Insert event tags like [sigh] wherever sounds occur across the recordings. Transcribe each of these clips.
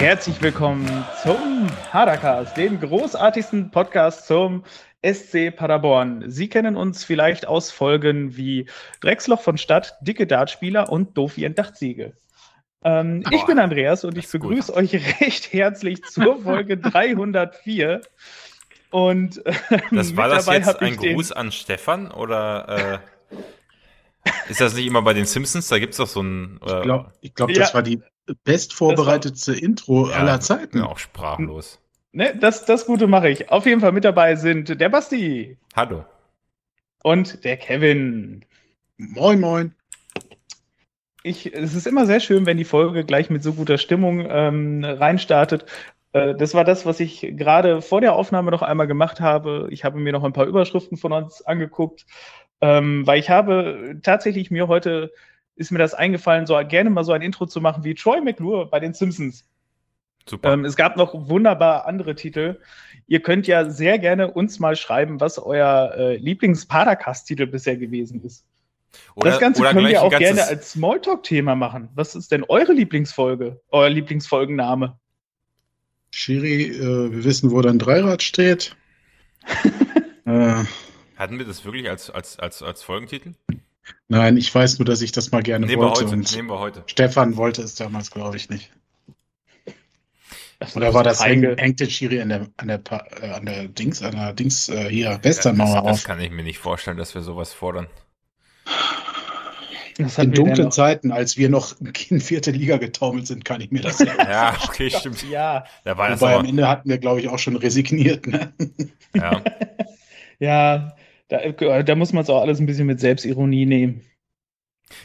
Herzlich willkommen zum Hadercast, dem großartigsten Podcast zum SC Paderborn. Sie kennen uns vielleicht aus Folgen wie Drecksloch von Stadt, dicke Dartspieler und doof wie ein Dachziegel. Ähm, ich bin Andreas und ich begrüße euch recht herzlich zur Folge [laughs] 304. Und ähm, das war das jetzt ein Gruß an Stefan oder äh, ist das nicht immer bei den Simpsons? Da gibt es doch so ein. Äh, ich glaube, glaub, das ja. war die best vorbereitetste Intro ja, aller Zeiten. Bin auch sprachlos. Ne, das, das Gute mache ich. Auf jeden Fall mit dabei sind der Basti. Hallo. Und der Kevin. Moin, moin. Ich, es ist immer sehr schön, wenn die Folge gleich mit so guter Stimmung ähm, reinstartet. Äh, das war das, was ich gerade vor der Aufnahme noch einmal gemacht habe. Ich habe mir noch ein paar Überschriften von uns angeguckt, ähm, weil ich habe tatsächlich mir heute ist mir das eingefallen, so gerne mal so ein Intro zu machen wie Troy McClure bei den Simpsons. Super. Ähm, es gab noch wunderbar andere Titel. Ihr könnt ja sehr gerne uns mal schreiben, was euer äh, Lieblings-Padercast-Titel bisher gewesen ist. Oder, das Ganze können wir auch gerne als Smalltalk-Thema machen. Was ist denn eure Lieblingsfolge, euer Lieblingsfolgenname? Shiri, äh, wir wissen, wo dein Dreirad steht. [laughs] äh, Hatten wir das wirklich als, als, als, als Folgentitel? Nein, ich weiß nur, dass ich das mal gerne nehmen wollte. Wir heute, nehmen wir heute. Stefan wollte es damals, glaube ich, nicht. Oder war das häng, hängte Schiri an der, an der, äh, an der Dings, an der Dings äh, hier Westernmauer das, das, das kann ich mir nicht vorstellen, dass wir sowas fordern. In dunklen Zeiten, als wir noch in vierte Liga getaumelt sind, kann ich mir das ja. ja, okay, stimmt. [laughs] Ja. Da war Wobei am Ende hatten wir, glaube ich, auch schon resigniert. Ne? Ja. [laughs] ja, da, da muss man es auch alles ein bisschen mit Selbstironie nehmen.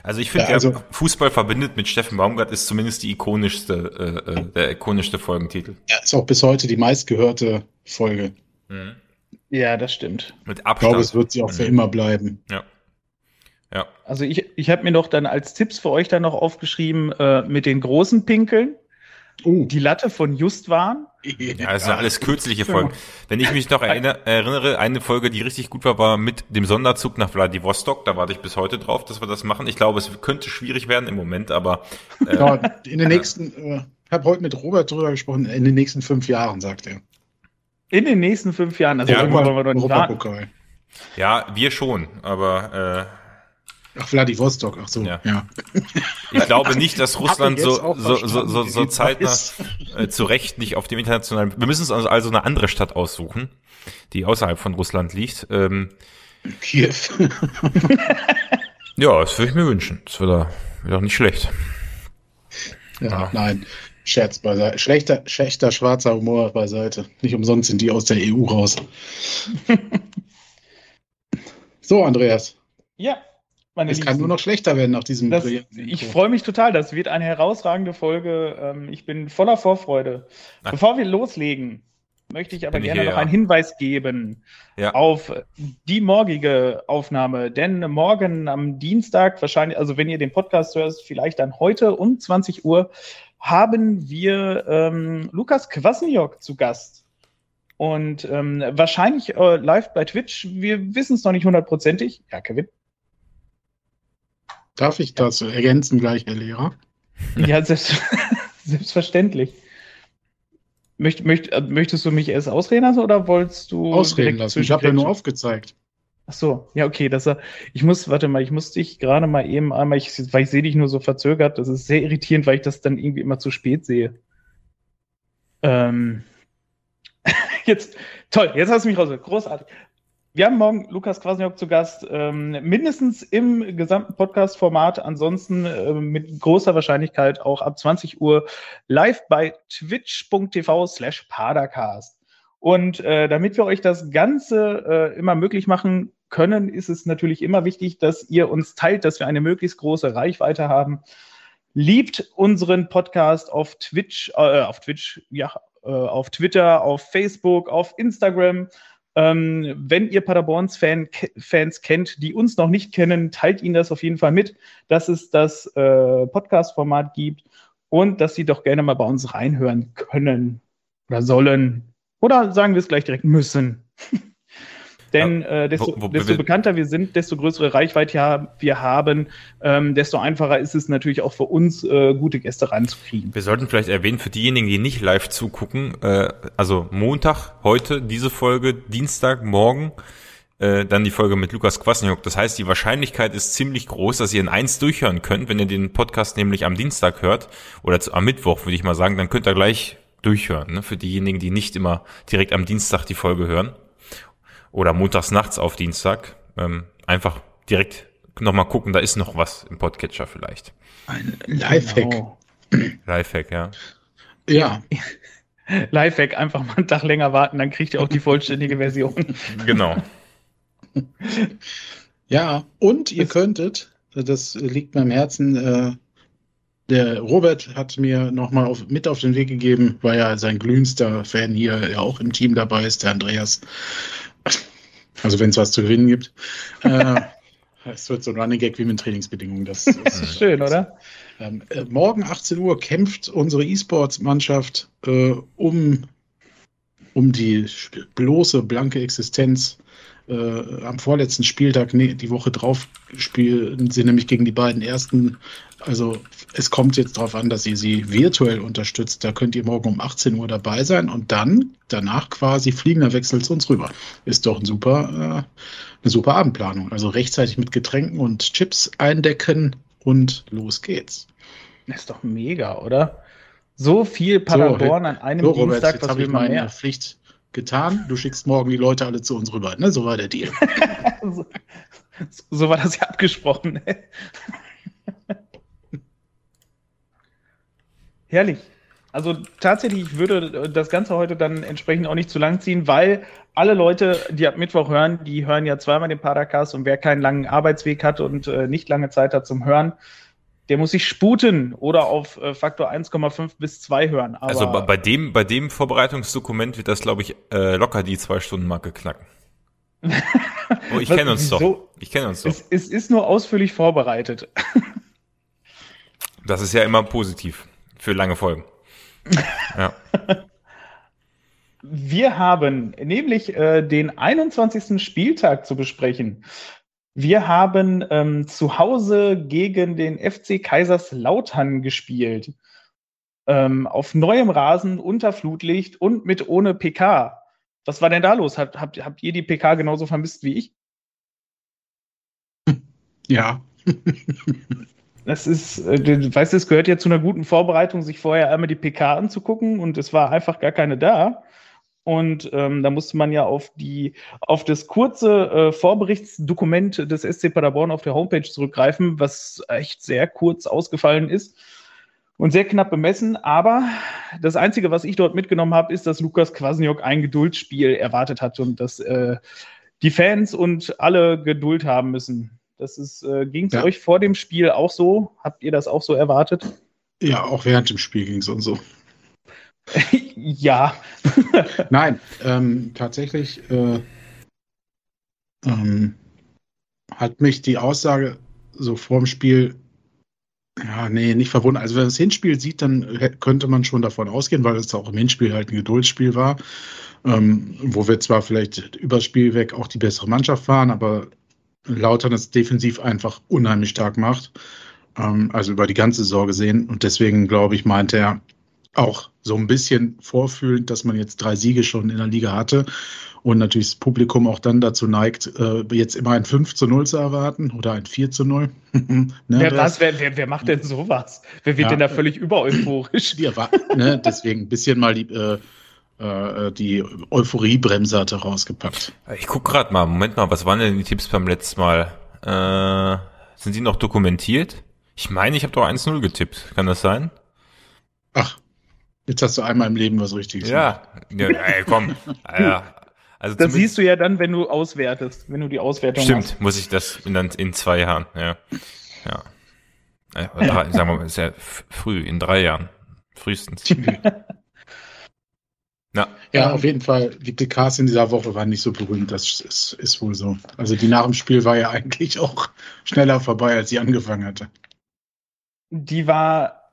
Also ich finde, ja, also, Fußball verbindet mit Steffen Baumgart ist zumindest die ikonischste, äh, äh, der ikonischste Folgentitel. Ja, ist auch bis heute die meistgehörte Folge. Mhm. Ja, das stimmt. Mit Abstand. Ich glaube, es wird sie auch für mhm. immer bleiben. Ja. Ja. Also ich, ich habe mir noch dann als Tipps für euch dann noch aufgeschrieben, äh, mit den großen Pinkeln. Uh. Die Latte von Justwan. Ja, das sind alles kürzliche Folgen. Wenn ich mich noch erinnere, eine Folge, die richtig gut war, war mit dem Sonderzug nach Vladivostok. Da warte ich bis heute drauf, dass wir das machen. Ich glaube, es könnte schwierig werden im Moment, aber. Äh, ja, in den nächsten, äh, ich habe heute mit Robert drüber gesprochen, in den nächsten fünf Jahren, sagt er. In den nächsten fünf Jahren, also ja, wollen wir doch nicht warten. Ja, wir schon, aber äh, Ach, Vladivostok, ach so, ja. ja. Ich glaube nicht, dass Russland so, so, so, so, so zeitnah äh, zu Recht nicht auf dem internationalen. Wir müssen uns also, eine andere Stadt aussuchen, die außerhalb von Russland liegt. Ähm, Kiew. ja, das würde ich mir wünschen. Das wäre doch nicht schlecht. Ja, ja, nein. Scherz beiseite. Schlechter, schlechter schwarzer Humor beiseite. Nicht umsonst sind die aus der EU raus. [laughs] so, Andreas. Ja, meine es kann nur noch schlechter werden nach diesem das, Ich freue mich total. Das wird eine herausragende Folge. Ähm, ich bin voller Vorfreude. Ach. Bevor wir loslegen, möchte ich aber bin gerne hier, noch ja. einen Hinweis geben ja. auf die morgige Aufnahme. Denn morgen am Dienstag, wahrscheinlich, also wenn ihr den Podcast hört, vielleicht dann heute um 20 Uhr, haben wir ähm, Lukas Kwasniok zu Gast. Und ähm, wahrscheinlich äh, live bei Twitch. Wir wissen es noch nicht hundertprozentig. Ja, Kevin. Darf ich das ergänzen gleich, Herr Lehrer? [laughs] Ja, selbst, selbstverständlich. Möcht, möcht, äh, möchtest du mich erst ausreden lassen oder wolltest du. Ausreden lassen. Ich habe ja nur aufgezeigt. Ach so, ja, okay. Das, ich muss, warte mal, ich muss dich gerade mal eben einmal, ich, weil ich sehe dich nur so verzögert. Das ist sehr irritierend, weil ich das dann irgendwie immer zu spät sehe. Ähm, [laughs] jetzt, toll, jetzt hast du mich raus. Großartig. Wir haben morgen Lukas Kwasniok zu Gast, ähm, mindestens im gesamten Podcast-Format, ansonsten äh, mit großer Wahrscheinlichkeit auch ab 20 Uhr live bei twitch.tv slash padercast. Und äh, damit wir euch das Ganze äh, immer möglich machen können, ist es natürlich immer wichtig, dass ihr uns teilt, dass wir eine möglichst große Reichweite haben. Liebt unseren Podcast auf Twitch, äh, auf Twitch, ja, äh, auf Twitter, auf Facebook, auf Instagram ähm, wenn ihr Paderborns Fan, Fans kennt, die uns noch nicht kennen, teilt ihnen das auf jeden Fall mit, dass es das äh, Podcast-Format gibt und dass sie doch gerne mal bei uns reinhören können oder sollen. Oder sagen wir es gleich direkt müssen. [laughs] Denn äh, desto, wo, wo, desto bekannter wir sind, desto größere Reichweite wir haben, ähm, desto einfacher ist es natürlich auch für uns, äh, gute Gäste ranzukriegen. Wir sollten vielleicht erwähnen, für diejenigen, die nicht live zugucken, äh, also Montag, heute, diese Folge, Dienstag, morgen, äh, dann die Folge mit Lukas Kwasniok. Das heißt, die Wahrscheinlichkeit ist ziemlich groß, dass ihr in eins durchhören könnt. Wenn ihr den Podcast nämlich am Dienstag hört oder zu, am Mittwoch, würde ich mal sagen, dann könnt ihr gleich durchhören. Ne? Für diejenigen, die nicht immer direkt am Dienstag die Folge hören oder montags nachts auf Dienstag, ähm, einfach direkt nochmal gucken, da ist noch was im Podcatcher vielleicht. Ein Lifehack. Genau. Lifehack, ja. Ja. [laughs] Lifehack, einfach mal einen Tag länger warten, dann kriegt ihr auch die vollständige Version. [laughs] Genau. Ja, und ihr könntet, das liegt mir am Herzen, äh, der Robert hat mir nochmal auf, mit auf den Weg gegeben, weil ja sein glühendster Fan hier ja auch im Team dabei ist, der Andreas. Also wenn es was zu gewinnen gibt. [laughs] äh, es wird so ein Running Gag wie mit Trainingsbedingungen. Das, ist [laughs] schön, oder? Ähm, äh, morgen 18 Uhr kämpft unsere E-Sports-Mannschaft äh, um, um die bloße, blanke Existenz äh, am vorletzten Spieltag, nee, die Woche drauf spielen sie nämlich gegen die beiden ersten. Also es kommt jetzt darauf an, dass ihr sie virtuell unterstützt. Da könnt ihr morgen um 18 Uhr dabei sein und dann danach quasi fliegender Wechsel zu uns rüber. Ist doch ein super, äh, eine super Abendplanung. Also rechtzeitig mit Getränken und Chips eindecken und los geht's. Das ist doch mega, oder? So viel Paderborn so, an einem so, Robert, Dienstag, was will man mehr? Pflicht getan. Du schickst morgen die Leute alle zu uns rüber. Ne? So war der Deal. [laughs] so, so, war das ja abgesprochen. Ne? Herrlich. Also tatsächlich, ich würde das Ganze heute dann entsprechend auch nicht zu lang ziehen, weil alle Leute, die ab Mittwoch hören, die hören ja zweimal den Padercast und wer keinen langen Arbeitsweg hat und äh, nicht lange Zeit hat zum Hören, der muss sich sputen oder auf äh, Faktor 1,5 bis 2 hören. Aber also bei, bei, dem, bei dem Vorbereitungsdokument wird das, glaube ich, äh, locker die zwei Stunden Marke knacken. [laughs] oh, ich kenne uns doch. Ich kenne uns doch. Es, es ist nur ausführlich vorbereitet. das ist ja immer positiv für lange Folgen. [laughs] Ja. Wir haben nämlich äh, den 21. Spieltag zu besprechen. Wir haben ähm, zu Hause gegen den FC Kaiserslautern gespielt. Ähm, auf neuem Rasen, unter Flutlicht und mit ohne PK. Was war denn da los? Habt, habt, habt ihr die PK genauso vermisst wie ich? Ja. [laughs] das ist, äh, weißt du, es gehört ja zu einer guten Vorbereitung, sich vorher einmal die PK anzugucken und es war einfach gar keine da. Und ähm, da musste man ja auf die, auf das kurze äh, Vorberichtsdokument des SC Paderborn auf der Homepage zurückgreifen, was echt sehr kurz ausgefallen ist und sehr knapp bemessen. Aber das Einzige, was ich dort mitgenommen habe, ist, dass Lukas Kwasniok ein Geduldsspiel erwartet hat und dass äh, die Fans und alle Geduld haben müssen. Das ist, äh, ging es ja. euch vor dem Spiel auch so? Habt ihr das auch so erwartet? Ja, auch während dem Spiel ging es uns so. Ja. [laughs] Nein, ähm, tatsächlich äh, ähm, hat mich die Aussage so vor dem Spiel, ja, nee, nicht verwundert. Also wenn man das Hinspiel sieht, dann könnte man schon davon ausgehen, weil es auch im Hinspiel halt ein Geduldsspiel war, ähm, wo wir zwar vielleicht übers Spiel weg auch die bessere Mannschaft waren, aber Lautern es defensiv einfach unheimlich stark macht. Ähm, also über die ganze Saison gesehen. Und deswegen, glaube ich, meinte er, auch so ein bisschen vorfühlend, dass man jetzt drei Siege schon in der Liga hatte und natürlich das Publikum auch dann dazu neigt, äh, jetzt immer ein 5 zu 0 zu erwarten oder ein 4 zu 0. [laughs] ne, wer, was, wer, wer, wer, macht denn sowas? Wer wird ja, denn da völlig übereuphorisch? Ja, ne, deswegen ein bisschen mal die, äh, äh, die Euphoriebremse hatte rausgepackt. Ich guck gerade mal, Moment mal, was waren denn die Tipps beim letzten Mal? Äh, sind die noch dokumentiert? Ich meine, ich habe doch 1-0 getippt. Kann das sein? Ach, Jetzt hast du einmal im Leben was Richtiges ja. Ja, ey, komm. ja. Also das siehst du ja dann, wenn du auswertest, wenn du die Auswertung Stimmt, hast. muss ich das in, in zwei Jahren, ja. Ja. ja drei, sagen wir mal, ist ja früh, in drei Jahren. Frühestens. [laughs] ja. ja, auf jeden Fall, die PKs in dieser Woche waren nicht so berühmt, das ist, ist wohl so. Also die nach dem Spiel war ja [laughs] eigentlich auch schneller vorbei, als sie angefangen hatte. Die war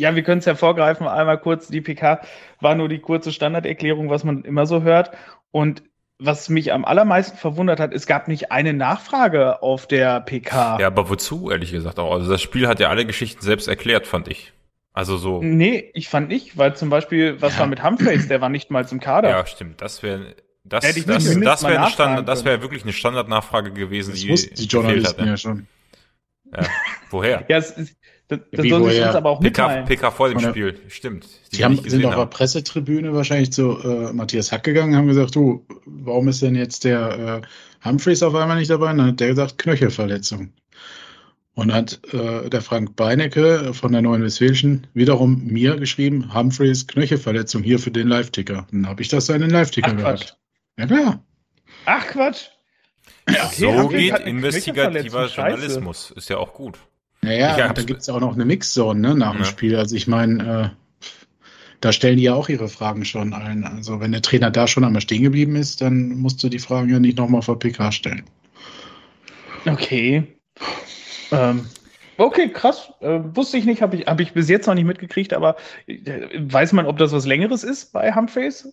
ja, wir können es hervorgreifen. Einmal kurz, die PK war nur die kurze Standarderklärung, was man immer so hört. Und was mich am allermeisten verwundert hat, es gab nicht eine Nachfrage auf der PK. Ja, aber wozu, ehrlich gesagt auch? Also das Spiel hat ja alle Geschichten selbst erklärt, fand ich. Also so. Nee, ich fand nicht, weil zum Beispiel, was Ja. war mit Humphreys, der war nicht mal zum Kader. Ja, stimmt. Das wäre das, das, das wäre ein Standard, das wäre wirklich eine Standardnachfrage gewesen, Das die die Journalisten hat, ja ne? schon. ja. Woher? Ja, es ist, das, das sollen sie uns aber auch PK, mitteilen. PK vor dem der- Spiel, stimmt. Die wir haben, sind auf der Pressetribüne wahrscheinlich zu äh, Matthias Hack gegangen, haben gesagt, du, warum ist denn jetzt der äh, Humphreys auf einmal nicht dabei? Und dann hat der gesagt, Knöchelverletzung. Und hat äh, der Frank Beinecke von der Neuen Westfälischen wiederum mir geschrieben, Humphreys Knöchelverletzung hier für den Live-Ticker. Dann habe ich das in den Live-Ticker gehört. Ja klar. Ach Quatsch. Ja, Okay, so geht investigativer scheiße. Journalismus. Ist ja auch gut. Naja, da gibt es auch noch eine Mixzone ne, nach dem Ja. Spiel. Also ich meine, äh, da stellen die ja auch ihre Fragen schon ein. Also wenn der Trainer da schon einmal stehen geblieben ist, dann musst du die Fragen ja nicht nochmal vor PK stellen. Okay. Ähm, okay, krass. Äh, wusste ich nicht, habe ich, hab ich bis jetzt noch nicht mitgekriegt, aber äh, weiß man, ob das was Längeres ist bei Humphreys?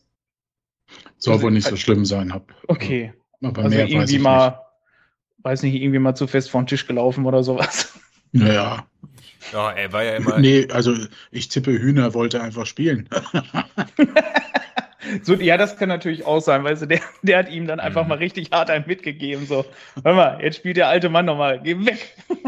Soll Also, wohl nicht so äh, schlimm sein. Hab, Okay. aber also weiß irgendwie ich mal, weiß nicht, irgendwie mal zu fest vor den Tisch gelaufen oder sowas. Naja, Ja, er war ja immer. nee, also ich tippe, Hühner wollte einfach spielen. [laughs] So, ja, das kann natürlich auch sein, weißt du, der, der hat ihm dann einfach Mhm. mal richtig hart einen mitgegeben. So, hör mal, jetzt spielt der alte Mann nochmal, geh weg. [laughs]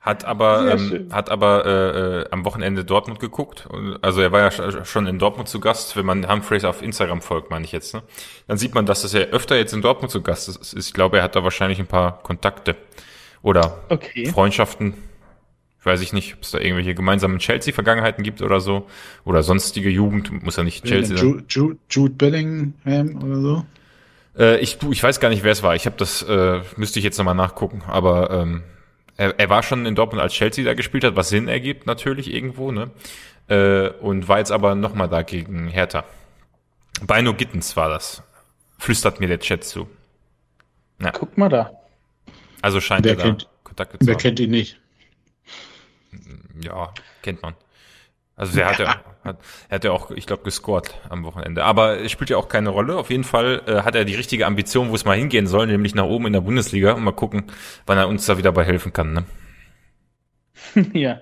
Hat aber, ähm, hat aber äh, äh, am Wochenende Dortmund geguckt. Also er war ja sch- schon in Dortmund zu Gast, wenn man Humphreys auf Instagram folgt, meine ich jetzt. Ne? Dann sieht man, dass er öfter jetzt in Dortmund zu Gast ist. Ich glaube, er hat da wahrscheinlich ein paar Kontakte oder Okay. Freundschaften. Weiß ich nicht, ob es da irgendwelche gemeinsamen Chelsea-Vergangenheiten gibt oder so. Oder sonstige Jugend, muss ja nicht Chelsea sein. Jude, Jude, Jude Bellingham oder so. Äh, ich, ich weiß gar nicht, wer es war. Ich habe das, äh, müsste ich jetzt nochmal nachgucken. Aber ähm, er, er war schon in Dortmund, als Chelsea da gespielt hat, was Sinn ergibt natürlich irgendwo, ne? Äh, und war jetzt aber nochmal da gegen Hertha. Beino Gittens war das. Flüstert mir der Chat zu. Guck mal da. Also scheint Wer er da kennt- Kontakte zu Wer haben. kennt ihn nicht? Ja, kennt man. Also der hat ja, hat, er hat ja auch, ich glaube, gescored am Wochenende. Aber es spielt ja auch keine Rolle. Auf jeden Fall äh, hat er die richtige Ambition, wo es mal hingehen soll, nämlich nach oben in der Bundesliga. Und mal gucken, wann er uns da wieder bei helfen kann. Ne? [laughs] ja.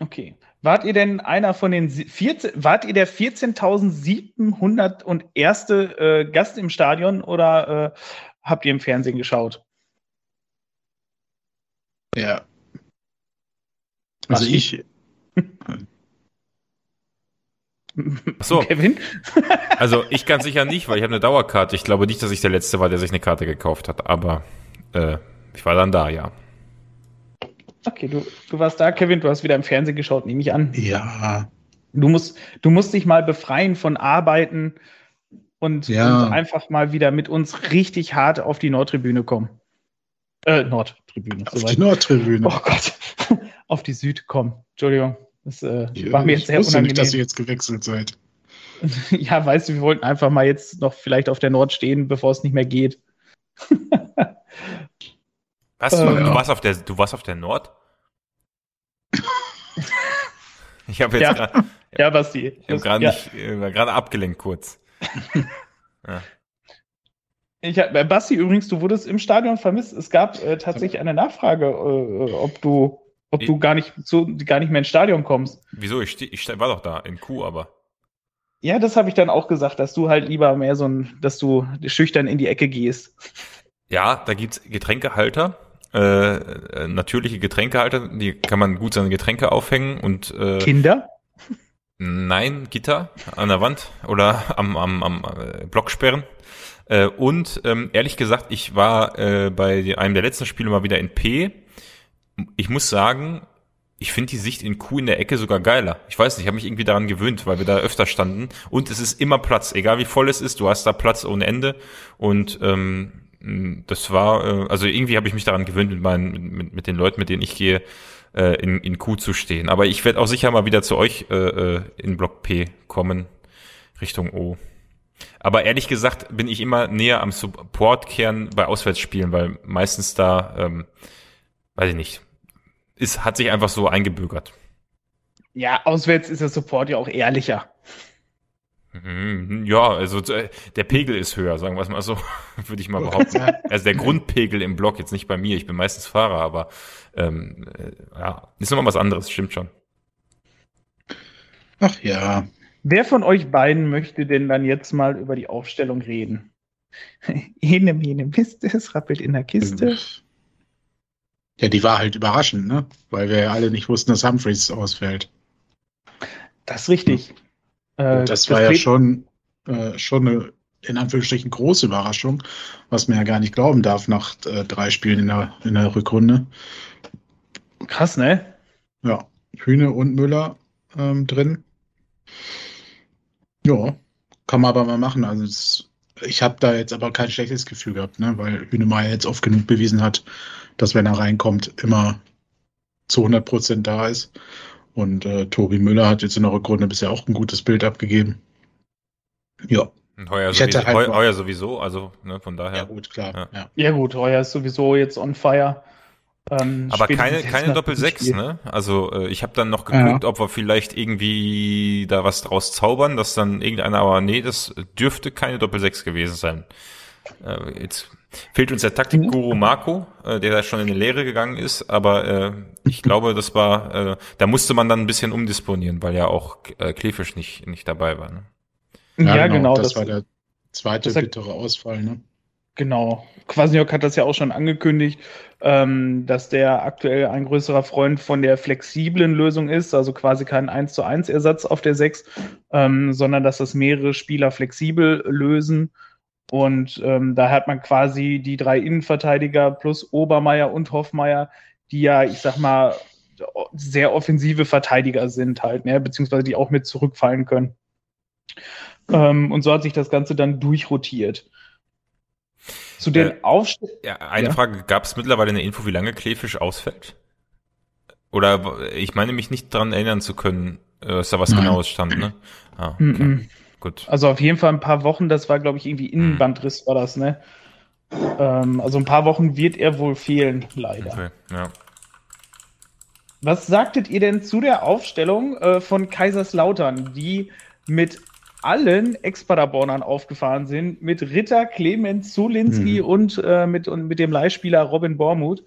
Okay. Wart ihr denn einer von den sie- 14, wart ihr der 14.701. Äh, Gast im Stadion oder äh, habt ihr im Fernsehen geschaut? Ja. Also Was? ich, Ach so, Kevin? [laughs] also ich ganz sicher nicht, weil ich habe eine Dauerkarte. Ich glaube nicht, dass ich der Letzte war, der sich eine Karte gekauft hat. Aber äh, ich war dann da, ja. Okay, du, du warst da, Kevin, du hast wieder im Fernsehen geschaut, nehme ich an. ja, Du musst, du musst dich mal befreien von Arbeiten und, Ja. und einfach mal wieder mit uns richtig hart auf die Nordtribüne kommen. Äh, Nordtribüne. auf soweit. die Nordtribüne. Oh Gott. [laughs] auf die Süd kommen. Entschuldigung. Das äh, Ja, war mir jetzt ich sehr wusste nicht, dass ihr unangenehm. jetzt gewechselt seid. [laughs] ja, weißt du, wir wollten einfach mal jetzt noch vielleicht auf der Nord stehen, bevor es nicht mehr geht. [laughs] Was? Äh, du, ja. warst auf der, du warst auf der Nord? Ich habe jetzt Ja. gerade Ja, Basti. ich hab gerade ja, nicht, äh, war gerade abgelenkt kurz. Ich äh, Basti, übrigens, du wurdest im Stadion vermisst. Es gab äh, tatsächlich eine Nachfrage, äh, ob du, ob du Ich- gar nicht, so, gar nicht mehr ins Stadion kommst. Wieso? Ich, ich war doch da, in Kuh aber. Ja, das habe ich dann auch gesagt, dass du halt lieber mehr so ein, dass du schüchtern in die Ecke gehst. Ja, da gibt's Getränkehalter, äh, äh, natürliche Getränkehalter, die kann man gut seine Getränke aufhängen und äh, Kinder? nein, Gitter an der Wand oder am, am, am äh, Blocksperren. Äh, und ähm, ehrlich gesagt, ich war äh, bei einem der letzten Spiele mal wieder in P. Ich muss sagen, ich finde die Sicht in Q in der Ecke sogar geiler. Ich weiß nicht, ich habe mich irgendwie daran gewöhnt, weil wir da öfter standen. Und es ist immer Platz, egal wie voll es ist, du hast da Platz ohne Ende. Und ähm, das war, äh, also irgendwie habe ich mich daran gewöhnt, mit, meinen, mit, mit den Leuten, mit denen ich gehe, äh, in, in Q zu stehen. Aber ich werde auch sicher mal wieder zu euch äh, äh, in Block P kommen, Richtung O. Aber ehrlich gesagt bin ich immer näher am Supportkern bei Auswärtsspielen, weil meistens da, ähm, weiß ich nicht, ist, hat sich einfach so eingebürgert. Ja, auswärts ist der Support ja auch ehrlicher. Mhm, Ja, also äh, der Pegel ist höher, sagen wir es mal so, [laughs] würde ich mal behaupten. [laughs] Also der Grundpegel im Block, jetzt nicht bei mir, ich bin meistens Fahrer, aber ähm, äh, ja, ist nochmal was anderes, stimmt schon. Ach ja. Wer von euch beiden möchte denn dann jetzt mal über die Aufstellung reden? [laughs] Ene, mene, Mist, es rappelt in der Kiste. Ja, die war halt überraschend, ne? Weil wir ja alle nicht wussten, dass Humphreys ausfällt. Das ist richtig. Äh, das war ja schon, äh, schon eine, in Anführungsstrichen, große Überraschung, was man ja gar nicht glauben darf nach äh, drei Spielen in der, in der Rückrunde. Krass, ne? Ja, Hühne und Müller ähm, drin. Ja, kann man aber mal machen. Also es, ich habe da jetzt aber kein schlechtes Gefühl gehabt, ne? weil Hühnemeier jetzt oft genug bewiesen hat, dass wenn er reinkommt, immer zu 100 Prozent da ist. Und äh, Tobi Müller hat jetzt in der Rückrunde bisher auch ein gutes Bild abgegeben. Ja, Und heuer, Ich hätte sowieso, halt heu, noch- heuer sowieso, also ne, von daher. ja gut, klar. Ja. Ja. Ja gut, Heuer ist sowieso jetzt on fire. Ähm, Aber keine, keine nach Doppel diesem 6, Spiel. ne? Also äh, ich habe dann noch geguckt, ob wir vielleicht irgendwie da was draus zaubern, dass dann irgendeiner, aber nee, das dürfte keine Doppel 6 gewesen sein. Äh, jetzt fehlt uns der Taktikguru Marco, äh, der da schon in die Lehre gegangen ist, aber äh, ich glaube, das war, äh, da musste man dann ein bisschen umdisponieren, weil ja auch äh, Klefisch nicht, nicht dabei war. Ne? Ja, genau. das, das, war der zweite bittere Ausfall. Ne? Genau. Quasniok hat das ja auch schon angekündigt, ähm, dass der aktuell ein größerer Freund von der flexiblen Lösung ist, also quasi kein 1 zu 1 Ersatz auf der 6, ähm, sondern dass das mehrere Spieler flexibel lösen. Und ähm, da hat man quasi die drei Innenverteidiger plus Obermeier und Hoffmeier, die ja, ich sag mal, sehr offensive Verteidiger sind halt, ne, beziehungsweise die auch mit zurückfallen können. Ähm, und so hat sich das Ganze dann durchrotiert. Zu den Äh, Aufstellungen. Ja, eine Ja. Frage, gab es mittlerweile eine Info, wie lange Klefisch ausfällt? Oder ich meine mich nicht dran erinnern zu können, äh, dass da was Nein. genaues stand, ne? Ah, okay. Mhm. Gut. Also auf jeden Fall ein paar Wochen, das war, glaube ich, irgendwie Innenbandriss war das, ne? Ähm, also ein paar Wochen wird er wohl fehlen, leider. Okay, ja. Was sagtet ihr denn zu der Aufstellung äh, von Kaiserslautern, die mit allen Ex-Paderbornern aufgefahren sind, mit Ritter, Clemens, Zulinski Mhm. und, äh, mit, und mit dem Leihspieler Robin Bormuth?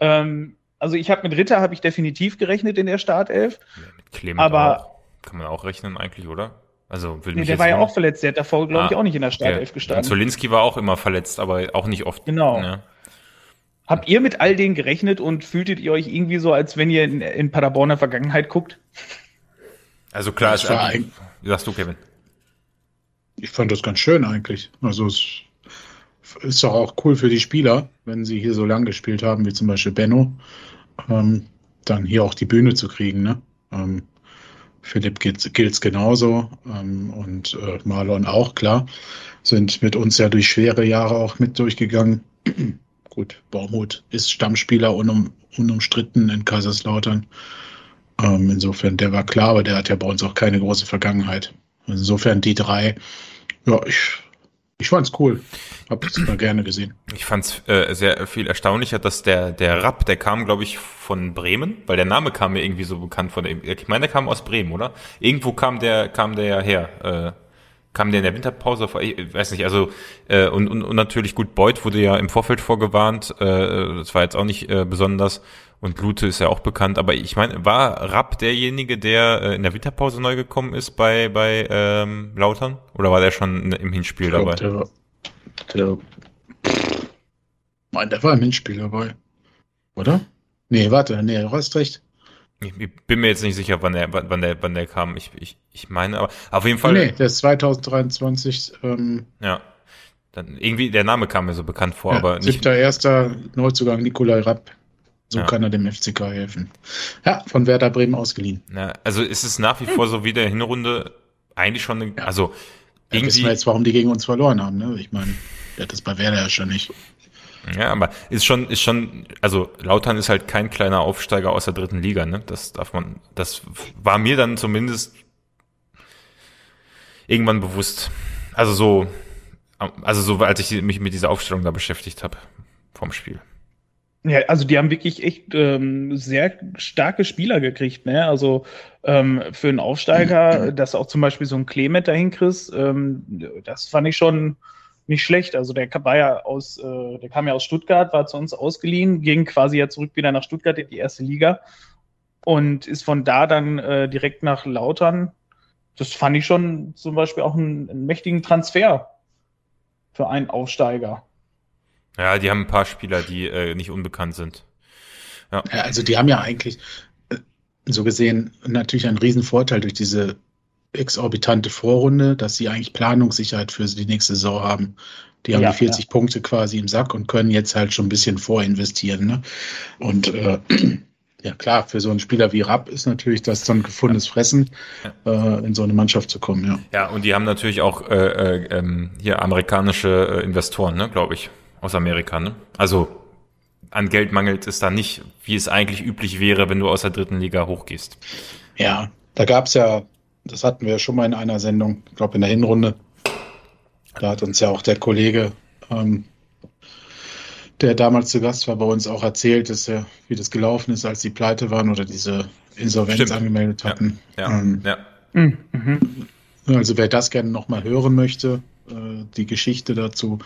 Ähm, also ich habe mit Ritter habe ich definitiv gerechnet in der Startelf. Ja, Mit Clement Aber- auch. Kann man auch rechnen eigentlich, oder? Also will Nee, mich der war ja auch verletzt, der hat davor, glaube ich, Ah, auch nicht in der Okay. Startelf Und gestanden. Zolinski war auch immer verletzt, aber auch nicht oft. Genau. Ja. Habt ihr mit all denen gerechnet und fühltet ihr euch irgendwie so, als wenn ihr in, in Paderborner Vergangenheit guckt? Also klar, ist sagst du, Kevin? Ich fand das ganz schön eigentlich. Also es ist doch auch cool für die Spieler, wenn sie hier so lang gespielt haben, wie zum Beispiel Benno, ähm, dann hier auch die Bühne zu kriegen. Ne? Ähm, Philipp gilt es genauso ähm, und äh, Marlon auch, klar. Sind mit uns ja durch schwere Jahre auch mit durchgegangen. [clears throat] Gut, Baumut ist Stammspieler unum, unumstritten in Kaiserslautern. Ähm, insofern, der war klar, aber der hat ja bei uns auch keine große Vergangenheit. Insofern die drei, ja, ich, ich fand's cool. Hab es mal gerne gesehen. Ich fand's äh, sehr viel erstaunlicher, dass der der Rapp, der kam, glaube ich, von Bremen, weil der Name kam mir irgendwie so bekannt von. Ich meine, der kam aus Bremen, oder? Irgendwo kam der kam der ja her. Äh, kam der in der Winterpause vor? Ich weiß nicht. Also äh, und, und und natürlich gut. Beuth wurde ja im Vorfeld vorgewarnt. Äh, das war jetzt auch nicht äh, besonders. Und Lute ist ja auch bekannt. Aber ich meine, war Rapp derjenige, der äh, in der Winterpause neu gekommen ist bei bei ähm, Lautern? Oder war der schon im Hinspiel Ich glaub, dabei? der, war- der, Nein, der war im Hinspiel dabei. Oder? Nee, warte, nee, du hast recht. Ich, ich bin mir jetzt nicht sicher, wann der, wann der, wann der kam. Ich, ich, ich meine, aber auf jeden Fall, Nee, der ist 2023, ähm, ja. Dann irgendwie der Name kam mir so bekannt vor, ja, aber nicht. siebter, erster Neuzugang Nikolai Rapp. So Ja. kann er dem FCK helfen. Ja, von Werder Bremen ausgeliehen. Na, also ist es nach wie vor so wie der Hinrunde eigentlich schon, eine, Ja. also Ja, wissen irgendwie, wir jetzt, warum die gegen uns verloren haben, ne? Ich meine, der hat das bei Werder ja schon nicht. ja, aber ist schon, ist schon, also Lautern ist halt kein kleiner Aufsteiger aus der dritten Liga, ne? Das darf man, das war mir dann zumindest irgendwann bewusst. Also so, also so, als ich mich mit dieser Aufstellung da beschäftigt habe vom Spiel. Ja, also die haben wirklich echt ähm, sehr starke Spieler gekriegt, ne? Also ähm, für einen Aufsteiger, dass auch zum Beispiel so ein Clement dahin kriegst, ähm, das fand ich schon nicht schlecht. Also der war ja aus, äh, der kam ja aus Stuttgart, war zu uns ausgeliehen, ging quasi ja zurück wieder nach Stuttgart in die erste Liga und ist von da dann äh, direkt nach Lautern. Das fand ich schon zum Beispiel auch einen, einen mächtigen Transfer für einen Aufsteiger. Ja, die haben ein paar Spieler, die äh, nicht unbekannt sind. Ja. ja. also die haben ja eigentlich äh, so gesehen natürlich einen riesen Vorteil durch diese exorbitante Vorrunde, dass sie eigentlich Planungssicherheit für die nächste Saison haben. Die haben ja, die 40 ja. Punkte quasi im Sack und können jetzt halt schon ein bisschen vorinvestieren. Ne? Und äh, [clears throat] ja klar, für so einen Spieler wie Rapp ist natürlich das dann gefundenes Fressen, äh, in so eine Mannschaft zu kommen. Ja, ja und die haben natürlich auch äh, äh, ähm, hier amerikanische äh, Investoren, ne, glaube ich aus Amerika, ne? Also an Geld mangelt es da nicht, wie es eigentlich üblich wäre, wenn du aus der dritten Liga hochgehst. Ja, da gab es ja, das hatten wir schon mal in einer Sendung, ich glaube in der Hinrunde. Da hat uns ja auch der Kollege, ähm, der damals zu Gast war, bei uns auch erzählt, dass er, wie das gelaufen ist, als die pleite waren oder diese Insolvenz Stimmt. angemeldet hatten. Ja, ja, ähm, ja. Mhm. Also wer das gerne nochmal hören möchte, äh, die Geschichte dazu,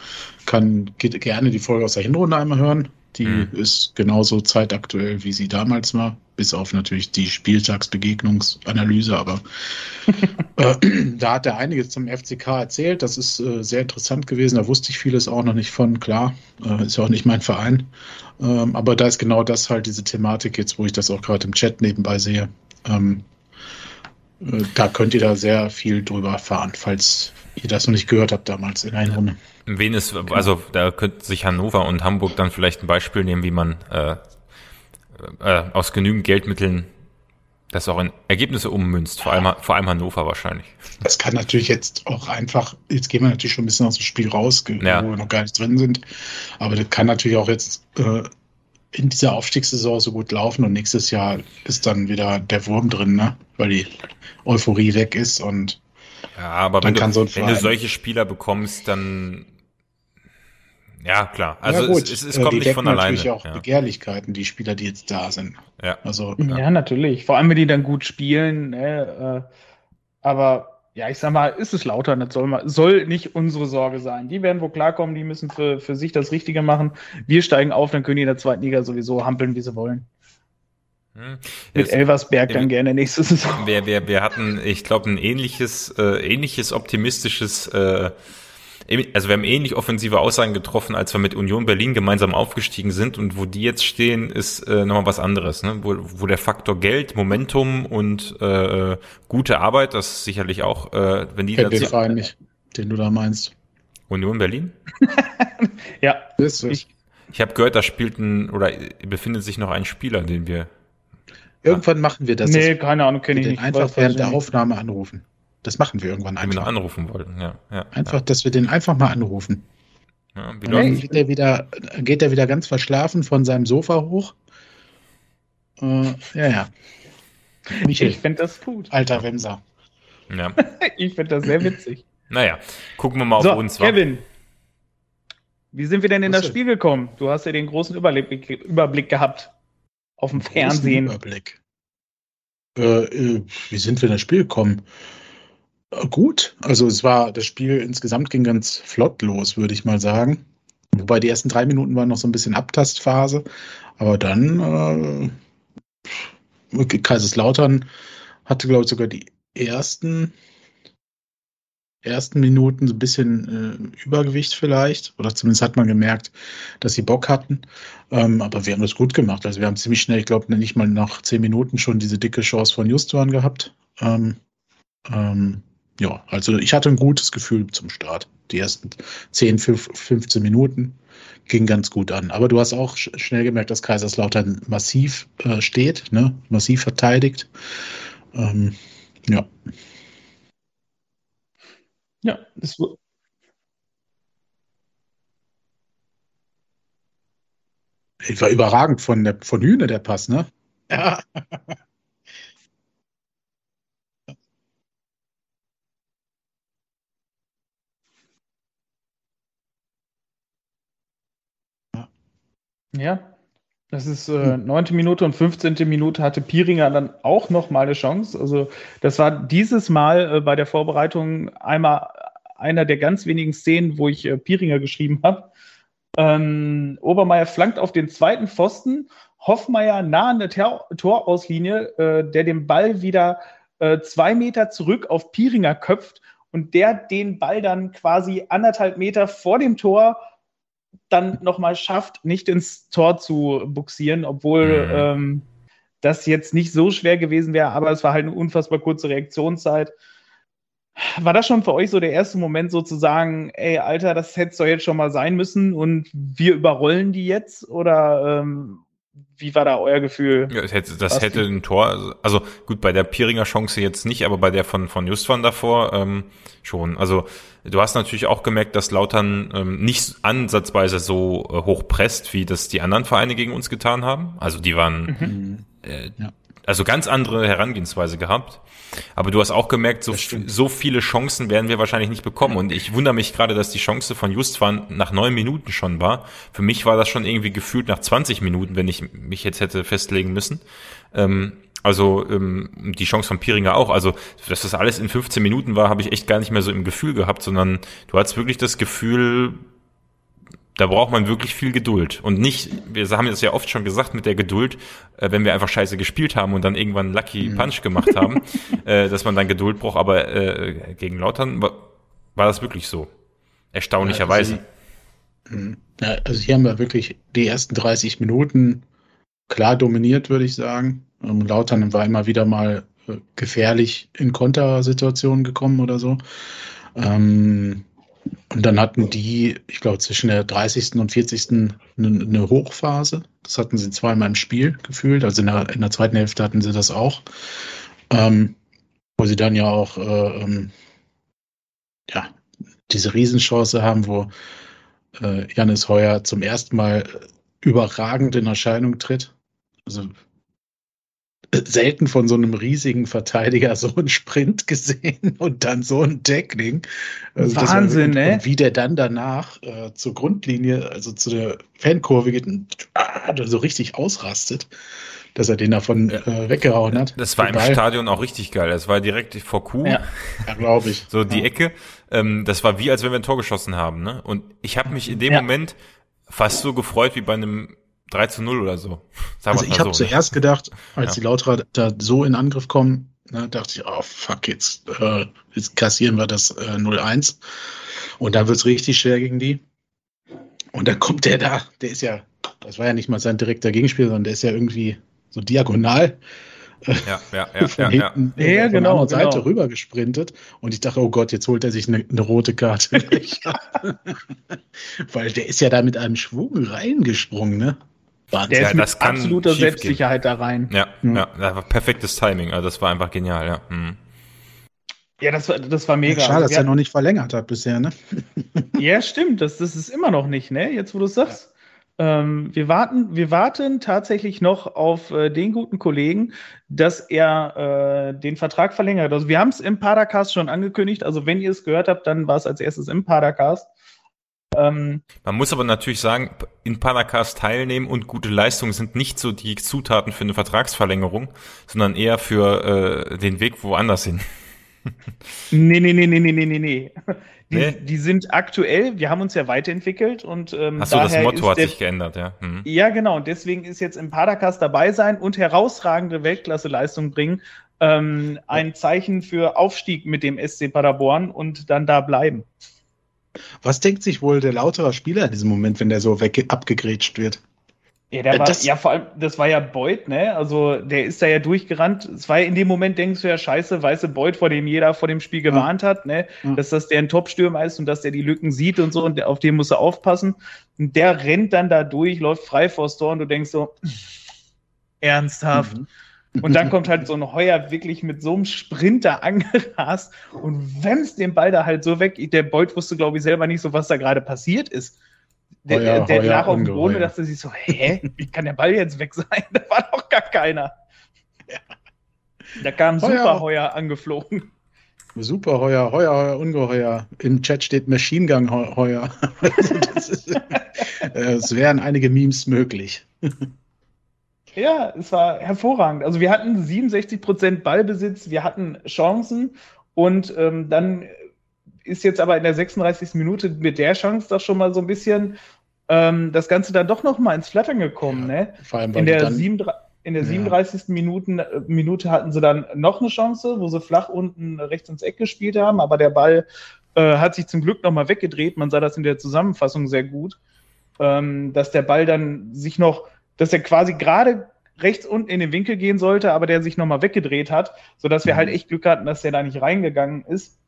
kann gerne die Folge aus der Hinrunde einmal hören. Die mhm. ist genauso zeitaktuell, wie sie damals war, bis auf natürlich die Spieltagsbegegnungsanalyse. Aber [laughs] äh, da hat er einiges zum FCK erzählt. Das ist äh, sehr interessant gewesen. Da wusste ich vieles auch noch nicht von. Klar, äh, ist ja auch nicht mein Verein. Ähm, aber da ist genau das halt diese Thematik jetzt, wo ich das auch gerade im Chat nebenbei sehe. Ähm, äh, da könnt ihr da sehr viel drüber erfahren, falls ihr das noch nicht gehört habt damals in der Runde. Wen ist, also da könnte sich Hannover und Hamburg dann vielleicht ein Beispiel nehmen, wie man äh, äh, aus genügend Geldmitteln das auch in Ergebnisse ummünzt, vor allem, vor allem Hannover wahrscheinlich. Das kann natürlich jetzt auch einfach, jetzt gehen wir natürlich schon ein bisschen aus dem Spiel raus, ja. wo wir noch gar nicht drin sind, aber das kann natürlich auch jetzt äh, in dieser Aufstiegssaison so gut laufen und nächstes Jahr ist dann wieder der Wurm drin, ne? weil die Euphorie weg ist und ja, aber wenn du, so wenn du solche Spieler bekommst, dann ja, klar. Also ja, es, es, es, kommt nicht von alleine. natürlich auch ja. Begehrlichkeiten, die Spieler, die jetzt da sind. Ja. Also, ja. ja natürlich. Vor allem, wenn die dann gut spielen. Ne? Äh, aber ja, ich sag mal, ist es lauter, das soll, mal, soll nicht unsere Sorge sein. Die werden wohl klarkommen, die müssen für, für sich das Richtige machen. Wir steigen auf, dann können die in der zweiten Liga sowieso hampeln, wie sie wollen. Hm. Mit Elversberg dann gerne nächste Saison. Wir, wir, wir hatten, ich glaube, ein ähnliches, äh, ähnliches optimistisches äh, also wir haben ähnlich offensive Aussagen getroffen, als wir mit Union Berlin gemeinsam aufgestiegen sind und wo die jetzt stehen, ist äh, nochmal was anderes, ne? wo, wo der Faktor Geld, Momentum und äh, gute Arbeit, das ist sicherlich auch, äh, wenn die Kennt den Verein nicht, den du da meinst. Union Berlin? [laughs] ja. Das ist ich ich habe gehört, da spielt ein oder befindet sich noch ein Spieler, den wir Irgendwann machen wir das. Nee, keine Ahnung, kenne ich nicht. Einfach während der Aufnahme anrufen. Das machen wir irgendwann einfach. Wenn wir anrufen wollten, ja. ja einfach, ja. dass wir den einfach mal anrufen. Ja, wie dann geht er wieder, geht er wieder ganz verschlafen von seinem Sofa hoch. Äh, ja, ja. Michael, ich finde das gut. Alter Wemser. Ja. [laughs] ich finde das sehr witzig. Naja, gucken wir mal so, auf uns. Kevin, wie sind wir denn in Was das Spiel gekommen? Du hast ja den großen Überblick, Überblick gehabt auf dem Fernsehen. Überblick. Äh, äh, wie sind wir in das Spiel gekommen? gut. Also es war, das Spiel insgesamt ging ganz flott los, würde ich mal sagen. Wobei die ersten drei Minuten waren noch so ein bisschen Abtastphase. Aber dann äh, Kaiserslautern hatte, glaube ich, sogar die ersten, ersten Minuten ein bisschen äh, Übergewicht vielleicht. Oder zumindest hat man gemerkt, dass sie Bock hatten. Ähm, aber wir haben das gut gemacht. Also wir haben ziemlich schnell, ich glaube, nicht mal nach zehn Minuten schon diese dicke Chance von Justuan gehabt. Ähm, ähm, ja, also ich hatte ein gutes Gefühl zum Start. Die ersten 10, 15 Minuten ging ganz gut an. Aber du hast auch schnell gemerkt, dass Kaiserslautern massiv äh, steht, ne? massiv verteidigt. Ähm, ja. Ja, es war überragend von, der, von Hühne der Pass, ne? Ja. Ja. Das ist äh, neunte Minute und 15. Minute hatte Piringer dann auch noch mal eine Chance. Also das war dieses Mal äh, bei der Vorbereitung einmal einer der ganz wenigen Szenen, wo ich äh, Piringer geschrieben habe. Ähm, Obermeier flankt auf den zweiten Pfosten, Hoffmeier nah an der Tor Torauslinie, äh, der den Ball wieder äh, zwei Meter zurück auf Piringer köpft und der den Ball dann quasi anderthalb Meter vor dem Tor dann nochmal schafft, nicht ins Tor zu buxieren, obwohl mhm. ähm, das jetzt nicht so schwer gewesen wäre, aber es war halt eine unfassbar kurze Reaktionszeit. War das schon für euch so der erste Moment sozusagen, ey, Alter, das hätte es doch jetzt schon mal sein müssen und wir überrollen die jetzt? Oder ähm, wie war da euer Gefühl? Ja, das hätte, das hätte ein Tor, also gut, bei der Pieringer Chance jetzt nicht, aber bei der von, von Justwan davor ähm, schon. Also du hast natürlich auch gemerkt, dass Lautern ähm, nicht ansatzweise so äh, hoch presst, wie das die anderen Vereine gegen uns getan haben. Also die waren mhm. äh, ja also ganz andere Herangehensweise gehabt. Aber du hast auch gemerkt, so, so viele Chancen werden wir wahrscheinlich nicht bekommen. Und ich wundere mich gerade, dass die Chance von Justwan nach neun Minuten schon war. Für mich war das schon irgendwie gefühlt nach 20 Minuten, wenn ich mich jetzt hätte festlegen müssen. Ähm, also ähm, die Chance von Piringer auch. Also, dass das alles in 15 Minuten war, habe ich echt gar nicht mehr so im Gefühl gehabt, sondern du hattest wirklich das Gefühl, da braucht man wirklich viel Geduld. Und nicht, wir haben das ja oft schon gesagt mit der Geduld, äh, wenn wir einfach scheiße gespielt haben und dann irgendwann Lucky mhm. Punch gemacht haben, [laughs] äh, dass man dann Geduld braucht. Aber äh, gegen Lautern war, war das wirklich so. Erstaunlicherweise. Also, mhm. ja, also hier haben wir wirklich die ersten 30 Minuten klar dominiert, würde ich sagen. Ähm, Lautern war immer wieder mal äh, gefährlich in Kontersituationen gekommen oder so. Ähm, und dann hatten die, ich glaube, zwischen der 30. und 40. eine, eine Hochphase. Das hatten sie zweimal im Spiel gefühlt. Also in der, in der zweiten Hälfte hatten sie das auch. Ähm, wo sie dann ja auch äh, ähm, ja, diese Riesenchance haben, wo äh, Janis Heuer zum ersten Mal überragend in Erscheinung tritt. Also selten von so einem riesigen Verteidiger so einen Sprint gesehen [laughs] und dann so ein Tackling. Also Wahnsinn, ne? Und wie der dann danach äh, zur Grundlinie, also zu der Fankurve geht und ah, so richtig ausrastet, dass er den davon äh, weggehauen hat. Das war Total. im Stadion auch richtig geil. Das war direkt vor Kuh. Ja, ja glaube ich. So die ja. Ecke. Ähm, das war wie, als wenn wir ein Tor geschossen haben. Ne? Und ich habe mich in dem ja. Moment fast so gefreut wie bei einem 3 zu 0 oder so. [laughs] Sagen also ich habe so, ne? zuerst gedacht, als ja. die Lauterer da so in Angriff kommen, ne, dachte ich, oh fuck, jetzt, äh, jetzt kassieren wir das äh, 0-1. Und dann wird's richtig schwer gegen die. Und dann kommt der da, der ist ja, das war ja nicht mal sein direkter Gegenspieler, sondern der ist ja irgendwie so diagonal. Ja, ja, ja, von ja, hinten, ja. ja genau, von der Seite genau. rüber gesprintet und ich dachte, oh Gott, jetzt holt er sich eine, eine rote Karte. [laughs] [laughs] Weil der ist ja da mit einem Schwung reingesprungen, ne? Wahnsinn. Der ist mit absoluter Selbstsicherheit gehen. da rein. Ja, mhm. ja, das war perfektes Timing. Also das war einfach genial, ja. Mhm. Ja, das war, das war mega. Schade, dass er noch nicht verlängert hat bisher, ne? [laughs] ja, stimmt. Das, das ist immer noch nicht, ne? Jetzt, wo du es sagst. Ähm, wir, warten, wir warten tatsächlich noch auf äh, den guten Kollegen, dass er äh, den Vertrag verlängert. Also wir haben es im Padercast schon angekündigt. Also wenn ihr es gehört habt, dann war es als erstes im Padercast. Ähm, Man muss aber natürlich sagen, in Panacast teilnehmen und gute Leistungen sind nicht so die Zutaten für eine Vertragsverlängerung, sondern eher für äh, den Weg woanders hin. [laughs] nee, nee, nee, nee, nee, nee, nee. [laughs] Die, nee? die sind aktuell, wir haben uns ja weiterentwickelt und ähm, Achso, das Motto hat der, sich geändert, ja. Mhm. Ja, genau. Und deswegen ist jetzt im Padercast dabei sein und herausragende Weltklasse-Leistung bringen. Ähm, ein Zeichen für Aufstieg mit dem SC Paderborn und dann da bleiben. Was denkt sich wohl der lautere Spieler in diesem Moment, wenn der so weg abgegrätscht wird? Ja, der war, ja, vor allem, das war ja Beut, ne? Also, der ist da ja durchgerannt. Es war ja in dem Moment, denkst du ja, scheiße, weiße Beut, vor dem jeder vor dem Spiel gewarnt ja. hat, ne? Ja. Dass das der ein Top-Stürmer ist und dass der die Lücken sieht und so und auf den muss er aufpassen. Und der rennt dann da durch, läuft frei vor Tor und du denkst so, ernsthaft. Mhm. Und dann kommt halt so ein Heuer wirklich mit so einem Sprinter [laughs] angerast und wämst den Ball da halt so weg. Der Beut wusste, glaube ich, selber nicht so, was da gerade passiert ist. Der, Heuer, der Heuer, lag auf dem Boden und dachte sich so, hä, wie kann der Ball jetzt weg sein? [laughs] Da war doch gar keiner. Da kam Heuer. Super Heuer angeflogen. Super Heuer, Heuer, Heuer, Ungeheuer. Im Chat steht Machine Gun Heuer. [laughs] Also ist, äh, es wären einige Memes möglich. Ja, es war hervorragend. Also wir hatten 67 Prozent Ballbesitz, wir hatten Chancen und ähm, dann ist jetzt aber in der 36. Minute mit der Chance doch schon mal so ein bisschen ähm, das Ganze dann doch noch mal ins Flattern gekommen. Ja, ne? Vor allem, in der, dann, 7, in der ja. 37. Minuten, äh, Minute hatten sie dann noch eine Chance, wo sie flach unten rechts ins Eck gespielt haben, aber der Ball äh, hat sich zum Glück noch mal weggedreht. Man sah das in der Zusammenfassung sehr gut, ähm, dass der Ball dann sich noch dass er quasi gerade rechts unten in den Winkel gehen sollte, aber der sich nochmal weggedreht hat, sodass wir halt mhm. echt Glück hatten, dass der da nicht reingegangen ist.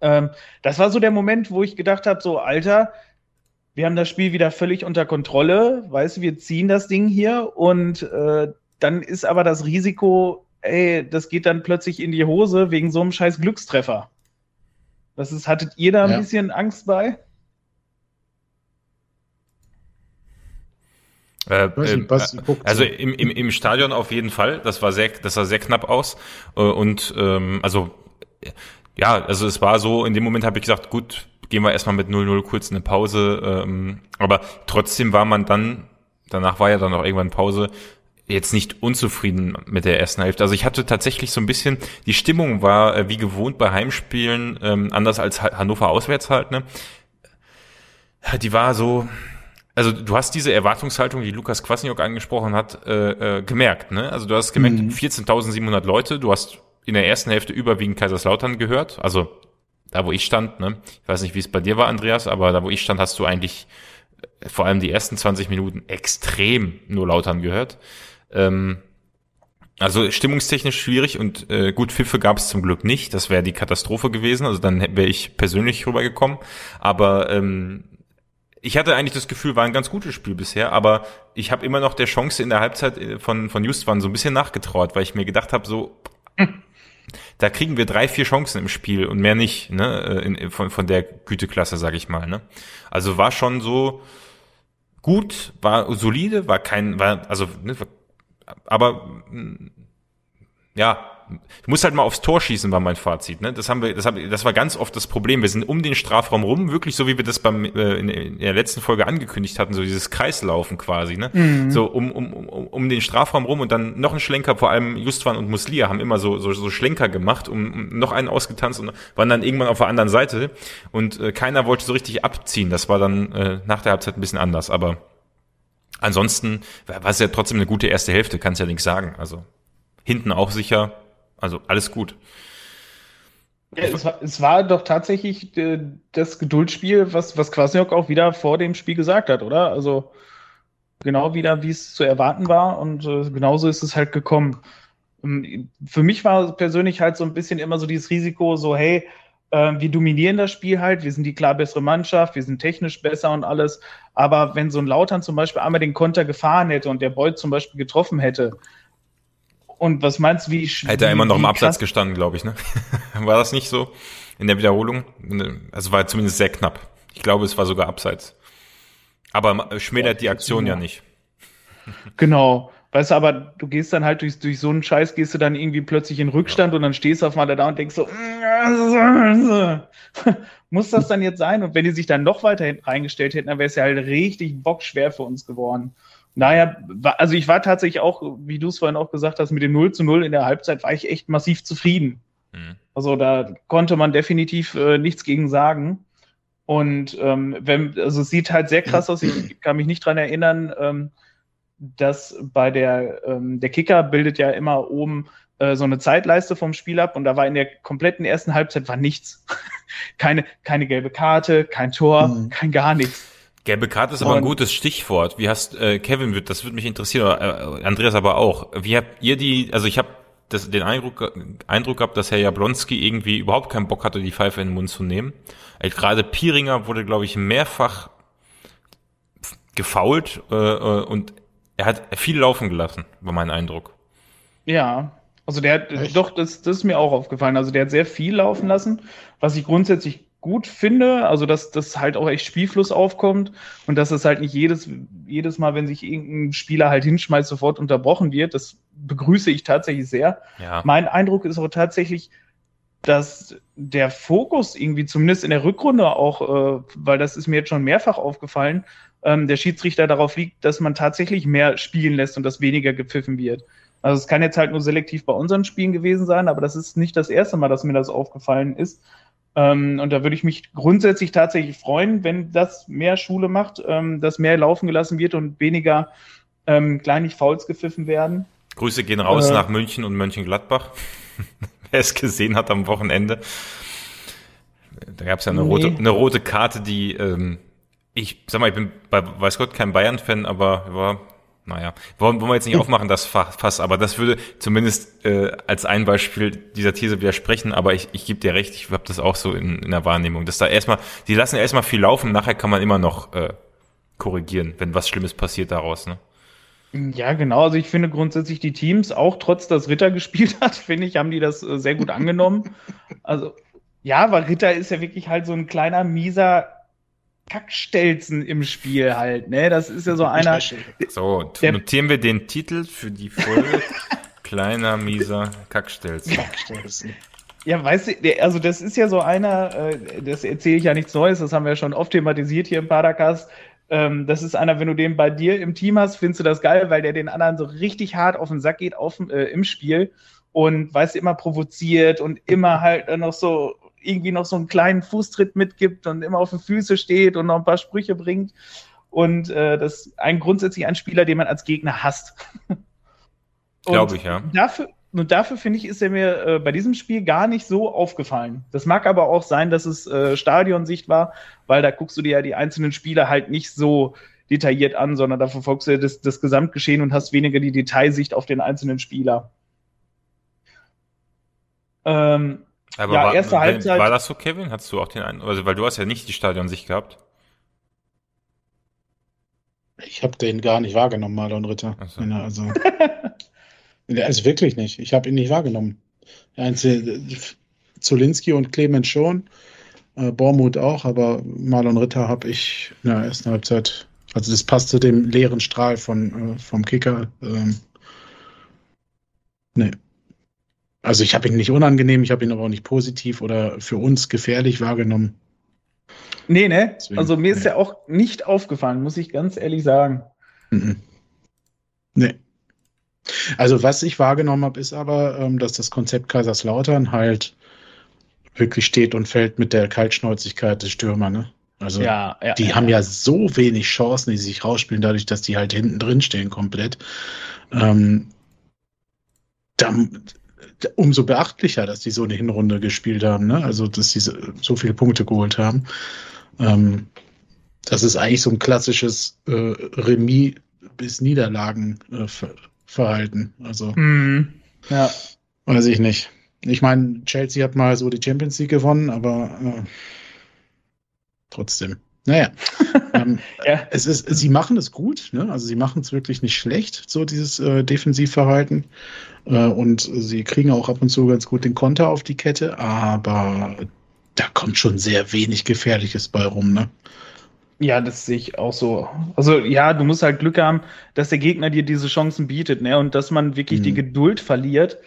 Ähm, das war so der Moment, wo ich gedacht habe, so, Alter, wir haben das Spiel wieder völlig unter Kontrolle, weißt du, wir ziehen das Ding hier und äh, dann ist aber das Risiko, ey, das geht dann plötzlich in die Hose wegen so einem scheiß Glückstreffer. Das ist, hattet ihr da ein ja. bisschen Angst bei? Äh, nicht, äh, also im, im, im Stadion auf jeden Fall. Das war sehr, das sah sehr knapp aus. Äh, und ähm, also ja, also es war so, in dem Moment habe ich gesagt, gut, gehen wir erstmal mit 0-0 kurz eine Pause. Ähm, aber trotzdem war man dann, danach war ja dann auch irgendwann Pause, jetzt nicht unzufrieden mit der ersten Hälfte. Also ich hatte tatsächlich so ein bisschen, die Stimmung war äh, wie gewohnt bei Heimspielen, ähm, anders als Hannover auswärts halt, ne? Die war so, also du hast diese Erwartungshaltung, die Lukas Kwasniok angesprochen hat, äh, äh, gemerkt. Ne? Also du hast gemerkt, mhm. 14.700 Leute, du hast in der ersten Hälfte überwiegend Kaiserslautern gehört, also da, wo ich stand. Ne? Ich weiß nicht, wie es bei dir war, Andreas, aber da, wo ich stand, hast du eigentlich äh, vor allem die ersten 20 Minuten extrem nur Lautern gehört. Ähm, also stimmungstechnisch schwierig und äh, gut, Pfiffe gab es zum Glück nicht. Das wäre die Katastrophe gewesen. Also dann wäre ich persönlich rübergekommen. Aber ähm, ich hatte eigentlich das Gefühl, war ein ganz gutes Spiel bisher, aber ich habe immer noch der Chance in der Halbzeit äh, von, von Justwan so ein bisschen nachgetraut, weil ich mir gedacht habe, so, da kriegen wir drei, vier Chancen im Spiel und mehr nicht, ne, äh, in, von, von der Güteklasse, sag ich mal, ne. Also war schon so gut, war solide, war kein, war, also, ne, aber, ja, ich muss halt mal aufs Tor schießen, war mein Fazit. Ne? Das haben wir, das, haben, das war ganz oft das Problem. Wir sind um den Strafraum rum, wirklich so wie wir das beim äh, in, in der letzten Folge angekündigt hatten, so dieses Kreislaufen quasi. Ne? Mhm. So um, um, um, um den Strafraum rum und dann noch ein Schlenker. Vor allem Justwan und Muslia haben immer so so, so Schlenker gemacht, um, um noch einen ausgetanzt und waren dann irgendwann auf der anderen Seite und äh, keiner wollte so richtig abziehen. Das war dann äh, nach der Halbzeit ein bisschen anders, aber Ansonsten war es ja trotzdem eine gute erste Hälfte, kannst ja nichts sagen. Also hinten auch sicher, also alles gut. Ja, es, war, es, war, doch tatsächlich äh, das Geduldsspiel, was, was Kwasniok auch wieder vor dem Spiel gesagt hat, oder? Also genau wieder, wie es zu erwarten war und äh, genauso ist es halt gekommen. Ähm, für mich war persönlich halt so ein bisschen immer so dieses Risiko, so hey, äh, wir dominieren das Spiel halt, wir sind die klar bessere Mannschaft, wir sind technisch besser und alles. Aber wenn so ein Lautern zum Beispiel einmal den Konter gefahren hätte und der Beut zum Beispiel getroffen hätte, und was meinst du, wie Hätte er immer noch im Absatz gestanden, glaube ich, ne? [laughs] war das nicht so in der Wiederholung? Also war zumindest sehr knapp. Ich glaube, es war sogar abseits. Aber schmälert die Aktion ja nicht. [laughs] Genau. Weißt du, aber du gehst dann halt durch, durch so einen Scheiß, gehst du dann irgendwie plötzlich in Rückstand ja. und dann stehst du auf einmal da und denkst so, [laughs] muss das dann jetzt sein? Und wenn die sich dann noch weiter reingestellt hätten, dann wäre es ja halt richtig bockschwer für uns geworden. Naja, also ich war tatsächlich auch, wie du es vorhin auch gesagt hast, mit dem 0 zu 0 in der Halbzeit war ich echt massiv zufrieden. Mhm. Also da konnte man definitiv äh, nichts gegen sagen. Und ähm, wenn, also es sieht halt sehr krass aus, ich kann mich nicht dran erinnern, ähm, dass bei der, ähm, der Kicker bildet ja immer oben äh, so eine Zeitleiste vom Spiel ab und da war in der kompletten ersten Halbzeit war nichts. [laughs] keine, keine gelbe Karte, kein Tor, mhm. kein gar nichts. Gelbe Karte ist aber ein gutes Stichwort. Wie hast äh, Kevin wird, das würde mich interessieren, oder, äh, Andreas aber auch. Wie habt ihr die? Also ich habe den Eindruck, Eindruck gehabt, dass Herr Jablonski irgendwie überhaupt keinen Bock hatte, die Pfeife in den Mund zu nehmen. Also gerade Pieringer wurde, glaube ich, mehrfach gefault äh, äh, und er hat viel laufen gelassen, war mein Eindruck. Ja, also der hat, Echt? doch, das, das ist mir auch aufgefallen. Also der hat sehr viel laufen lassen, was ich grundsätzlich gut finde, also dass das halt auch echt Spielfluss aufkommt und dass es halt nicht jedes, jedes Mal, wenn sich irgendein Spieler halt hinschmeißt, sofort unterbrochen wird. Das begrüße ich tatsächlich sehr. Ja. Mein Eindruck ist aber tatsächlich, dass der Fokus irgendwie zumindest in der Rückrunde auch, äh, weil das ist mir jetzt schon mehrfach aufgefallen, ähm, der Schiedsrichter darauf liegt, dass man tatsächlich mehr spielen lässt und dass weniger gepfiffen wird. Also es kann jetzt halt nur selektiv bei unseren Spielen gewesen sein, aber das ist nicht das erste Mal, dass mir das aufgefallen ist. Ähm, und da würde ich mich grundsätzlich tatsächlich freuen, wenn das mehr Schule macht, ähm, dass mehr laufen gelassen wird und weniger ähm, kleinlich Fouls gepfiffen werden. Grüße gehen raus äh, nach München und Mönchengladbach. [laughs] Wer es gesehen hat am Wochenende. Da gab es ja eine, nee. rote, eine rote Karte, die ähm, ich sag mal, ich bin bei weiß Gott kein Bayern-Fan, aber war naja, wollen, wollen wir jetzt nicht aufmachen, das Fass, aber das würde zumindest äh, als ein Beispiel dieser These widersprechen, aber ich, ich gebe dir recht, ich habe das auch so in, in der Wahrnehmung, dass da erstmal, die lassen ja erstmal viel laufen, nachher kann man immer noch äh, korrigieren, wenn was Schlimmes passiert daraus, ne? Ja, genau. Also ich finde grundsätzlich die Teams, auch trotz dass Ritter [laughs] gespielt hat, finde ich, haben die das äh, sehr gut angenommen. Also ja, weil Ritter ist ja wirklich halt so ein kleiner, mieser Kackstelzen im Spiel halt, ne? Das ist ja so einer. So, notieren wir den Titel für die Folge. [laughs] Kleiner, mieser Kackstelzen. Kackstelzen. Ja, weißt du, also das ist ja so einer, äh, das erzähle ich ja nichts Neues, das haben wir ja schon oft thematisiert hier im Padercast. Ähm, das ist einer, wenn du den bei dir im Team hast, findest du das geil, weil der den anderen so richtig hart auf den Sack geht auf, äh, im Spiel und weißt du, immer provoziert und immer halt noch so irgendwie noch so einen kleinen Fußtritt mitgibt und immer auf den Füße steht und noch ein paar Sprüche bringt. Und äh, das ist ein grundsätzlich ein Spieler, den man als Gegner hasst. [laughs] Glaube ich, ja. Dafür, und dafür finde ich, ist er mir äh, bei diesem Spiel gar nicht so aufgefallen. Das mag aber auch sein, dass es äh, Stadionsicht war, weil da guckst du dir ja die einzelnen Spieler halt nicht so detailliert an, sondern da verfolgst du das, das Gesamtgeschehen und hast weniger die Detailsicht auf den einzelnen Spieler. Ähm, aber ja, war, erste Halbzeit. War das so, Kevin? Hattest du auch den einen? Also, weil du hast ja nicht die Stadionsicht gehabt. Ich habe den gar nicht wahrgenommen, Marlon Ritter. So. Also, [laughs] also wirklich nicht. Ich habe ihn nicht wahrgenommen. Einzige, Zulinski und Clemens schon, äh, Bormuth auch, aber Marlon Ritter habe ich in der ersten Halbzeit. Also das passte dem leeren Strahl von, äh, vom Kicker. Ähm, nee. Also ich habe ihn nicht unangenehm, ich habe ihn aber auch nicht positiv oder für uns gefährlich wahrgenommen. Nee, ne? Deswegen, also mir nee. ist ja auch nicht aufgefallen, muss ich ganz ehrlich sagen. Mhm. Nee. Also was ich wahrgenommen habe, ist aber, ähm, dass das Konzept Kaiserslautern halt wirklich steht und fällt mit der Kaltschnäuzigkeit des Stürmer, ne? Also ja, ja, die ja, haben ja so wenig Chancen, die sich rausspielen, dadurch, dass die halt hinten drin stehen komplett. Ähm, da, umso beachtlicher, dass die so eine Hinrunde gespielt haben, ne? Also, dass sie so viele Punkte geholt haben. Ähm, das ist eigentlich so ein klassisches äh, Remis bis Niederlagenverhalten. Äh, also, mm, ja. weiß ich nicht. Ich meine, Chelsea hat mal so die Champions League gewonnen, aber äh, trotzdem. Naja, [laughs] ähm, ja. es ist, sie machen es gut, ne? also sie machen es wirklich nicht schlecht, so dieses äh, Defensivverhalten. Äh, und sie kriegen auch ab und zu ganz gut den Konter auf die Kette, aber da kommt schon sehr wenig Gefährliches bei rum, ne? Ja, das sehe ich auch so. Also ja, du musst halt Glück haben, dass der Gegner dir diese Chancen bietet, ne? Und dass man wirklich mhm. die Geduld verliert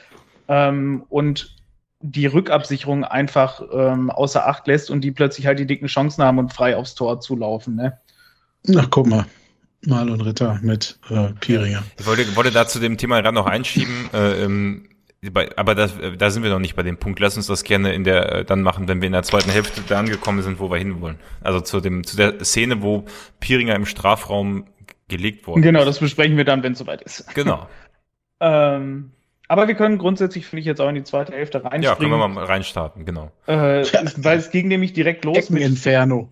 ähm, und die Rückabsicherung einfach ähm, außer Acht lässt und die plötzlich halt die dicken Chancen haben und frei aufs Tor zulaufen, ne? Ach, guck mal. Marlon Ritter mit äh, Piringer. Ich wollte, wollte da zu dem Thema gerade noch einschieben, [laughs] äh, ähm, bei, aber das, da sind wir noch nicht bei dem Punkt. Lass uns das gerne in der äh, dann machen, wenn wir in der zweiten Hälfte da angekommen sind, wo wir hinwollen. Also zu dem zu der Szene, wo Piringer im Strafraum gelegt wurde. Genau, das besprechen wir dann, wenn es soweit ist. Genau. [laughs] ähm, aber wir können grundsätzlich, finde ich, jetzt auch in die zweite Hälfte reinspringen. Ja, können wir mal reinstarten, genau. Äh, weil es ging nämlich direkt los Ecken mit Inferno.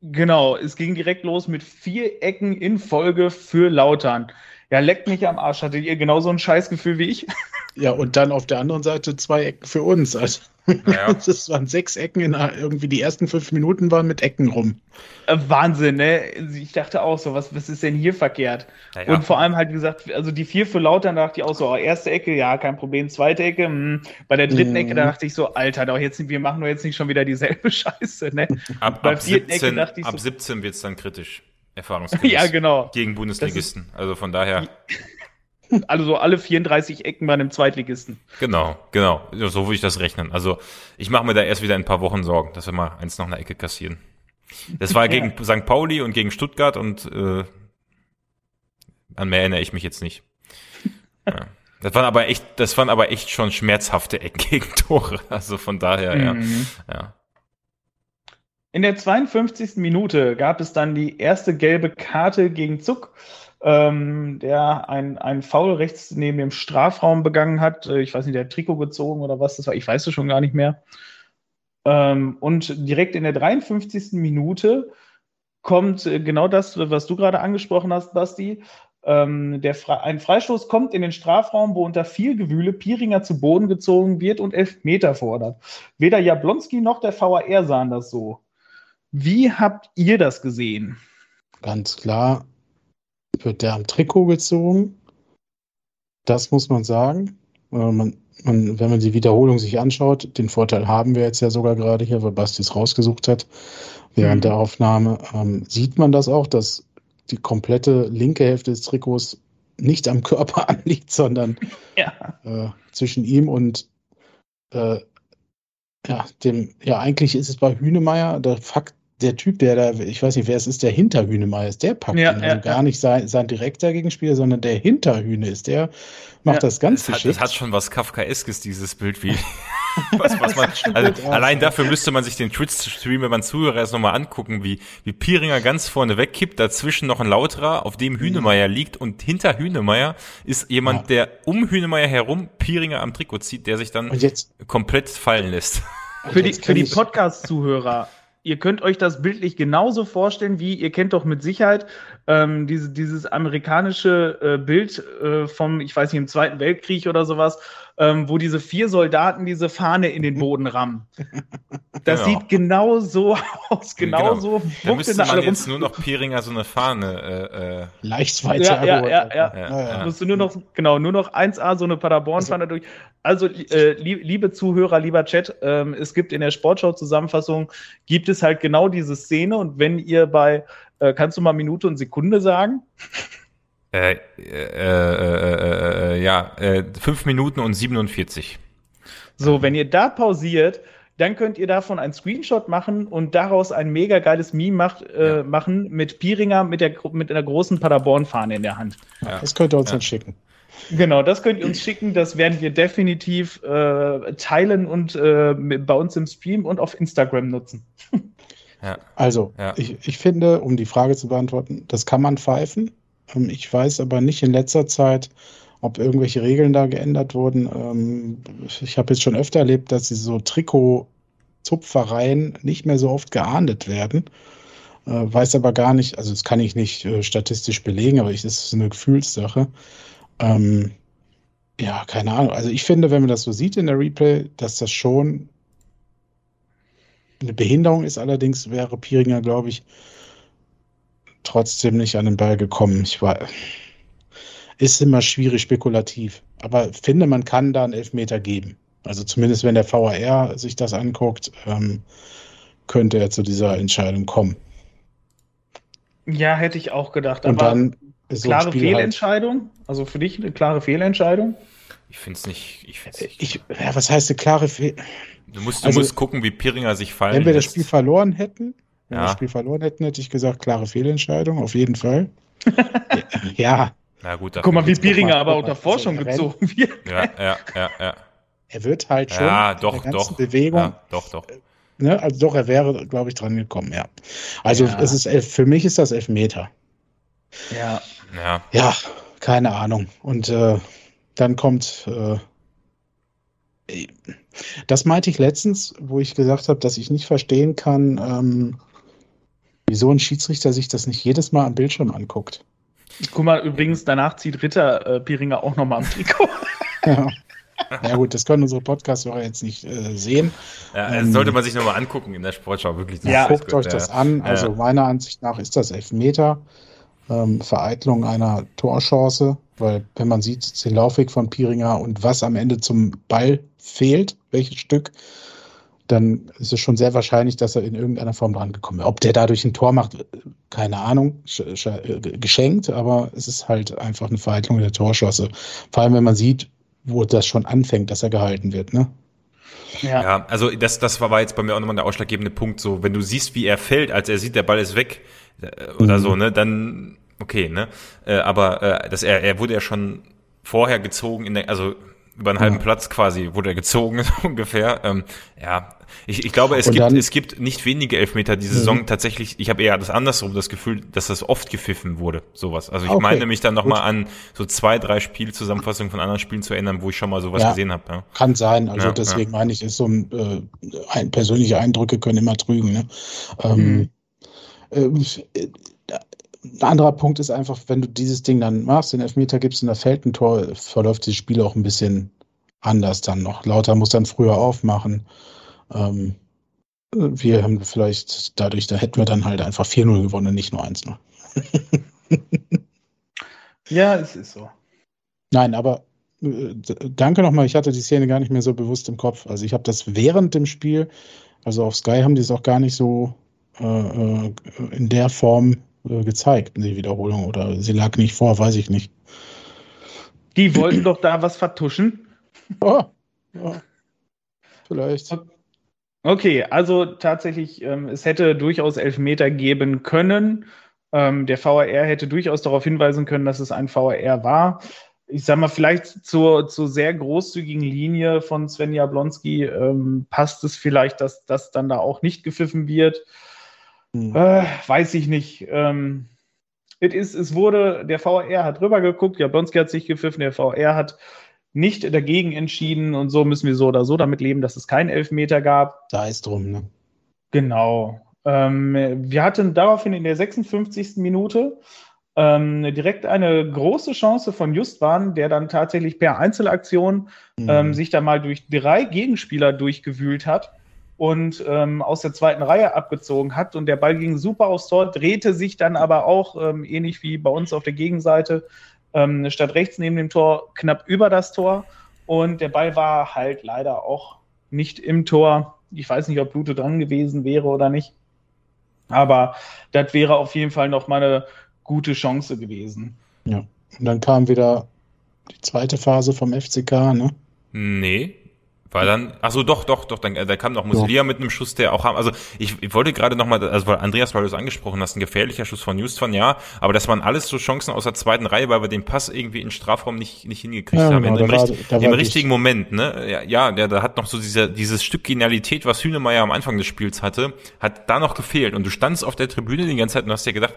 Genau, es ging direkt los mit vier Ecken in Folge für Lautern. Ja, leckt mich am Arsch. Hattet ihr genauso ein Scheißgefühl wie ich? Ja, und dann auf der anderen Seite zwei Ecken für uns. Also naja. [laughs] das waren sechs Ecken in irgendwie die ersten fünf Minuten waren mit Ecken rum. Äh, Wahnsinn, ne? Ich dachte auch so, was, was ist denn hier verkehrt? Naja. Und vor allem halt gesagt, also die vier für Lautern dachte ich auch so, oh, erste Ecke, ja, kein Problem, zweite Ecke, mh. Hm. bei der dritten mhm. Ecke, da dachte ich so, Alter, doch jetzt, wir machen doch jetzt nicht schon wieder dieselbe [laughs] Scheiße, ne? Ab, ab 17, ab so, 17 wird's dann kritisch. Erfahrungsgemäß. [laughs] ja, genau. Gegen Bundesligisten. Also von daher. [laughs] Also alle 34 Ecken bei einem Zweitligisten. Genau, genau. So würde ich das rechnen. Also ich mache mir da erst wieder ein paar Wochen Sorgen, dass wir mal eins nach einer Ecke kassieren. Das war [laughs] gegen ja. St. Pauli und gegen Stuttgart und äh, an mehr erinnere ich mich jetzt nicht. Ja. Das waren aber echt, das waren aber echt schon schmerzhafte Eckgegentore. Also von daher, mhm. ja. ja. In der 52. Minute gab es dann die erste gelbe Karte gegen Zuck, ähm, der ein, ein Foul rechts neben dem Strafraum begangen hat. Äh, ich weiß nicht, der hat Trikot gezogen oder was das war. Ich weiß es schon gar nicht mehr. Ähm, und direkt in der 53. Minute kommt äh, genau das, was du gerade angesprochen hast, Basti. Ähm, der Fre ein Freistoß kommt in den Strafraum, wo unter viel Gewühle Piringer zu Boden gezogen wird und Elfmeter fordert. Weder Jablonski noch der VAR sahen das so. Wie habt ihr das gesehen? Ganz klar wird der am Trikot gezogen. Das muss man sagen. Äh, man, man, wenn man die Wiederholung sich anschaut, den Vorteil haben wir jetzt ja sogar gerade hier, weil Basti es rausgesucht hat während mhm. der Aufnahme, ähm, sieht man das auch, dass die komplette linke Hälfte des Trikots nicht am Körper [laughs] anliegt, sondern [laughs] ja. äh, zwischen ihm und äh, ja, dem, ja, eigentlich ist es bei Hünemeyer der Fakt, der Typ, der da, ich weiß nicht, wer es ist, der hinter Hünemeyer ist, der packt ja, ihn. Also ja, gar nicht sein, sein direkter Gegenspieler, sondern der hinter Hühne ist, der macht das ganz das geschickt. Hat, das hat schon was Kafkaeskes, dieses Bild, wie, [laughs] [laughs] was, was man, also allein dafür müsste man sich den Twitch-Stream, wenn man Zuhörer ist, nochmal angucken, wie, wie Pieringer ganz vorne wegkippt, dazwischen noch ein Lauterer, auf dem Hühnemeier liegt und hinter Hühnemeier ist jemand, ja. der um Hühnemeier herum Pieringer am Trikot zieht, der sich dann jetzt, komplett fallen lässt. Für die, für die Podcast-Zuhörer, ihr könnt euch das bildlich genauso vorstellen, wie ihr kennt doch mit Sicherheit ähm, diese, dieses amerikanische äh, Bild äh, vom, ich weiß nicht, im Zweiten Weltkrieg oder sowas, ähm, wo diese vier Soldaten diese Fahne in den Boden rammen. [laughs] Das genau. sieht genau so [laughs] aus, genau, genau. so. Da müsste man jetzt nur noch Piringer so eine Fahne äh, äh. leicht weiter. Ja, ja, ja, ja. ja, ja. Musst du nur noch, genau, nur noch 1A so eine Paderborn-Fahne also, durch. Also, äh, liebe Zuhörer, lieber Chat, ähm, es gibt in der Sportschau-Zusammenfassung, gibt es halt genau diese Szene und wenn ihr bei, äh, kannst du mal Minute und Sekunde sagen? Äh, äh, äh, äh, ja, äh, 5 Minuten und 47. So, wenn ihr da pausiert, dann könnt ihr davon einen Screenshot machen und daraus ein mega geiles Meme macht, äh, ja. machen mit Piringer mit der mit einer großen Paderborn-Fahne in der Hand. Ja. Das könnt ihr uns ja. dann schicken. Genau, das könnt ihr uns schicken. Das werden wir definitiv äh, teilen und äh, bei uns im Stream und auf Instagram nutzen. [laughs] Ja. Also, ja. Ich, ich finde, um die Frage zu beantworten, das kann man pfeifen. Ähm, ich weiß aber nicht in letzter Zeit, ob irgendwelche Regeln da geändert wurden. Ähm, ich habe jetzt schon öfter erlebt, dass diese so Trikot-Zupfereien nicht mehr so oft geahndet werden. Äh, weiß aber gar nicht, also das kann ich nicht äh, statistisch belegen, aber es ist eine Gefühlssache. Ähm, ja, keine Ahnung. Also ich finde, wenn man das so sieht in der Replay, dass das schon eine Behinderung ist. Allerdings wäre Piringer, glaube ich, trotzdem nicht an den Ball gekommen. Ich war, ist immer schwierig spekulativ. Aber finde, man kann da einen Elfmeter geben. Also zumindest wenn der VAR sich das anguckt, ähm, könnte er zu dieser Entscheidung kommen. Ja, hätte ich auch gedacht. Und dann so klare halt Fehlentscheidung. Halt also für dich eine klare Fehlentscheidung. Ich finde es nicht. Ich find's nicht. Ich, ja, was heißt eine klare Fehlentscheidung? Du musst, du also, musst gucken, wie Piringer sich fallen Wenn wir lässt. das Spiel verloren hätten, wenn ja. wir das Spiel verloren hätten, hätte ich gesagt, klare Fehlentscheidung, auf jeden Fall. [laughs] ja. Na gut, Guck mal, wie Piringer aber unter Forschung gezogen wird. Ja, ja, ja, ja. [laughs] Er wird halt schon ja, doch, doch. Bewegung. Ja, doch, doch. Ne, also doch, er wäre, glaube ich, dran gekommen, ja. Also ja. es ist elf, für mich ist das Elfmeter. Ja. Ja. Ja, keine Ahnung. Und äh, dann kommt äh, das meinte ich letztens, wo ich gesagt habe, dass ich nicht verstehen kann, ähm, wieso ein Schiedsrichter sich das nicht jedes Mal am Bildschirm anguckt. Guck mal, übrigens, danach zieht Ritter äh, Piringer auch nochmal am Trikot. [laughs] ja. ja. gut, das können unsere Podcast-Hörer jetzt nicht äh, sehen. Ja, ähm, sollte man sich nochmal angucken in der Sportschau, wirklich. Ja, guckt gut, euch ja. das an. Also ja. meiner Ansicht nach ist das Elfmeter. Ähm, Vereitlung einer Torchance, weil wenn man sieht den Laufweg von Piringer und was am Ende zum Ball fehlt, welches Stück, dann ist es schon sehr wahrscheinlich, dass er in irgendeiner Form dran gekommen ist. Ob der dadurch ein Tor macht, keine Ahnung, geschenkt, aber es ist halt einfach eine Vereitelung der Torschosse. Vor allem, wenn man sieht, wo das schon anfängt, dass er gehalten wird, ne? Ja. ja, also das, das war jetzt bei mir auch nochmal der ausschlaggebende Punkt. So, wenn du siehst, wie er fällt, als er sieht, der Ball ist weg äh, oder mhm. so, ne, dann okay, ne? Äh, aber äh, das, er, er wurde ja schon vorher gezogen in der, also über einen halben ja. Platz quasi wurde er gezogen [laughs] ungefähr. Ähm, ja, ich, ich glaube, es gibt dann, es gibt nicht wenige Elfmeter diese Saison mhm. tatsächlich. Ich habe eher das andersrum das Gefühl, dass das oft gepfiffen wurde, sowas. Also ich okay. meine mich dann noch mal an so zwei, drei Spielzusammenfassungen von anderen Spielen zu erinnern, wo ich schon mal sowas ja, gesehen habe. Ja. Kann sein. Also ja, deswegen meine ich, ist so ein, äh, ein persönliche Eindrücke können immer trügen. Ne? Ähm, mhm. Äh, ein anderer Punkt ist einfach, wenn du dieses Ding dann machst, den Elfmeter gibst und da fällt ein Tor, verläuft das Spiel auch ein bisschen anders dann noch. Lauter muss dann früher aufmachen. Ähm, wir haben vielleicht dadurch, da hätten wir dann halt einfach 4-0 gewonnen, nicht nur 1-0. [laughs] ja, es ist so. Nein, aber äh, danke nochmal, ich hatte die Szene gar nicht mehr so bewusst im Kopf. Also ich habe das während dem Spiel, also auf Sky haben die es auch gar nicht so äh, äh in der Form äh, gezeigt, die Wiederholung. Oder sie lag nicht vor, weiß ich nicht. Die wollten doch da was vertuschen. [laughs] Oh, ja. Vielleicht. Okay, also tatsächlich, ähm, es hätte durchaus Elfmeter geben können. Ähm, der VAR hätte durchaus darauf hinweisen können, dass es ein VAR war. Ich sag mal, vielleicht zur, zur sehr großzügigen Linie von Sven Jablonski ähm, passt es vielleicht, dass das dann da auch nicht gepfiffen wird. Hm. Äh, weiß ich nicht. Ähm, it is, es wurde, der VR hat drüber geguckt, Jablonski hat sich gepfiffen, der VR hat nicht dagegen entschieden und so müssen wir so oder so damit leben, dass es keinen Elfmeter gab. Da ist drum, ne? Genau. Ähm, wir hatten daraufhin in der 56. Minute ähm, direkt eine große Chance von Justwan, der dann tatsächlich per Einzelaktion mhm. ähm, sich da mal durch drei Gegenspieler durchgewühlt hat und ähm, aus der zweiten Reihe abgezogen hat. Und der Ball ging super aufs Tor, drehte sich dann aber auch, ähm, ähnlich wie bei uns auf der Gegenseite, ähm, statt rechts neben dem Tor knapp über das Tor. Und der Ball war halt leider auch nicht im Tor. Ich weiß nicht, ob Blute dran gewesen wäre oder nicht. Aber das wäre auf jeden Fall noch mal eine gute Chance gewesen. Ja. Und dann kam wieder die zweite Phase vom FCK, ne? Nee, weil dann, ach so, doch, doch, doch, dann, da kam noch Musilia mit einem Schuss, der auch haben, also ich, ich wollte gerade nochmal, also weil Andreas, weil du es angesprochen hast, ein gefährlicher Schuss von Justvan, ja, aber das waren alles so Chancen aus der zweiten Reihe, weil wir den Pass irgendwie in Strafraum nicht, nicht hingekriegt ja, haben. Genau, Im, war, richt, im richtigen Moment, ne, ja, ja der, der hat noch so dieser, dieses Stück Genialität, was Hünemeyer am Anfang des Spiels hatte, hat da noch gefehlt. Und du standst auf der Tribüne die ganze Zeit und hast dir gedacht,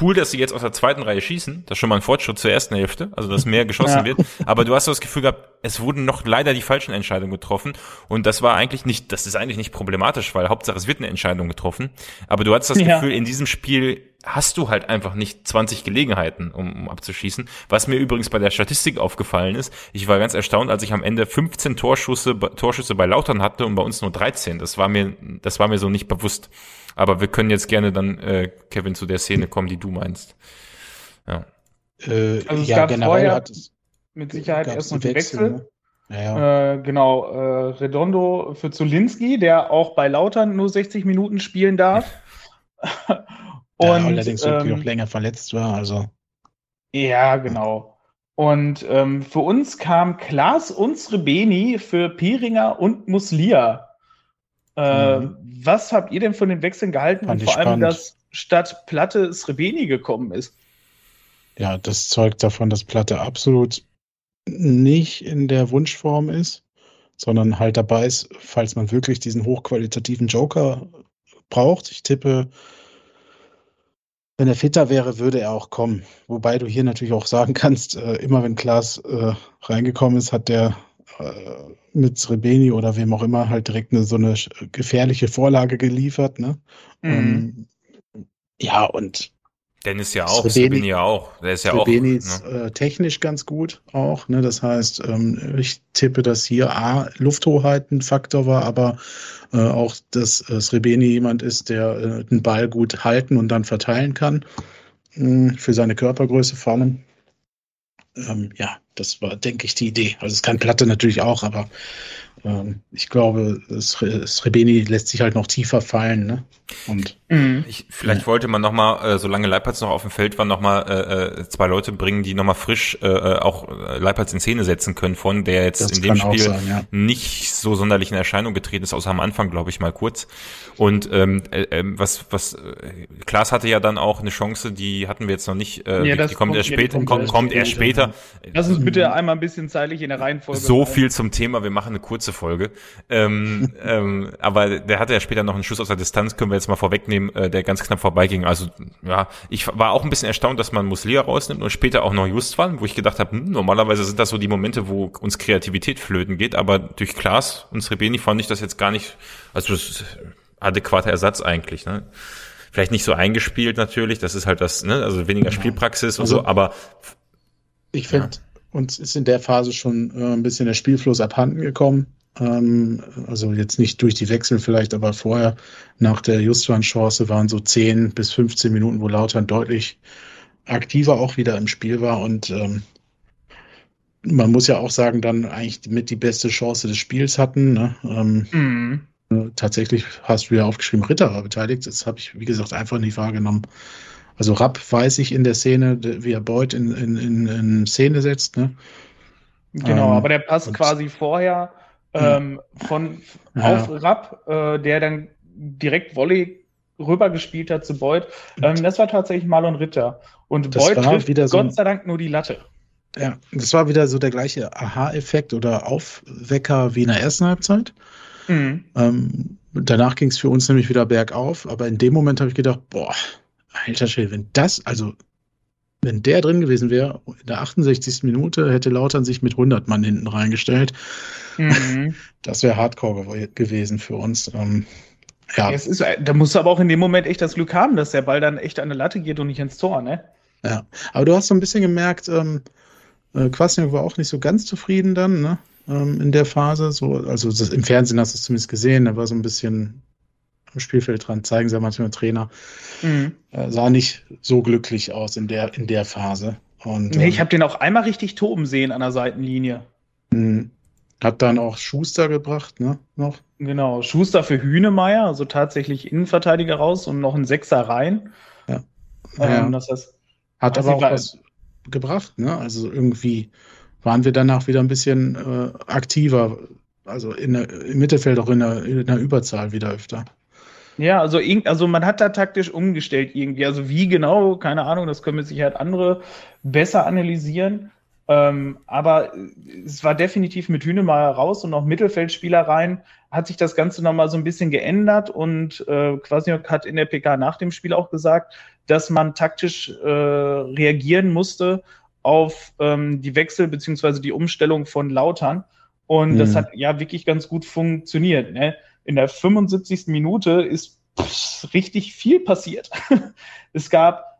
cool, dass sie jetzt aus der zweiten Reihe schießen. Das ist schon mal ein Fortschritt zur ersten Hälfte, also dass mehr geschossen ja. wird. Aber du hast das Gefühl gehabt, es wurden noch leider die falschen Entscheidungen getroffen. Und das war eigentlich nicht, das ist eigentlich nicht problematisch, weil Hauptsache es wird eine Entscheidung getroffen. Aber du hattest das ja. Gefühl, in diesem Spiel hast du halt einfach nicht 20 Gelegenheiten, um, um abzuschießen. Was mir übrigens bei der Statistik aufgefallen ist, ich war ganz erstaunt, als ich am Ende 15 Torschüsse, Torschüsse bei Lautern hatte und bei uns nur 13. Das war mir, das war mir so nicht bewusst. Aber wir können jetzt gerne dann, äh, Kevin, zu der Szene kommen, die du meinst. Ja. Äh, also es ja, gab vorher hat es, mit Sicherheit erst noch die Wechsel. Wechsel. Ne? Ja, Äh, genau, äh, Redondo für Zulinski, der auch bei Lautern nur 60 Minuten spielen darf. [laughs] Und, ja, allerdings ähm, noch länger verletzt war, also. Ja, genau. Und ähm, für uns kam Klaas und Srebeni für Piringer und Muslia. Äh, mhm. Was habt ihr denn von den Wechseln gehalten? Fand und vor allem, dass statt Platte Srebeni gekommen ist. Ja, das zeugt davon, dass Platte absolut nicht in der Wunschform ist, sondern halt dabei ist, falls man wirklich diesen hochqualitativen Joker braucht. Ich tippe, wenn er fitter wäre, würde er auch kommen. Wobei du hier natürlich auch sagen kannst, äh, immer wenn Klaas äh, reingekommen ist, hat der mit Srebeni oder wem auch immer halt direkt eine so eine gefährliche Vorlage geliefert. Ne? Mhm. Ähm, ja, und Dennis ja auch, Srebeni ja auch. Der ist ja Srebeni auch. ist ne? äh, technisch ganz gut auch. Ne? Das heißt, ähm, ich tippe, dass hier A, Lufthoheit ein Faktor war, aber äh, auch, dass äh, Srebeni jemand ist, der äh, den Ball gut halten und dann verteilen kann. Mh, hm, für seine Körpergröße vor allem. Ähm, ja, das war, denke ich, die Idee. Also es kann Platte natürlich auch, aber ähm, ich glaube, Srebeni lässt sich halt noch tiefer fallen. Ne? Und Mhm. Ich, vielleicht wollte man noch mal, äh, solange Leipertz noch auf dem Feld war, noch mal äh, äh zwei Leute bringen, die noch mal frisch äh, äh auch Leipertz in Szene setzen können, von der jetzt das in dem Spiel sein, ja. nicht so sonderlich in Erscheinung getreten ist, außer am Anfang, glaube ich, mal kurz. Und ähm, äh, ähm, was was äh, Klaas hatte ja dann auch eine Chance, die hatten wir jetzt noch nicht. Äh, ja, die, die kommt erst später. Kommt, kommt, kommt erst später. Lass uns bitte einmal ein bisschen zeitlich in der Reihenfolge. So viel zum Thema. Wir machen eine kurze Folge. ähm, [laughs] ähm, aber der hatte ja später noch einen Schuss aus der Distanz. Können wir jetzt mal vorwegnehmen, äh, der ganz knapp vorbeiging. Also ja, ich war auch ein bisschen erstaunt, dass man Muslia rausnimmt und später auch noch Justwan, wo ich gedacht habe, hm, normalerweise sind das so die Momente, wo uns Kreativität flöten geht, aber durch Klaas und Srebeni fand ich das jetzt gar nicht, also das ist adäquater Ersatz eigentlich, ne? Vielleicht nicht so eingespielt natürlich, das ist halt das, ne, also weniger ja. Spielpraxis und also, so, aber ich finde, ja. uns ist in der Phase schon äh, ein bisschen der Spielfluss abhanden gekommen. Ähm, also jetzt nicht durch die Wechsel vielleicht, aber vorher nach der Justwan-Chance waren so 10 bis 15 Minuten, wo Lautern deutlich aktiver auch wieder im Spiel war und ähm, man muss ja auch sagen, dann eigentlich mit die beste Chance des Spiels hatten. Ne? Ähm, mhm. Äh, tatsächlich hast du ja aufgeschrieben, Ritter war beteiligt. Das habe ich, wie gesagt, einfach nicht wahrgenommen. Also Rapp weiß ich in der Szene, wie er Beuth in, in, in, in Szene setzt. Ne? Genau, ähm, aber der passt quasi vorher ähm, von ja. auf Rapp, äh, der dann direkt Volley rübergespielt hat zu Beuth. Ähm, das war tatsächlich Marlon Ritter. Und das Beuth trifft wieder so Gott sei Dank nur die Latte. Ja, das war wieder so der gleiche Aha-Effekt oder Aufwecker wie in der ersten Halbzeit. Mhm. Ähm, danach ging es für uns nämlich wieder bergauf, aber in dem Moment habe ich gedacht, boah, alter Schwede, wenn das, also wenn der drin gewesen wäre, in der 68. Minute hätte Lautern sich mit 100 Mann hinten reingestellt. Mhm. [laughs] Das wäre Hardcore gewesen für uns. Ähm, ja. Es ist, da musst du aber auch in dem Moment echt das Glück haben, dass der Ball dann echt an der Latte geht und nicht ins Tor, ne? Ja, aber du hast so ein bisschen gemerkt, ähm, äh, Kwasniok war auch nicht so ganz zufrieden dann, ne? Ähm, in der Phase. So, also das, im Fernsehen hast du es zumindest gesehen, da war so ein bisschen am Spielfeld dran, zeigen sie ja manchmal Trainer. Mhm. Äh, sah nicht so glücklich aus in der, in der Phase. Und, nee, ich ähm, habe den auch einmal richtig toben sehen an der Seitenlinie. Mh. Hat dann auch Schuster gebracht, ne? Noch? Genau, Schuster für Hühnemeier, also tatsächlich Innenverteidiger raus und noch ein Sechser rein. Ja. Ähm, das heißt, hat aber auch was gebracht, ne? Also irgendwie waren wir danach wieder ein bisschen äh, aktiver, also in der, im Mittelfeld auch in der, in der Überzahl wieder öfter. Ja, also, also man hat da taktisch umgestellt irgendwie. Also wie genau, keine Ahnung, das können mit Sicherheit andere besser analysieren. Ähm, aber es war definitiv mit Hünemeyer raus und noch Mittelfeldspieler rein, hat sich das Ganze nochmal so ein bisschen geändert und äh, Kwasniok hat in der PK nach dem Spiel auch gesagt, dass man taktisch äh, reagieren musste auf ähm, die Wechsel beziehungsweise die Umstellung von Lautern. Und mhm. das hat ja wirklich ganz gut funktioniert. Ne? in der 75. Minute ist pff, richtig viel passiert. [laughs] es gab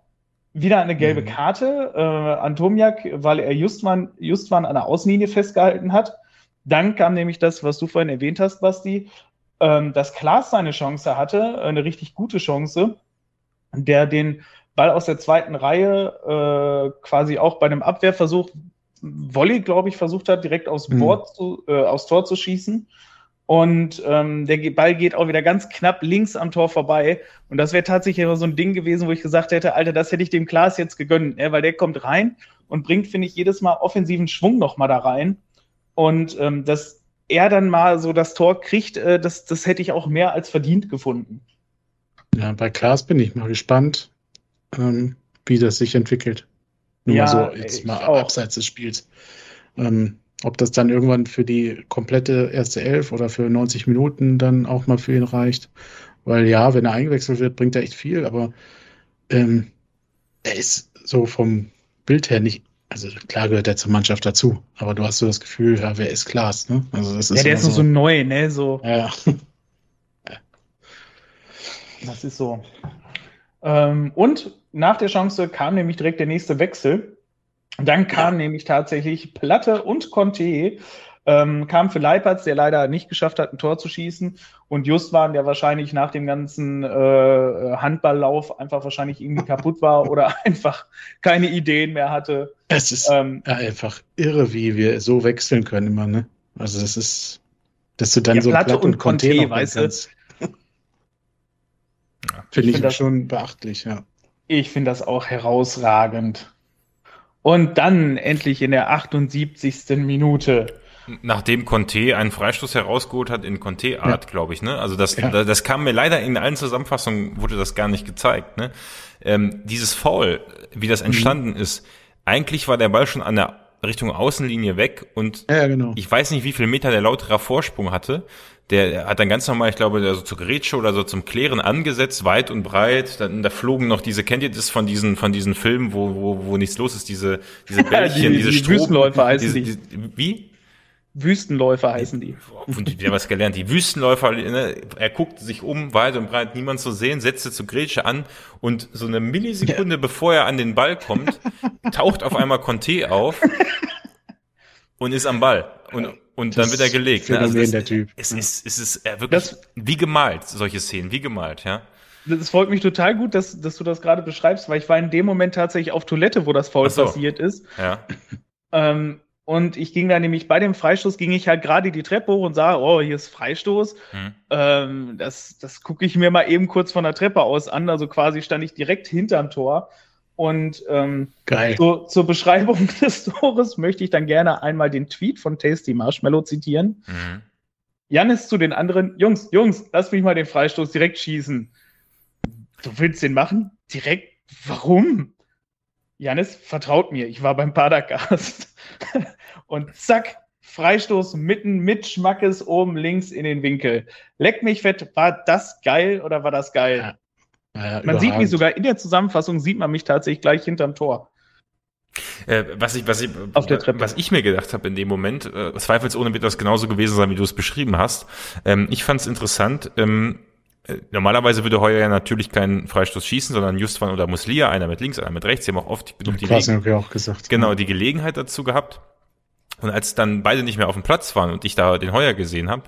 wieder eine gelbe mhm. Karte äh, an Tomiak, weil er Justwan, Justwan an der Außenlinie festgehalten hat. Dann kam nämlich das, was du vorhin erwähnt hast, Basti, ähm, dass Klaas seine Chance hatte, eine richtig gute Chance, der den Ball aus der zweiten Reihe äh, quasi auch bei einem Abwehrversuch, Volley, glaube ich, versucht hat, direkt aufs, mhm. Board zu, äh, aufs Tor zu schießen. Und ähm, der Ball geht auch wieder ganz knapp links am Tor vorbei. Und das wäre tatsächlich so ein Ding gewesen, wo ich gesagt hätte, Alter, das hätte ich dem Klaas jetzt gegönnt, ne? weil der kommt rein und bringt, finde ich, jedes Mal offensiven Schwung nochmal da rein. Und ähm, dass er dann mal so das Tor kriegt, äh, das, das hätte ich auch mehr als verdient gefunden. Ja, bei Klaas bin ich mal gespannt, ähm, wie das sich entwickelt. Nur ja, mal so jetzt mal abseits des Spiels. Ähm, ob das dann irgendwann für die komplette erste Elf oder für 90 Minuten dann auch mal für ihn reicht. Weil ja, wenn er eingewechselt wird, bringt er echt viel, aber ähm, er ist so vom Bild her nicht, also klar gehört er zur Mannschaft dazu, aber du hast so das Gefühl, ja, wer ist Klaas, ne? Also das ist ja, der ist so, so neu, ne? So. Ja. [laughs] das ist so. Ähm, und nach der Chance kam nämlich direkt der nächste Wechsel. Dann kam ja. nämlich tatsächlich Platte und Conte, ähm, kam für Leipertz, der leider nicht geschafft hat, ein Tor zu schießen. Und Justwan, der wahrscheinlich nach dem ganzen äh, Handballlauf einfach wahrscheinlich irgendwie kaputt war [laughs] oder einfach keine Ideen mehr hatte. Es ist ähm, einfach irre, wie wir so wechseln können immer, ne? Also das ist, dass du dann ja, so Platte, Platte und, und Conte, Conte weißt du. Finde ich, find das- schon beachtlich, ja. Ich finde das auch herausragend. Und dann endlich in der 78. Minute. Nachdem Conte einen Freistoß herausgeholt hat in Conte-Art, glaube ich, ne? Also das, Ja. das, kam mir leider in allen Zusammenfassungen wurde das gar nicht gezeigt, ne? Ähm, dieses Foul, wie das entstanden ist, eigentlich war der Ball schon an der Richtung Außenlinie weg und Ja, genau. ich weiß nicht, wie viel Meter der Lauterer Vorsprung hatte. Der hat dann ganz normal, ich glaube, der so zur Grätsche oder so zum Klären angesetzt, weit und breit. Dann da flogen noch diese, kennt ihr das von diesen, von diesen Filmen, wo, wo, wo nichts los ist, diese, diese [laughs] Bällchen, Die- diese die Stroben. Wüstenläufer heißen diese, die. diese, wie? Wüstenläufer heißen die. Und der was gelernt. Die Wüstenläufer, ne, er guckt sich um, weit und breit, niemand zu sehen, setzte zur Grätsche an und so eine Millisekunde bevor er an den Ball kommt, taucht auf einmal Conte auf und ist am Ball. Und, und dann wird er gelegt. Ne? Phänomen das, der Typ. Es ist, es ist äh, wirklich Das- wie gemalt, solche Szenen, wie gemalt, ja. Das freut mich total gut, dass, dass du das gerade beschreibst, weil ich war in dem Moment tatsächlich auf Toilette, wo das Foul so. passiert ist. Ja. Ähm, und ich ging da nämlich bei dem Freistoß, ging ich halt gerade die Treppe hoch und sah, oh, hier ist Freistoß. Hm. Ähm, das das gucke ich mir mal eben kurz von der Treppe aus an. Also quasi stand ich direkt hinterm Tor. Und ähm, Geil. so, zur Beschreibung [laughs] des Tores möchte ich dann gerne einmal den Tweet von Tasty Marshmallow zitieren. Mhm. Janis zu den anderen, Jungs, Jungs, lass mich mal den Freistoß direkt schießen. Du willst den machen? Direkt? Warum? Janis, vertraut mir, ich war beim Padercast. [laughs] Und zack, Freistoß mitten mit Schmackes oben links in den Winkel. Leck mich fett, war das geil oder war das geil? Ja, Ja, man sieht mich überragend. sogar in der Zusammenfassung, sieht man mich tatsächlich gleich hinterm Tor. Äh, was ich, was ich, was ich mir gedacht habe in dem Moment, äh, zweifelsohne wird das genauso gewesen sein, wie du es beschrieben hast. Ähm, ich fand es interessant. Ähm, äh, normalerweise würde Heuer ja natürlich keinen Freistoß schießen, sondern Justwan oder Muslia, einer mit links, einer mit rechts. Sie haben auch oft genug die, ich auch gesagt. genau, die Gelegenheit dazu gehabt. Und als dann beide nicht mehr auf dem Platz waren und ich da den Heuer gesehen habe,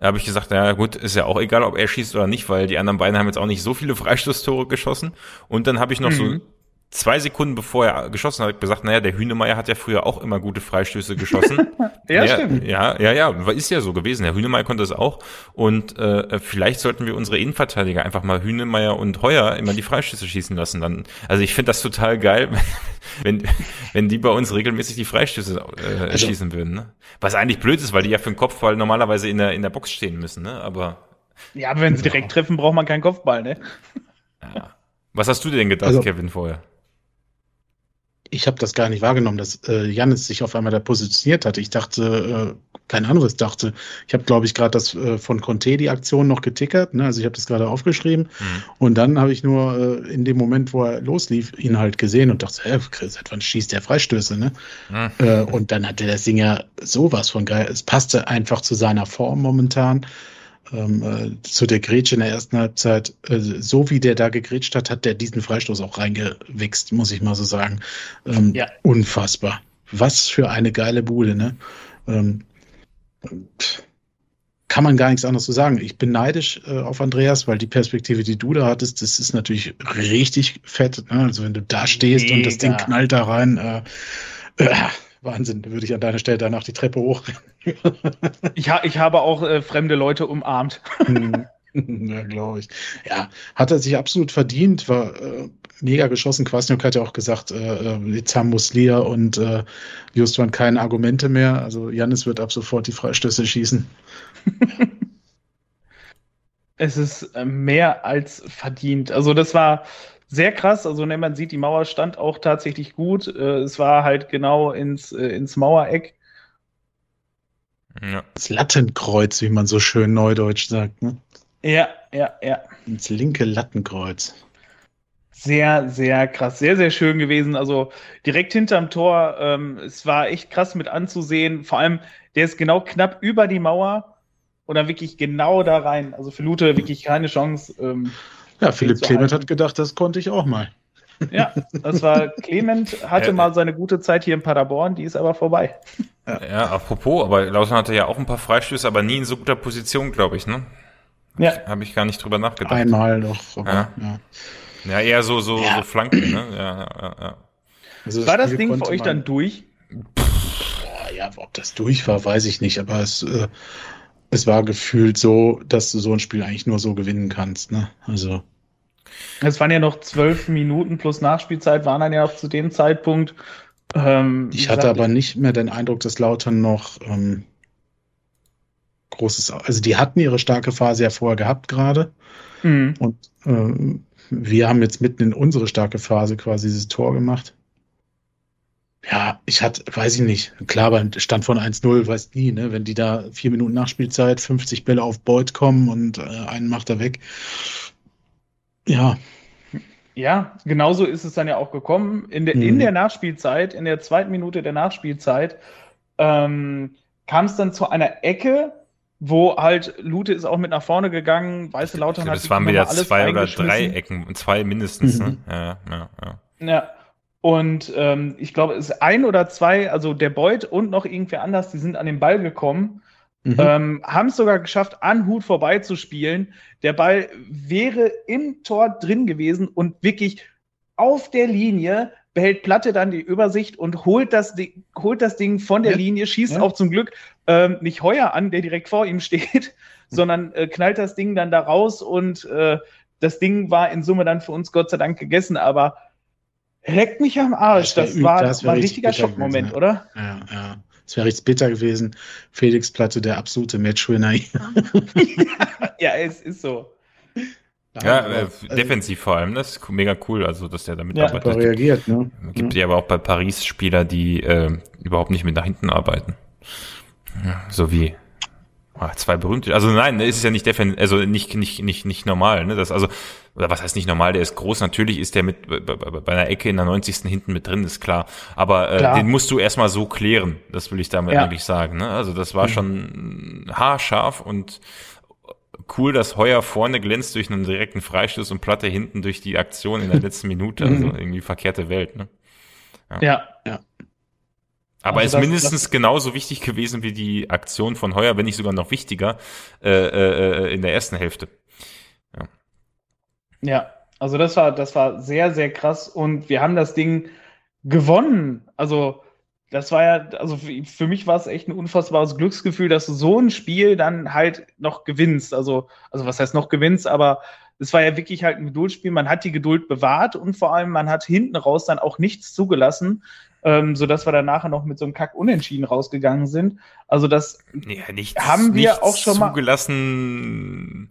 habe ich gesagt, na gut, ist ja auch egal, ob er schießt oder nicht, weil die anderen beiden haben jetzt auch nicht so viele [laughs] Freistoßtore geschossen. Und dann habe ich noch so Mhm. Zwei Sekunden bevor er geschossen hat, gesagt, naja, der Hühnemeier hat ja früher auch immer gute Freistöße geschossen. [laughs] Ja, stimmt. Ja, ja, ja, ist ja so gewesen. Herr Hühnemeier konnte es auch. Und äh, vielleicht sollten wir unsere Innenverteidiger einfach mal Hühnemeier und Heuer immer die Freistöße schießen lassen. Dann, also ich finde das total geil, [laughs] wenn, wenn die bei uns regelmäßig die Freistöße äh, Also- schießen würden. Ne? Was eigentlich blöd ist, weil die ja für den Kopfball normalerweise in der, in der Box stehen müssen. Ne? Aber Ja, aber wenn sie direkt treffen, braucht man keinen Kopfball, ne? was hast du denn gedacht, Also- Kevin, vorher? Ich habe das gar nicht wahrgenommen, dass äh, Janis sich auf einmal da positioniert hat. Ich dachte, äh, kein anderes dachte. Ich habe, glaube ich, gerade das äh, von Conte die Aktion noch getickert. Ne? Also ich habe das gerade aufgeschrieben. Hm. Und dann habe ich nur äh, in dem Moment, wo er loslief, ihn halt gesehen und dachte, hä, seit wann schießt der Freistöße, ne? Hm. Äh, und dann hatte der Singer sowas von geil. Es passte einfach zu seiner Form momentan. Ähm, äh, zu der Grätsche in der ersten Halbzeit. Äh, so wie der da gegrätscht hat, hat der diesen Freistoß auch reingewichst, muss ich mal so sagen. Ähm, Ja. Unfassbar. Was für eine geile Bude, ne? Ähm, kann man gar nichts anderes zu sagen. Ich bin neidisch äh, auf Andreas, weil die Perspektive, die du da hattest, das ist natürlich richtig fett. Ne? Also wenn du da stehst und das Ding Mega. knallt da rein, äh, äh, Wahnsinn, würde ich an deiner Stelle danach die Treppe hoch. Ich, ha ich habe auch äh, fremde Leute umarmt. ja, glaube ich. Ja, hat er sich absolut verdient, war äh, mega geschossen. Kwasniok hat ja auch gesagt, äh, äh, jetzt haben Muslia und äh, Justwan keine Argumente mehr. Also Janis wird ab sofort die Freistöße schießen. [laughs] Es ist äh, mehr als verdient. Also das war sehr krass. Also ne, man sieht, die Mauer stand auch tatsächlich gut. Äh, es war halt genau ins, äh, ins Mauereck. Ja. Das Lattenkreuz, wie man so schön neudeutsch sagt. Ne? Ja, ja, ja. Ins linke Lattenkreuz. Sehr, sehr krass. Sehr, sehr schön gewesen. Also direkt hinterm Tor. Ähm, es war echt krass mit anzusehen. Vor allem, der ist genau knapp über die Mauer und dann wirklich genau da rein. Also für Lute wirklich keine Chance. Ähm, Ja, Philipp Clement halten. hat gedacht, das konnte ich auch mal. ja, das war [laughs] Clement, hatte Ja. mal seine gute Zeit hier in Paderborn, die ist aber vorbei. ja, apropos, aber Lautern hatte ja auch ein paar Freistöße, aber nie in so guter Position, glaube ich, ne? Ja, Habe ich gar nicht drüber nachgedacht. Einmal doch. Aber, Ja. ja. Ja, eher so, so, Ja. so Flanken, ne? Ja, ja, ja, ja. Also war das Spiel Ding für euch dann durch? Boah, ja, ob das durch war, weiß ich nicht, aber es, äh, es war gefühlt so, dass du so ein Spiel eigentlich nur so gewinnen kannst. Ne? Also, Es waren ja noch zwölf Minuten plus Nachspielzeit, waren dann ja auch zu dem Zeitpunkt. Ähm, ich hatte aber nicht mehr den Eindruck, dass Lautern noch ähm, großes, also die hatten ihre starke Phase ja vorher gehabt gerade. Mhm. Und ähm, wir haben jetzt mitten in unsere starke Phase quasi dieses Tor gemacht. Ja, ich hatte, weiß ich nicht. Klar, beim Stand von 1-0, weiß nie, ne? Wenn die da vier Minuten Nachspielzeit, 50 Bälle auf Beut kommen und äh, einen macht er weg. Ja. Ja, genauso ist es dann ja auch gekommen. In der, mhm. in der Nachspielzeit, in der zweiten Minute der Nachspielzeit, ähm, kam es dann zu einer Ecke, wo halt Lute ist auch mit nach vorne gegangen, Weiße Lautern hat. Das waren wieder zwei oder drei Ecken, zwei mindestens, ne? mhm. ne? Ja, ja, ja. Ja. Und ähm, ich glaube, es ist ein oder zwei, also der Beut und noch irgendwer anders, die sind an den Ball gekommen, mhm. ähm, haben es sogar geschafft, an Hut vorbeizuspielen. Der Ball wäre im Tor drin gewesen und wirklich auf der Linie behält Platte dann die Übersicht und holt das, Ding, holt das Ding von der ja. Linie, schießt ja. auch zum Glück ähm, nicht Heuer an, der direkt vor ihm [laughs] steht, sondern äh, knallt das Ding dann da raus und äh, das Ding war in Summe dann für uns Gott sei Dank gegessen, aber leckt mich am Arsch. Das, das war, das war ein richtiger Schockmoment, gewesen, oder? Ja, ja. Es wäre richtig bitter gewesen. Felix Platte, der absolute Matchwinner. [laughs] ja, es ist so. Ja, äh, also, defensiv vor allem, das ist mega cool, also dass der damit ja, arbeitet. reagiert, ne? Gibt ja aber auch bei Paris Spieler, die äh, überhaupt nicht mit nach hinten arbeiten. Ja, so wie ah, zwei berühmte, also nein, ist es ja nicht defen also nicht nicht nicht nicht normal, ne? Das also oder was heißt nicht normal, der ist groß, natürlich ist der mit bei, bei einer Ecke in der 90. hinten mit drin, ist klar, aber äh, klar. den musst du erstmal so klären, das will ich damit ja. eigentlich sagen, ne? Also das war mhm. schon haarscharf und cool, dass Heuer vorne glänzt durch einen direkten Freistoß und Platte hinten durch die Aktion in der [laughs] letzten Minute. Also mhm. irgendwie verkehrte Welt, ne? Ja, ja. ja. Aber also ist das, mindestens das, genauso wichtig gewesen wie die Aktion von Heuer, wenn nicht sogar noch wichtiger, äh, äh, äh, in der ersten Hälfte. Ja. ja, also das war, das war sehr, sehr krass und wir haben das Ding gewonnen. Also das war ja, also für mich war es echt ein unfassbares Glücksgefühl, dass du so ein Spiel dann halt noch gewinnst. Also, also was heißt noch gewinnst, aber es war ja wirklich halt ein Geduldsspiel. Man hat die Geduld bewahrt und vor allem man hat hinten raus dann auch nichts zugelassen, ähm, sodass wir dann nachher noch mit so einem Kack unentschieden rausgegangen sind. Also das ja, nichts, haben wir auch schon mal zugelassen.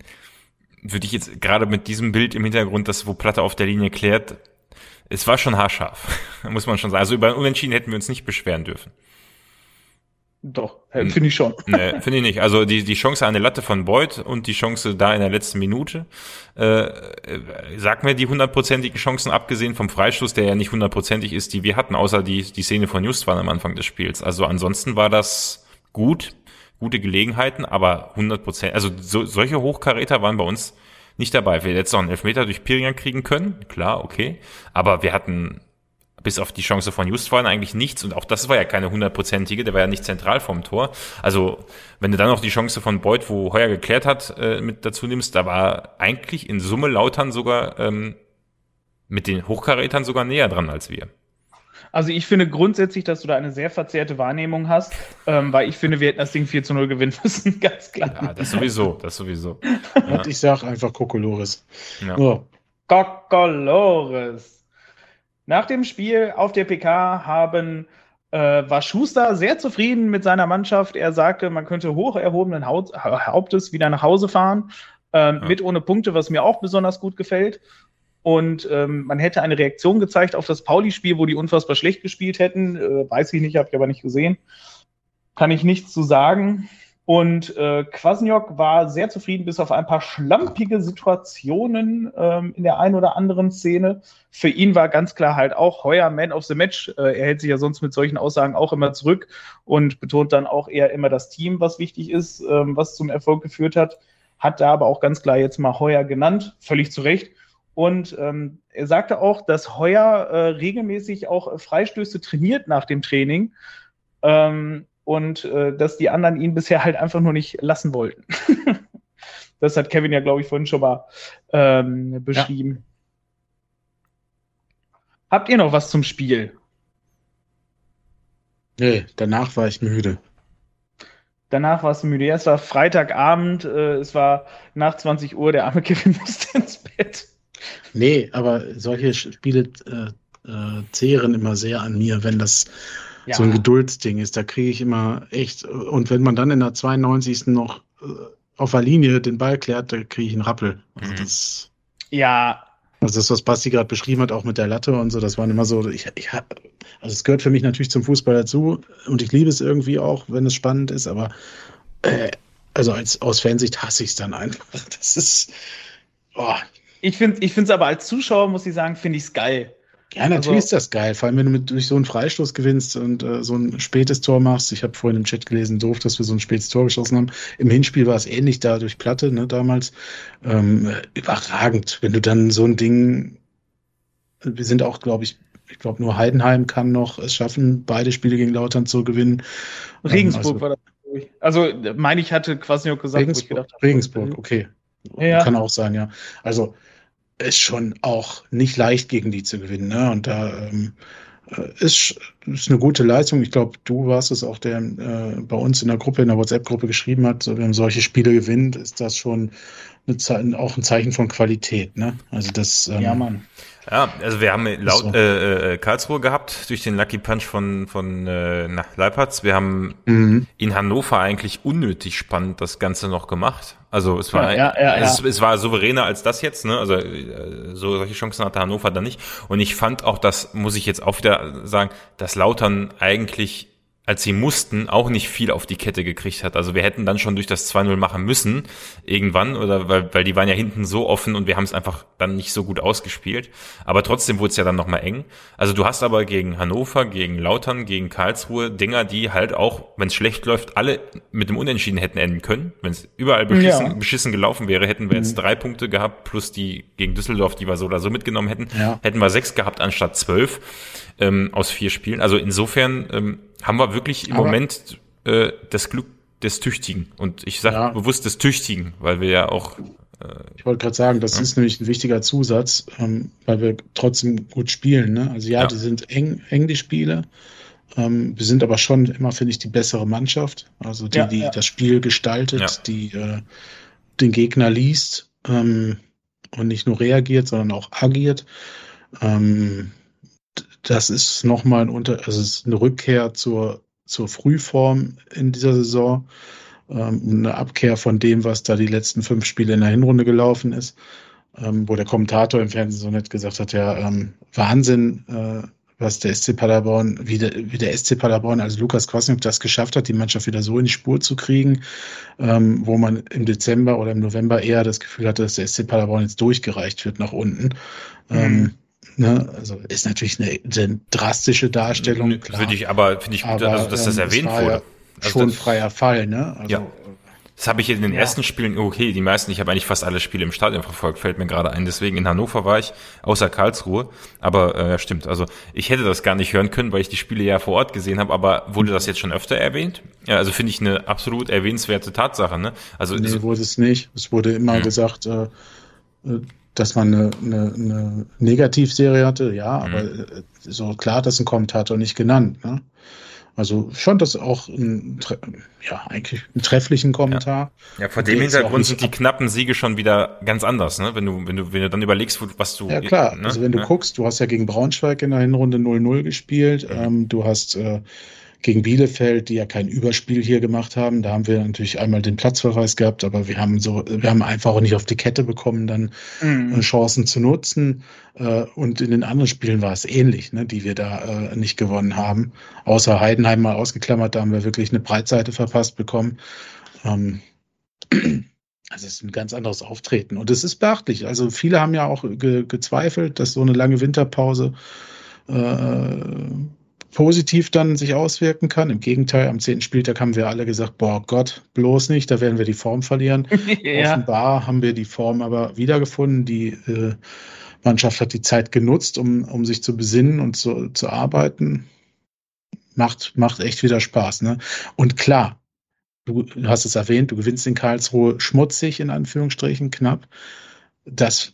Würde ich jetzt gerade mit diesem Bild im Hintergrund, das wo Platte auf der Linie klärt, es war schon haarscharf, [laughs] muss man schon sagen. Also über Unentschieden hätten wir uns nicht beschweren dürfen. Doch, finde ich schon. Nee, finde ich nicht. Also die, die Chance an der Latte von Beuth und die Chance da in der letzten Minute, äh, äh, sag mir die hundertprozentigen Chancen, abgesehen vom Freistoß, der ja nicht hundertprozentig ist, die wir hatten, außer die, die Szene von Justwan am Anfang des Spiels. Also ansonsten war das gut, gute Gelegenheiten, aber hundertprozentig, also so, solche Hochkaräter waren bei uns nicht dabei. Wir hätten auch einen Elfmeter durch Pirian kriegen können, klar, okay. Aber wir hatten bis auf die Chance von Justwan eigentlich nichts und auch das war ja keine hundertprozentige, der war ja nicht zentral vom Tor. Also wenn du dann noch die Chance von Beuth, wo Heuer geklärt hat, äh, mit dazu nimmst, da war eigentlich in Summe Lautern sogar ähm, mit den Hochkarätern sogar näher dran als wir. Also ich finde grundsätzlich, dass du da eine sehr verzerrte Wahrnehmung hast, ähm, weil ich finde, wir hätten das Ding 4 zu 0 gewinnen müssen, [laughs] ganz klar. Ja, das sowieso, das sowieso. Ja. Und ich sag einfach Kokolores. Ja. Oh. Kokolores. Nach dem Spiel auf der PK haben äh, war Schuster sehr zufrieden mit seiner Mannschaft. Er sagte, man könnte hoch erhobenen Hauptes wieder nach Hause fahren, ähm, ja. mit ohne Punkte, was mir auch besonders gut gefällt. Und ähm, man hätte eine Reaktion gezeigt auf das Pauli-Spiel, wo die unfassbar schlecht gespielt hätten. Äh, weiß ich nicht, habe ich aber nicht gesehen. Kann ich nichts zu sagen. Und äh, Kwasniok war sehr zufrieden, bis auf ein paar schlampige Situationen ähm, in der einen oder anderen Szene. Für ihn war ganz klar halt auch Heuer Man of the Match. Äh, er hält sich ja sonst mit solchen Aussagen auch immer zurück und betont dann auch eher immer das Team, was wichtig ist, ähm, was zum Erfolg geführt hat. Hat da aber auch ganz klar jetzt mal Heuer genannt, völlig zu Recht. Und ähm, er sagte auch, dass Heuer äh, regelmäßig auch Freistöße trainiert nach dem Training ähm, und äh, dass die anderen ihn bisher halt einfach nur nicht lassen wollten. [laughs] das hat Kevin ja, glaube ich, vorhin schon mal ähm, beschrieben. Ja. Habt ihr noch was zum Spiel? Nee, danach war ich müde. Danach warst du müde. Ja, es war Freitagabend, äh, es war nach 20 Uhr, der arme [laughs] Kevin musste ins Bett. Nee, aber solche Spiele äh, äh, zehren immer sehr an mir, wenn das ja. so ein Geduldsding ist. Da kriege ich immer echt. Und wenn man dann in der 92. noch äh, auf der Linie den Ball klärt, da kriege ich einen Rappel. Also mhm. das, ja. Also das, was Basti gerade beschrieben hat, auch mit der Latte und so, das waren immer so, ich, ich also es gehört für mich natürlich zum Fußball dazu und ich liebe es irgendwie auch, wenn es spannend ist, aber äh, also als aus Fansicht hasse ich es dann einfach. [laughs] Das ist. Oh. Ich finde es aber als Zuschauer, muss ich sagen, finde ich es geil. Ja, natürlich also, ist das geil, vor allem wenn du mit, durch so einen Freistoß gewinnst und äh, so ein spätes Tor machst. Ich habe vorhin im Chat gelesen, doof, dass wir so ein spätes Tor geschossen haben. Im Hinspiel war es ähnlich da durch Platte, ne, damals. Ähm, überragend, wenn du dann so ein Ding, wir sind auch, glaube ich, ich glaube nur Heidenheim kann noch es schaffen, beide Spiele gegen Lautern zu gewinnen. Regensburg ähm, also, war das. Also, meine ich, hatte Quasniok gesagt, Regensburg, gedacht, Regensburg, okay. Ja. Kann auch sein, ja. Also, ist schon auch nicht leicht gegen die zu gewinnen. Ne? Und da ähm, äh, ist, ist eine gute Leistung. Ich glaube, du warst es auch, der äh, bei uns in der Gruppe, in der WhatsApp-Gruppe geschrieben hat, so, wenn solche Spiele gewinnt, ist das schon eine, auch ein Zeichen von Qualität. Ne? Also das. Ähm, ja, Mann. Ja, also wir haben laut so. äh, äh, Karlsruhe gehabt durch den Lucky Punch von von äh, nach Leipertz. Wir haben mhm. in Hannover eigentlich unnötig spannend das Ganze noch gemacht. Also es war ja, ja, ja, es, es, war souveräner als das jetzt, ne? Also äh, so solche Chancen hatte Hannover dann nicht. Und ich fand auch, das muss ich jetzt auch wieder sagen, dass Lautern eigentlich als sie mussten, auch nicht viel auf die Kette gekriegt hat. Also wir hätten dann schon durch das 2-0 machen müssen, irgendwann, oder weil, weil die waren ja hinten so offen und wir haben es einfach dann nicht so gut ausgespielt. Aber trotzdem wurde es ja dann nochmal eng. Also du hast aber gegen Hannover, gegen Lautern, gegen Karlsruhe Dinger, die halt auch, wenn es schlecht läuft, alle mit dem Unentschieden hätten enden können. Wenn es überall beschissen, ja. beschissen gelaufen wäre, hätten wir jetzt mhm. drei Punkte gehabt, plus die gegen Düsseldorf, die wir so oder so mitgenommen hätten, ja. hätten wir sechs gehabt anstatt zwölf ähm, aus vier Spielen. Also insofern ähm, haben wir wirklich im Aber Moment äh, das Glück des Tüchtigen. Und ich sage ja. bewusst des Tüchtigen, weil wir ja auch. Äh, ich wollte gerade sagen, das ja. ist nämlich ein wichtiger Zusatz, ähm, weil wir trotzdem gut spielen. Ne? Also ja, ja, die sind eng, eng die Spiele. Ähm, wir sind aber schon immer, finde ich, die bessere Mannschaft. Also die, die das Spiel gestaltet, die äh, den Gegner liest ähm, und nicht nur reagiert, sondern auch agiert. Ähm, das ist nochmal ein Unter, also es ist eine Rückkehr zur, zur Frühform in dieser Saison. Ähm, eine Abkehr von dem, was da die letzten fünf Spiele in der Hinrunde gelaufen ist. Ähm, wo der Kommentator im Fernsehen so nett gesagt hat, ja, ähm, Wahnsinn, äh, was der SC Paderborn, wie der, wie der SC Paderborn, also Lukas Kwasniok das geschafft hat, die Mannschaft wieder so in die Spur zu kriegen, ähm, wo man im Dezember oder im November eher das Gefühl hatte, dass der SC Paderborn jetzt durchgereicht wird nach unten. Mhm. Ähm, Ne? Also ist natürlich eine, eine drastische Darstellung. Finde ich aber, finde ich gut, aber, also, dass das ähm, erwähnt das wurde. Also schon das, freier Fall, ne? Also, ja. Das habe ich in den ja. ersten Spielen, okay, die meisten, ich habe eigentlich fast alle Spiele im Stadion verfolgt, fällt mir gerade ein. Deswegen in Hannover war ich, außer Karlsruhe. Aber äh, stimmt, also ich hätte das gar nicht hören können, weil ich die Spiele ja vor Ort gesehen habe, aber wurde das jetzt schon öfter erwähnt? Ja, also finde ich eine absolut erwähnenswerte Tatsache. Ne? Also, nee, so, wurde es nicht. Es wurde immer hm. gesagt, äh, äh dass man eine, eine, eine Negativserie hatte, ja, mhm. aber äh, so klar, dass ein Kommentator nicht genannt. Ne? Also schon das auch ein, ja, eigentlich einen trefflichen Kommentar. Ja, ja vor dem Hintergrund sind die knappen Siege schon wieder ganz anders, ne? Wenn du, wenn du, wenn du dann überlegst, was du. Ja, klar. Ne? Also wenn du ja. guckst, du hast ja gegen Braunschweig in der Hinrunde 0-0 gespielt, mhm. ähm, du hast äh, gegen Bielefeld, die ja kein Überspiel hier gemacht haben. Da haben wir natürlich einmal den Platzverweis gehabt, aber wir haben so, wir haben einfach auch nicht auf die Kette bekommen, dann mhm. Äh, Chancen zu nutzen. Äh, und in den anderen Spielen war es ähnlich, ne, die wir da äh, nicht gewonnen haben. Außer Heidenheim mal ausgeklammert, da haben wir wirklich eine Breitseite verpasst bekommen. Ähm, [clears throat] also es ist ein ganz anderes Auftreten. Und es ist beachtlich. Also viele haben ja auch ge gezweifelt, dass so eine lange Winterpause äh, positiv dann sich auswirken kann. Im Gegenteil, am zehnten Spieltag haben wir alle gesagt, boah Gott, bloß nicht, da werden wir die Form verlieren. [laughs] ja. Offenbar haben wir die Form aber wiedergefunden. Die äh, Mannschaft hat die Zeit genutzt, um, um sich zu besinnen und zu, zu arbeiten. Macht, macht echt wieder Spaß. Ne? Und klar, du hast es erwähnt, du gewinnst in Karlsruhe schmutzig, in Anführungsstrichen, knapp. Das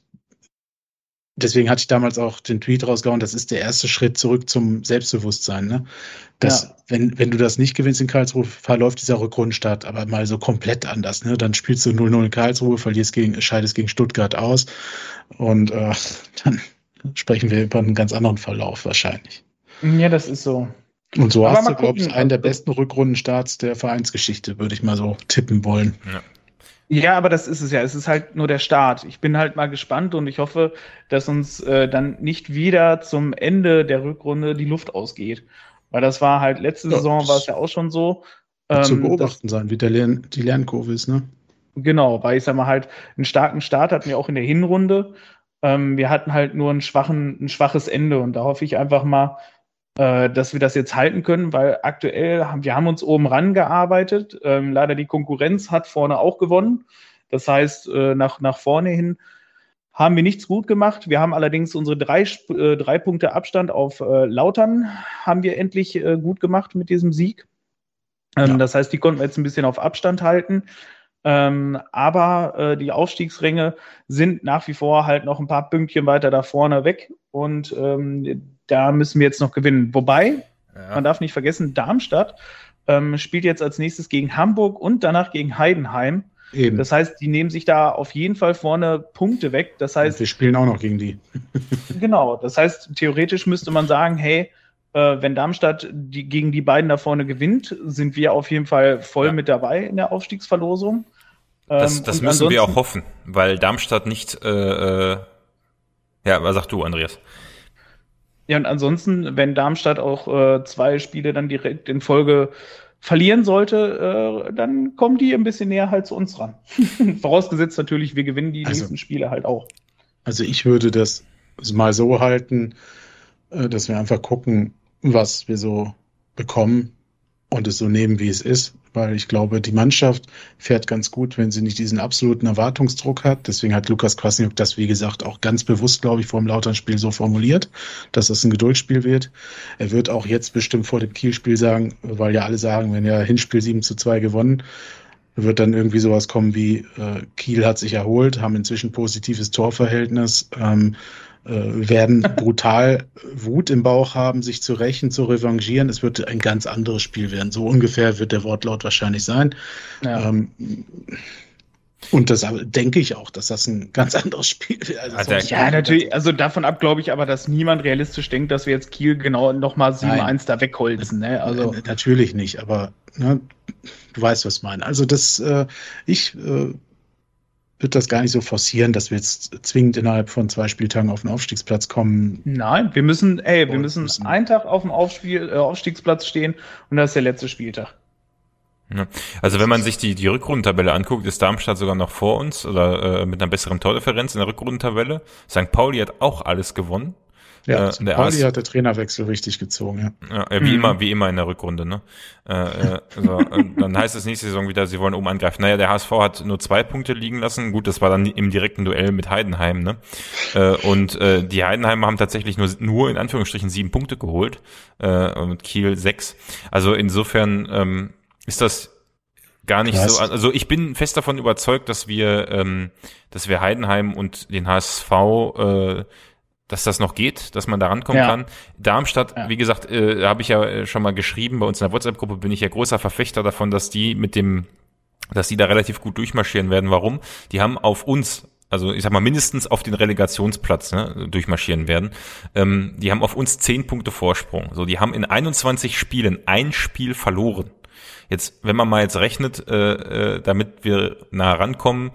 deswegen hatte ich damals auch den Tweet rausgehauen, das ist der erste Schritt zurück zum Selbstbewusstsein. Ne? Dass, ja. wenn, wenn du das nicht gewinnst in Karlsruhe, verläuft dieser Rückrundenstart aber mal so komplett anders. Ne? Dann spielst du 0-0 in Karlsruhe, verlierst gegen, scheidest gegen Stuttgart aus und äh, [laughs] dann sprechen wir über einen ganz anderen Verlauf wahrscheinlich. Ja, das ist so. Und so aber hast du, glaube ich, einen der besten Rückrundenstarts der Vereinsgeschichte, würde ich mal so tippen wollen. Ja. Ja, aber das ist es ja. Es ist halt nur der Start. Ich bin halt mal gespannt und ich hoffe, dass uns äh, dann nicht wieder zum Ende der Rückrunde die Luft ausgeht. Weil das war halt letzte ja, Saison war es ja auch schon so. Ähm, zu beobachten dass, sein, wie der Lern, die Lernkurve ist, ne? Genau, weil ich sag mal halt, einen starken Start hatten wir auch in der Hinrunde. Ähm, wir hatten halt nur einen schwachen, ein schwaches Ende und da hoffe ich einfach mal, äh, dass wir das jetzt halten können, weil aktuell haben wir haben uns oben rangearbeitet. Ähm, leider die Konkurrenz hat vorne auch gewonnen. Das heißt, äh, nach, nach vorne hin haben wir nichts gut gemacht. Wir haben allerdings unsere drei, äh, drei Punkte Abstand auf äh, Lautern haben wir endlich äh, gut gemacht mit diesem Sieg. Ähm, ja. Das heißt, die konnten wir jetzt ein bisschen auf Abstand halten. Ähm, aber äh, die Aufstiegsränge sind nach wie vor halt noch ein paar Pünktchen weiter da vorne weg. Und ähm, da müssen wir jetzt noch gewinnen. Wobei, ja. man darf nicht vergessen, Darmstadt ähm, spielt jetzt als nächstes gegen Hamburg und danach gegen Heidenheim. Eben. Das heißt, die nehmen sich da auf jeden Fall vorne Punkte weg. Das heißt, und wir spielen auch noch gegen die. [laughs] [laughs] genau. Das heißt, theoretisch müsste man sagen, hey, äh, wenn Darmstadt die, gegen die beiden da vorne gewinnt, sind wir auf jeden Fall voll ja. mit dabei in der Aufstiegsverlosung. Das, ähm, das müssen wir auch hoffen, weil Darmstadt nicht. Äh, äh, ja, was sagst du, Andreas? Ja, und ansonsten, wenn Darmstadt auch äh, zwei Spiele dann direkt in Folge verlieren sollte, äh, dann kommen die ein bisschen näher halt zu uns ran. [laughs] Vorausgesetzt natürlich, wir gewinnen die also, nächsten Spiele halt auch. Also ich würde das mal so halten, äh, dass wir einfach gucken, was wir so bekommen und es so nehmen, wie es ist weil ich glaube, die Mannschaft fährt ganz gut, wenn sie nicht diesen absoluten Erwartungsdruck hat. Deswegen hat Lukas Kwasniok das, wie gesagt, auch ganz bewusst, glaube ich, vor dem Lautern-Spiel so formuliert, dass das ein Geduldsspiel wird. Er wird auch jetzt bestimmt vor dem Kiel-Spiel sagen, weil ja alle sagen, wenn er Hinspiel 7 zu 2 gewonnen, wird dann irgendwie sowas kommen wie äh, Kiel hat sich erholt, haben inzwischen positives Torverhältnis, ähm, äh, werden brutal Wut im Bauch haben, sich zu rächen, zu revanchieren. Es wird ein ganz anderes Spiel werden. So ungefähr wird der Wortlaut wahrscheinlich sein. Ja. Ähm, und das denke ich auch, dass das ein ganz anderes Spiel wird. Also also ja, natürlich. Also davon ab glaube ich aber, dass niemand realistisch denkt, dass wir jetzt Kiel genau nochmal 7-1 da wegholzen. Ne? Also natürlich nicht, aber ne, du weißt, was ich meine. Also das, äh, ich äh, wird das gar nicht so forcieren, dass wir jetzt zwingend innerhalb von zwei Spieltagen auf den Aufstiegsplatz kommen. Nein, wir müssen, ey, wir müssen, müssen einen Tag auf dem Aufspiel, äh, Aufstiegsplatz stehen und das ist der letzte Spieltag. Also wenn man sich die, die Rückrundentabelle anguckt, ist Darmstadt sogar noch vor uns oder äh, mit einer besseren Tordifferenz in der Rückrundentabelle. St. Pauli hat auch alles gewonnen. Ja, äh, der Pauli hat der Trainerwechsel richtig gezogen, ja. ja wie mhm. immer, wie immer in der Rückrunde, ne? Äh, äh, so, [laughs] dann heißt es nächste Saison wieder, sie wollen oben angreifen. Naja, der HSV hat nur zwei Punkte liegen lassen. Gut, das war dann im direkten Duell mit Heidenheim, ne? Äh, und äh, die Heidenheimer haben tatsächlich nur, nur in Anführungsstrichen sieben Punkte geholt, äh, und Kiel sechs. Also insofern ähm, ist das gar nicht Krass. so. Also ich bin fest davon überzeugt, dass wir, ähm, dass wir Heidenheim und den HSV äh, dass das noch geht, dass man da rankommen ja. kann. Darmstadt, ja. wie gesagt, äh, habe ich ja äh, schon mal geschrieben, bei uns in der WhatsApp-Gruppe bin ich ja großer Verfechter davon, dass die mit dem, dass die da relativ gut durchmarschieren werden. Warum? Die haben auf uns also ich sag mal mindestens auf den Relegationsplatz ne, durchmarschieren werden. Ähm, die haben auf uns zehn Punkte Vorsprung. So, die haben in 21 Spielen ein Spiel verloren. Jetzt, wenn man mal jetzt rechnet, äh, äh, damit wir nah rankommen,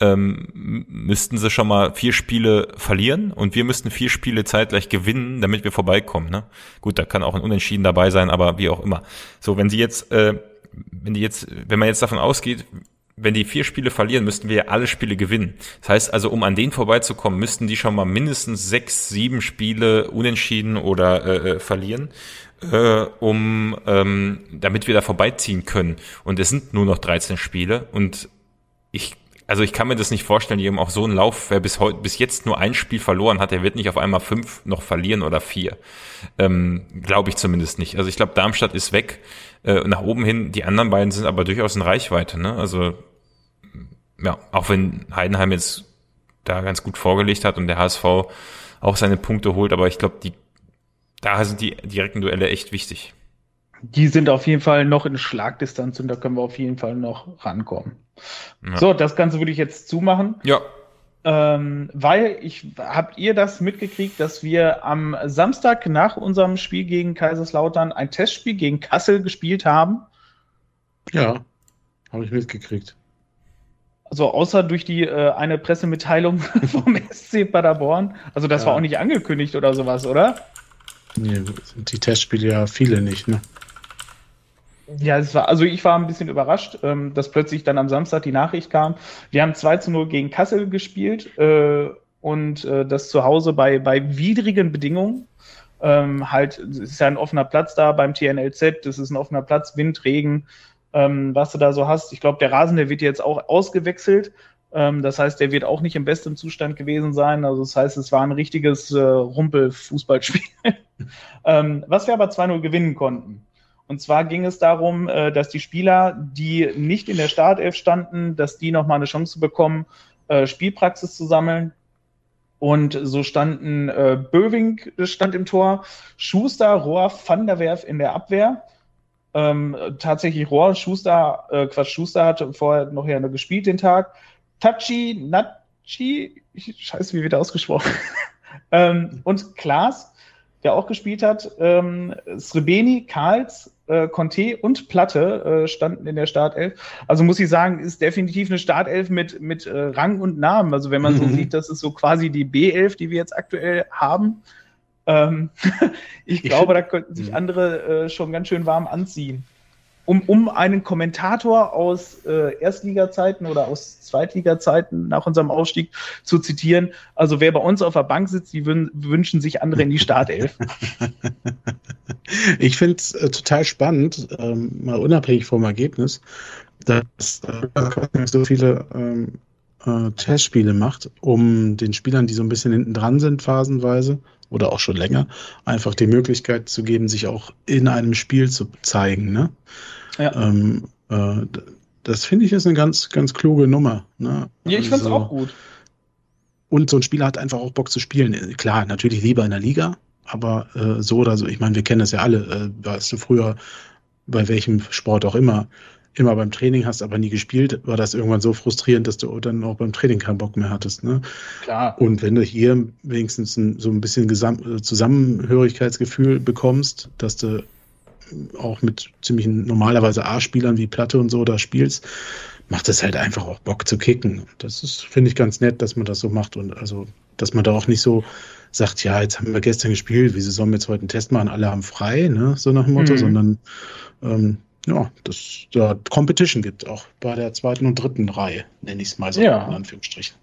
ähm, müssten sie schon mal vier Spiele verlieren und wir müssten vier Spiele zeitgleich gewinnen, damit wir vorbeikommen. Ne? Gut, da kann auch ein Unentschieden dabei sein, aber wie auch immer. So, wenn sie jetzt, äh, wenn die jetzt, wenn man jetzt davon ausgeht, wenn die vier Spiele verlieren, müssten wir ja alle Spiele gewinnen. Das heißt also, um an denen vorbeizukommen, müssten die schon mal mindestens sechs, sieben Spiele unentschieden oder äh, äh verlieren, äh, um ähm, damit wir da vorbeiziehen können. Und es sind nur noch 13 Spiele und ich also ich kann mir das nicht vorstellen, eben auch so ein Lauf, wer bis heute, bis jetzt nur ein Spiel verloren hat, der wird nicht auf einmal fünf noch verlieren oder vier. Ähm, glaube ich zumindest nicht. Also ich glaube, Darmstadt ist weg, äh, nach oben hin, die anderen beiden sind aber durchaus in Reichweite, ne? Also, ja, auch wenn Heidenheim jetzt da ganz gut vorgelegt hat und der HSV auch seine Punkte holt, aber ich glaube, die, da sind die direkten Duelle echt wichtig. Die sind auf jeden Fall noch in Schlagdistanz und da können wir auf jeden Fall noch rankommen. Ja. So, das Ganze würde ich jetzt zumachen. Ja. Ähm, weil ich habt ihr das mitgekriegt, dass wir am Samstag nach unserem Spiel gegen Kaiserslautern ein Testspiel gegen Kassel gespielt haben? Ja, habe ich mitgekriegt. Also außer durch die äh, eine Pressemitteilung [laughs] vom SC Paderborn. Also das ja. war auch nicht angekündigt oder sowas, oder? Nee, sind die Testspiele ja viele nicht, ne? Ja, es war, also ich war ein bisschen überrascht, ähm, dass plötzlich dann am Samstag die Nachricht kam. Wir haben 2 zu 0 gegen Kassel gespielt äh, und äh, das zu Hause bei, bei widrigen Bedingungen. Ähm, halt, es ist ja ein offener Platz da beim TNLZ, das ist ein offener Platz, Wind, Regen, ähm, was du da so hast. Ich glaube, der Rasen, der wird jetzt auch ausgewechselt. Ähm, das heißt, der wird auch nicht im besten Zustand gewesen sein. Also das heißt, es war ein richtiges äh, Rumpel-Fußballspiel. [laughs] ähm, was wir aber 2-0 gewinnen konnten. Und zwar ging es darum, äh, dass die Spieler, die nicht in der Startelf standen, dass die nochmal eine Chance bekommen, äh, Spielpraxis zu sammeln. Und so standen äh, Böwing stand im Tor, Schuster, Rohr, Van der Werf in der Abwehr. Ähm, tatsächlich Rohr, Schuster, äh, Quatsch, Schuster hatte vorher noch ja gespielt den Tag. Tachi, Nachi, scheiße, wie wird ausgesprochen? [laughs] ähm, und Klaas, der auch gespielt hat. Ähm, Srebeni, Karls, äh, Conte und Platte äh, standen in der Startelf. Also muss ich sagen, ist definitiv eine Startelf mit, mit äh, Rang und Namen. Also wenn man so mhm. sieht, das ist so quasi die B11, die wir jetzt aktuell haben. Ähm, [laughs] ich, ich glaube, da könnten sich mhm. andere äh, schon ganz schön warm anziehen um, um einen Kommentator aus äh, Erstliga-Zeiten oder aus Zweitliga-Zeiten nach unserem Aufstieg zu zitieren. Also wer bei uns auf der Bank sitzt, die wünschen sich andere in die Startelf. [laughs] ich finde es äh, total spannend, ähm, mal unabhängig vom Ergebnis, dass äh, so viele ähm, äh, Testspiele macht, um den Spielern, die so ein bisschen hinten dran sind, phasenweise oder auch schon länger, einfach die Möglichkeit zu geben, sich auch in einem Spiel zu zeigen. Ne? Ja. Ähm, äh, das finde ich ist eine ganz, ganz kluge Nummer. Ne? Ja, ich also, finde es auch gut. Und so ein Spieler hat einfach auch Bock zu spielen. Klar, natürlich lieber in der Liga, aber äh, so oder so, ich meine, wir kennen das ja alle. Äh, warst du früher bei welchem Sport auch immer, immer beim Training hast, aber nie gespielt, war das irgendwann so frustrierend, dass du dann auch beim Training keinen Bock mehr hattest. Ne? Klar. Und wenn du hier wenigstens ein, so ein bisschen Gesam Zusammenhörigkeitsgefühl bekommst, dass du auch mit ziemlich normalerweise A-Spielern wie Platte und so da spielst, macht es halt einfach auch Bock zu kicken. Das ist, finde ich, ganz nett, dass man das so macht und also, dass man da auch nicht so sagt, ja, jetzt haben wir gestern gespielt, wieso sollen wir jetzt heute einen Test machen? Alle haben frei, ne, so nach dem Motto, mhm. sondern ähm, ja, dass da Competition gibt, auch bei der zweiten und dritten Reihe, nenne ich es mal so ja. in Anführungsstrichen.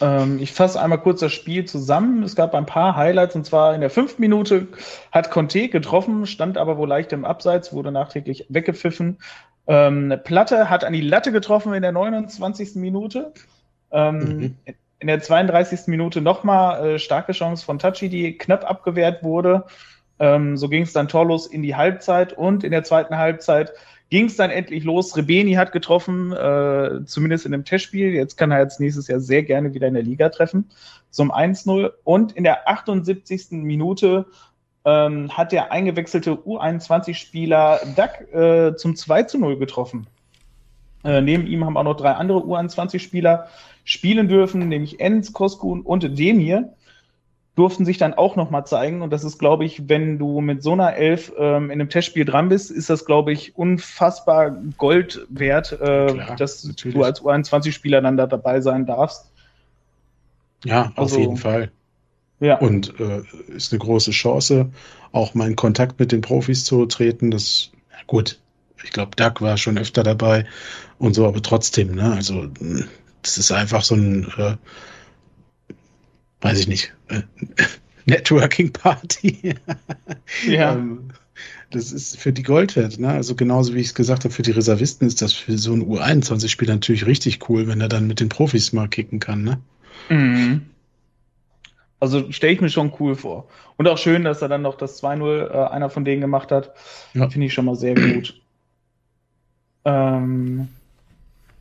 Ähm, ich fasse einmal kurz das Spiel zusammen. Es gab ein paar Highlights und zwar in der fünften Minute hat Conte getroffen, stand aber wohl leicht im Abseits, wurde nachträglich weggepfiffen. Ähm, Platte hat an die Latte getroffen in der 29. Minute. Ähm, mhm. In der 32. Minute nochmal äh, starke Chance von Tachi, die knapp abgewehrt wurde. Ähm, so ging es dann torlos in die Halbzeit und in der zweiten Halbzeit ging es dann endlich los. Rebeni hat getroffen, äh, zumindest in dem Testspiel. Jetzt kann er jetzt nächstes Jahr sehr gerne wieder in der Liga treffen. Zum 1-0. Und in der 78. Minute ähm, hat der eingewechselte U21-Spieler Duck äh, zum 2-0 getroffen. Äh, neben ihm haben auch noch drei andere U21-Spieler spielen dürfen, nämlich Enz, Koskun und Demir durften sich dann auch nochmal zeigen. Und das ist, glaube ich, wenn du mit so einer Elf ähm, in einem Testspiel dran bist, ist das, glaube ich, unfassbar Gold wert, äh, Klar, dass natürlich. du als U21-Spieler dann da dabei sein darfst. Ja, auf also, jeden Fall. Ja. Und äh, ist eine große Chance, auch mal in Kontakt mit den Profis zu treten. Das, gut, ich glaube, Doug war schon öfter dabei und so, aber trotzdem, ne, also das ist einfach so ein äh, weiß ich nicht, äh, [laughs] Networking Party. [laughs] ja. Ähm, das ist für die Gold wert, ne? Also genauso wie ich es gesagt habe, für die Reservisten ist das für so ein U21-Spieler natürlich richtig cool, wenn er dann mit den Profis mal kicken kann, ne? Mhm. Also stelle ich mir schon cool vor. Und auch schön, dass er dann noch das 2-0 äh, einer von denen gemacht hat. Ja. Finde ich schon mal sehr gut. Ähm,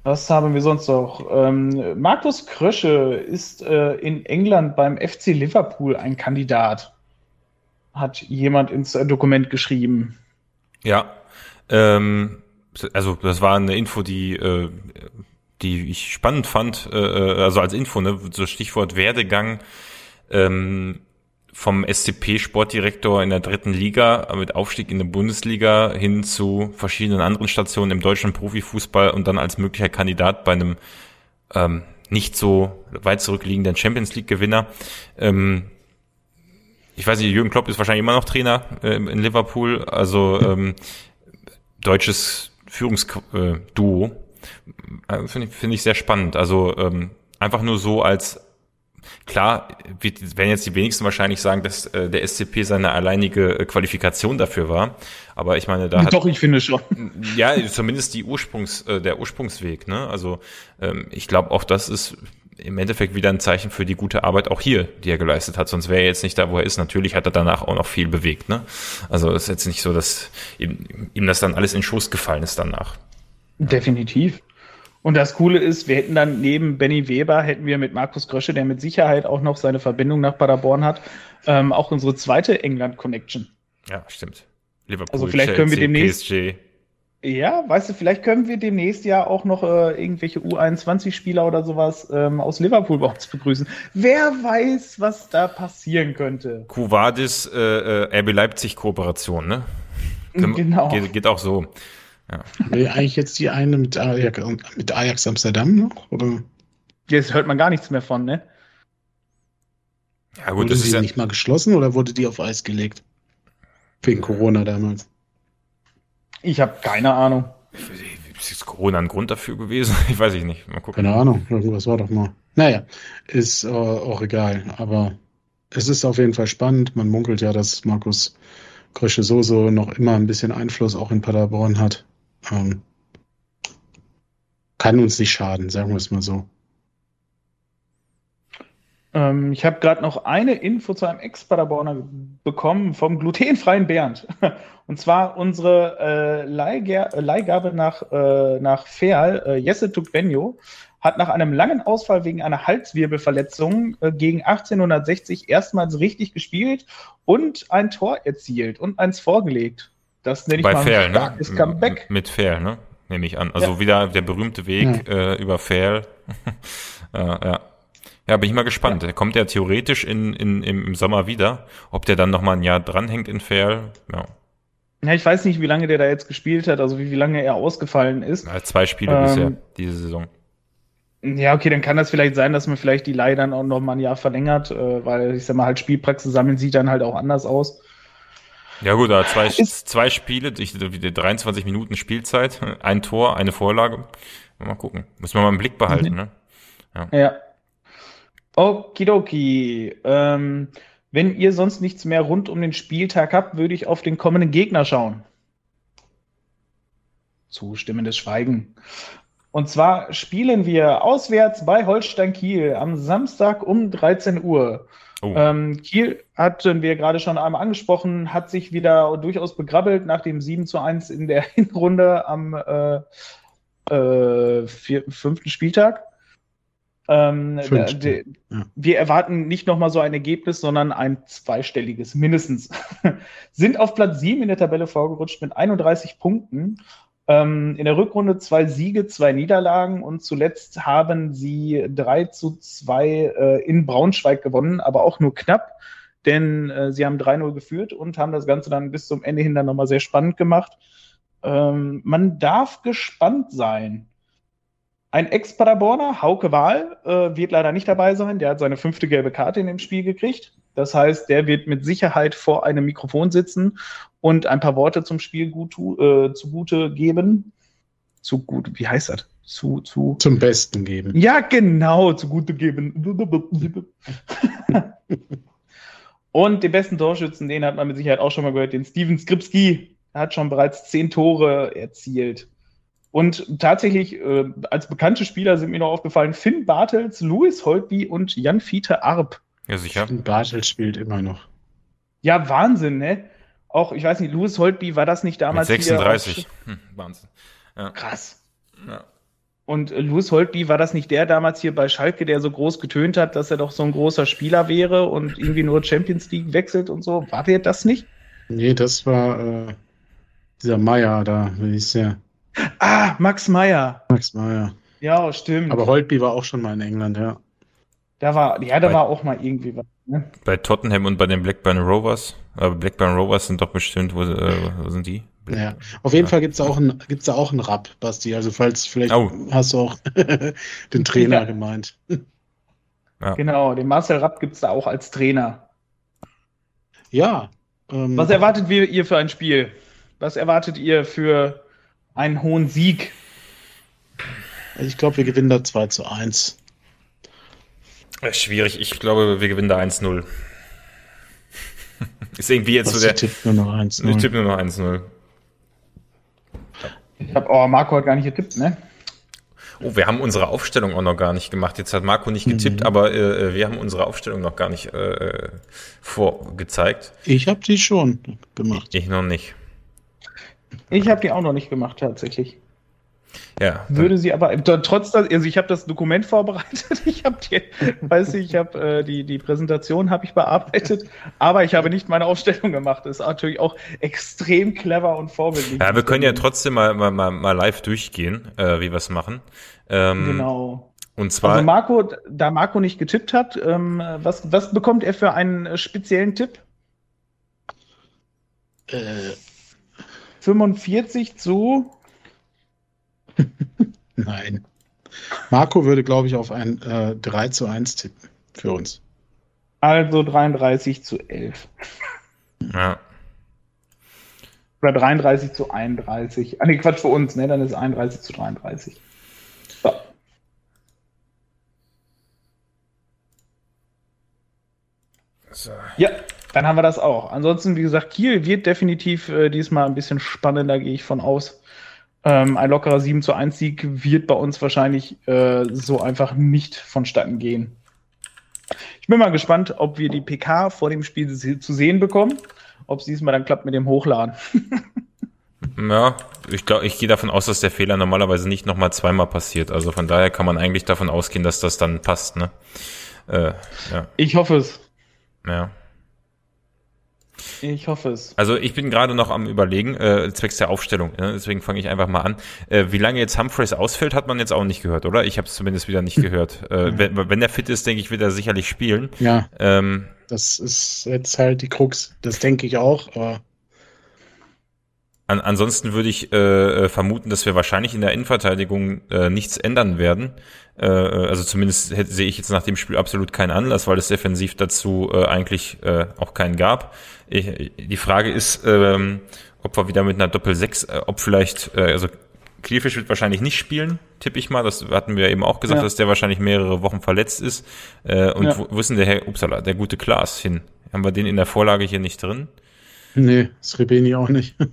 Was haben wir sonst noch? Ähm, Markus Krösche ist äh, in England beim FC Liverpool ein Kandidat. Hat jemand ins äh, Dokument geschrieben. Ja, ähm, also das war eine Info, die, äh, die ich spannend fand, äh, äh also als Info, ne, so Stichwort Werdegang. Ähm, vom SCP-Sportdirektor in der dritten Liga mit Aufstieg in der Bundesliga hin zu verschiedenen anderen Stationen im deutschen Profifußball und dann als möglicher Kandidat bei einem ähm, nicht so weit zurückliegenden Champions League-Gewinner. Ähm, ich weiß nicht, Jürgen Klopp ist wahrscheinlich immer noch Trainer äh, in Liverpool, also ähm, deutsches Führungsduo. Äh, Finde ich, find ich sehr spannend. Also ähm, einfach nur so als Klar, werden jetzt die wenigsten wahrscheinlich sagen, dass äh, der SCP seine alleinige äh, Qualifikation dafür war. Aber ich meine, da hat, Doch, ich finde schon. Ja, zumindest die Ursprungs, äh, der Ursprungsweg. Ne? Also ähm, ich glaube, auch das ist im Endeffekt wieder ein Zeichen für die gute Arbeit auch hier, die er geleistet hat. Sonst wäre er jetzt nicht da, wo er ist. Natürlich hat er danach auch noch viel bewegt. Ne? Also es ist jetzt nicht so, dass ihm, ihm das dann alles in Schoß gefallen ist danach. Definitiv. Und das Coole ist, wir hätten dann neben Benny Weber, hätten wir mit Markus Grösche, der mit Sicherheit auch noch seine Verbindung nach Paderborn hat, ähm, auch unsere zweite England-Connection. Ja, stimmt. Liverpool, also vielleicht Chelsea, können wir demnächst. PSG. Ja, weißt du, vielleicht können wir demnächst ja auch noch äh, irgendwelche U21-Spieler oder sowas ähm, aus Liverpool bei uns begrüßen. Wer weiß, was da passieren könnte. Kuvadis äh, äh, RB Leipzig-Kooperation, ne? Genau. Geht, geht auch so. Ja. Will eigentlich jetzt die eine mit Ajax, mit Ajax Amsterdam noch? Oder? Jetzt hört man gar nichts mehr von, ne? Ja, gut, wurde das ist ja nicht mal geschlossen oder wurde die auf Eis gelegt? Wegen Corona damals. Ich habe keine Ahnung. Ist Corona ein Grund dafür gewesen? [laughs] Ich weiß ich nicht. Mal gucken. Keine Ahnung. Irgendwas war doch mal. Naja, ist äh, auch egal. Aber es ist auf jeden Fall spannend. Man munkelt ja, dass Markus Grösche Soso noch immer ein bisschen Einfluss auch in Paderborn hat. Ähm, kann uns nicht schaden, sagen wir es mal so. Ähm, ich habe gerade noch eine Info zu einem Ex-Paderborner bekommen vom glutenfreien Bernd. [laughs] Und zwar unsere äh, Leihger Leihgabe nach, äh, nach Ferl, äh, Jesse Tukbenjo, hat nach einem langen Ausfall wegen einer Halswirbelverletzung äh, gegen 1860 erstmals richtig gespielt und ein Tor erzielt und eins vorgelegt. Das nenne ich Bei mal Fair, ein ne? starkes ne? Comeback. Mit Fair, ne? Nehme ich an. Also ja. wieder der berühmte Weg ja. äh, über Fair. [laughs] äh, ja. Ja, bin ich mal gespannt. Ja. Kommt der theoretisch in, in, im Sommer wieder? Ob der dann noch mal ein Jahr dranhängt in Fair? Ja. Ja, ich weiß nicht, wie lange der da jetzt gespielt hat, also wie, wie lange er ausgefallen ist. Ja, zwei Spiele ähm, bisher, diese Saison. Ja, okay, dann kann das vielleicht sein, dass man vielleicht die Leih dann auch noch mal ein Jahr verlängert, äh, weil ich sag mal, halt Spielpraxis sammeln sieht dann halt auch anders aus. Ja gut, aber zwei, zwei Spiele, 23 Minuten Spielzeit, [laughs] ein Tor, eine Vorlage. Mal gucken. Müssen wir mal im Blick behalten, mhm. ne? Ja. ja. Okidoki. Ähm, wenn ihr sonst nichts mehr rund um den Spieltag habt, würde ich auf den kommenden Gegner schauen. Zustimmendes Schweigen. Und zwar spielen wir auswärts bei Holstein Kiel am Samstag um 13 Uhr. Oh. Ähm, Kiel hatten wir gerade schon einmal angesprochen, hat sich wieder durchaus begrabbelt nach dem 7 zu 1 in der [laughs] Hinrunde am äh, äh, vier, fünften Spieltag. Ähm, da, de, ja. Wir erwarten nicht nochmal so ein Ergebnis, sondern ein zweistelliges mindestens. [laughs] Sind auf Platz 7 in der Tabelle vorgerutscht mit 31 Punkten ähm, in der Rückrunde zwei Siege, zwei Niederlagen und zuletzt haben sie 3 zu 2 äh, in Braunschweig gewonnen, aber auch nur knapp, denn äh, sie haben 3-0 geführt und haben das Ganze dann bis zum Ende hin dann nochmal sehr spannend gemacht. Ähm, man darf gespannt sein. Ein Ex-Paderborner, Hauke Wahl, äh, wird leider nicht dabei sein. Der hat seine fünfte gelbe Karte in dem Spiel gekriegt. Das heißt, der wird mit Sicherheit vor einem Mikrofon sitzen und ein paar Worte zum Spiel gut, äh, zugute geben. Zu gut, wie heißt das? Zu, zu. Zum Besten geben. Ja, genau, zugute geben. [laughs] und den besten Torschützen, den hat man mit Sicherheit auch schon mal gehört, den Steven Skripski. Er hat schon bereits zehn Tore erzielt. Und tatsächlich, äh, als bekannte Spieler sind mir noch aufgefallen, Finn Bartels, Louis Holtby und Jan-Fiete Arp. Ja, sicher. Finn Bartels spielt immer noch. Ja, Wahnsinn, ne? Auch, ich weiß nicht, Louis Holtby, war das nicht damals Mit 36. Hm, Wahnsinn. Ja. Krass. Ja. Und äh, Louis Holtby, war das nicht der damals hier bei Schalke, der so groß getönt hat, dass er doch so ein großer Spieler wäre und irgendwie nur Champions League wechselt und so? War der das nicht? Nee, das war äh, dieser Meier da, wie hieß der? Ah, Max Meyer. Max Meier. Ja, stimmt. Aber Holtby war auch schon mal in England, ja. Da war, ja, da Bei- war auch mal irgendwie was. Ne? Bei Tottenham und bei den Blackburn Rovers. Aber Blackburn Rovers sind doch bestimmt, wo, äh, wo sind die? Ja, auf jeden Ja. Fall gibt's da auch ein, gibt's da auch einen Rap, Basti. Also falls vielleicht Oh. hast du auch [laughs] den Trainer Ja. gemeint. Ja. Genau, den Marcel Rapp gibt's da auch als Trainer. Ja. Ähm, Was erwartet wir- ihr für ein Spiel? Was erwartet ihr für einen hohen Sieg? ich glaube, wir gewinnen da 2 zu 1. Äh, Schwierig. Ich glaube, wir gewinnen da 1-0. [laughs] Ist irgendwie jetzt so Basti der. tippt nur noch 1 Ich tippe nur noch 1-0. Ich hab, oh, Marco hat gar nicht getippt, ne? Oh, wir haben unsere Aufstellung auch noch gar nicht gemacht. Jetzt hat Marco nicht getippt, Mhm. aber äh, wir haben unsere Aufstellung noch gar nicht äh, vorgezeigt. Ich habe die schon gemacht. Ich noch nicht. Ich habe die auch noch nicht gemacht, tatsächlich. Ja. Würde sie aber, trotz das, also ich habe das Dokument vorbereitet, [laughs] ich habe die, weiß ich, ich habe äh, die, die Präsentation habe ich bearbeitet, aber ich habe nicht meine Aufstellung gemacht. Das ist natürlich auch extrem clever und vorbildlich. Ja, wir können ja trotzdem mal, mal, mal, mal live durchgehen, äh, wie wir es machen. Ähm, Genau. Und zwar, Also Marco, da Marco nicht getippt hat, ähm, was, was bekommt er für einen speziellen Tipp? Äh, 45 zu, nein. Marco würde, glaube ich, auf ein äh, 3 zu 1 tippen für uns. also 33 zu 11. ja, Oder 33 zu 31. Ah, nee, Quatsch für uns, ne? Dann ist 31 zu 33. So. so. Ja, dann haben wir das auch. Ansonsten, wie gesagt, Kiel wird definitiv äh, diesmal ein bisschen spannender, gehe ich von aus. Ähm, ein lockerer 7 zu 1 Sieg wird bei uns wahrscheinlich äh, so einfach nicht vonstatten gehen. Ich bin mal gespannt, ob wir die PK vor dem Spiel zu sehen bekommen. Ob es diesmal dann klappt mit dem Hochladen. [laughs] ja ich glaube, ich gehe davon aus, dass der Fehler normalerweise nicht nochmal zweimal passiert. Also von daher kann man eigentlich davon ausgehen, dass das dann passt, ne? Äh, ja, Ich hoffe es. ja. Ich hoffe es. Also ich bin gerade noch am überlegen, äh, zwecks der Aufstellung, ne? deswegen fange ich einfach mal an. Äh, wie lange jetzt Humphreys ausfällt, hat man jetzt auch nicht gehört, oder? Ich habe es zumindest wieder nicht [laughs] gehört. Äh, wenn, wenn er fit ist, denke ich, wird er sicherlich spielen. Ja, Ähm, das ist jetzt halt die Krux. Das denke ich auch, aber An, ansonsten würde ich äh, äh, vermuten, dass wir wahrscheinlich in der Innenverteidigung äh, nichts ändern werden. Äh, äh, also zumindest hätte, sehe ich jetzt nach dem Spiel absolut keinen Anlass, weil es defensiv dazu äh, eigentlich äh, auch keinen gab. Ich, die Frage ist, ähm, ob wir wieder mit einer Doppel-6, äh, ob vielleicht, äh, also Clearfish wird wahrscheinlich nicht spielen, tippe ich mal. Das hatten wir eben auch gesagt, Ja. dass der wahrscheinlich mehrere Wochen verletzt ist. Äh, und Ja. wo, wo ist denn der Herr Upsala, der gute Klaas hin? Haben wir den in der Vorlage hier nicht drin? nee, Srebeni auch nicht. [laughs]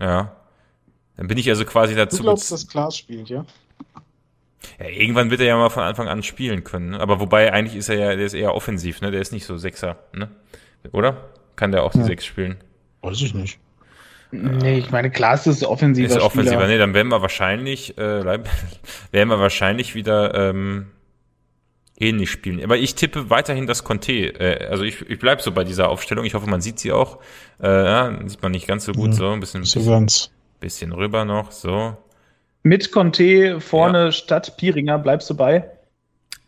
Ja. Dann bin ich also quasi Du dazu glaubst, gez- dass Klaas spielt, ja? Ja, irgendwann wird er ja mal von Anfang an spielen können. ne? Aber wobei, eigentlich ist er ja, der ist eher offensiv, ne? Der ist nicht so Sechser, ne? Oder? Kann der auch die Ja. Sechs spielen? Weiß ich nicht. Nee, ich meine, Klaas ist offensiver Ist offensiver. Spieler. Nee, dann werden wir wahrscheinlich, äh, [laughs] werden wir wahrscheinlich wieder ähm, ähnlich spielen. Aber ich tippe weiterhin das Conte. Äh, also ich, ich bleib so bei dieser Aufstellung. Ich hoffe, man sieht sie auch. Äh, ja, sieht man nicht ganz so gut. Ja. So, ein bisschen, So ganz. bisschen rüber noch. So. Mit Conte vorne statt Piringer, bleibst du bei?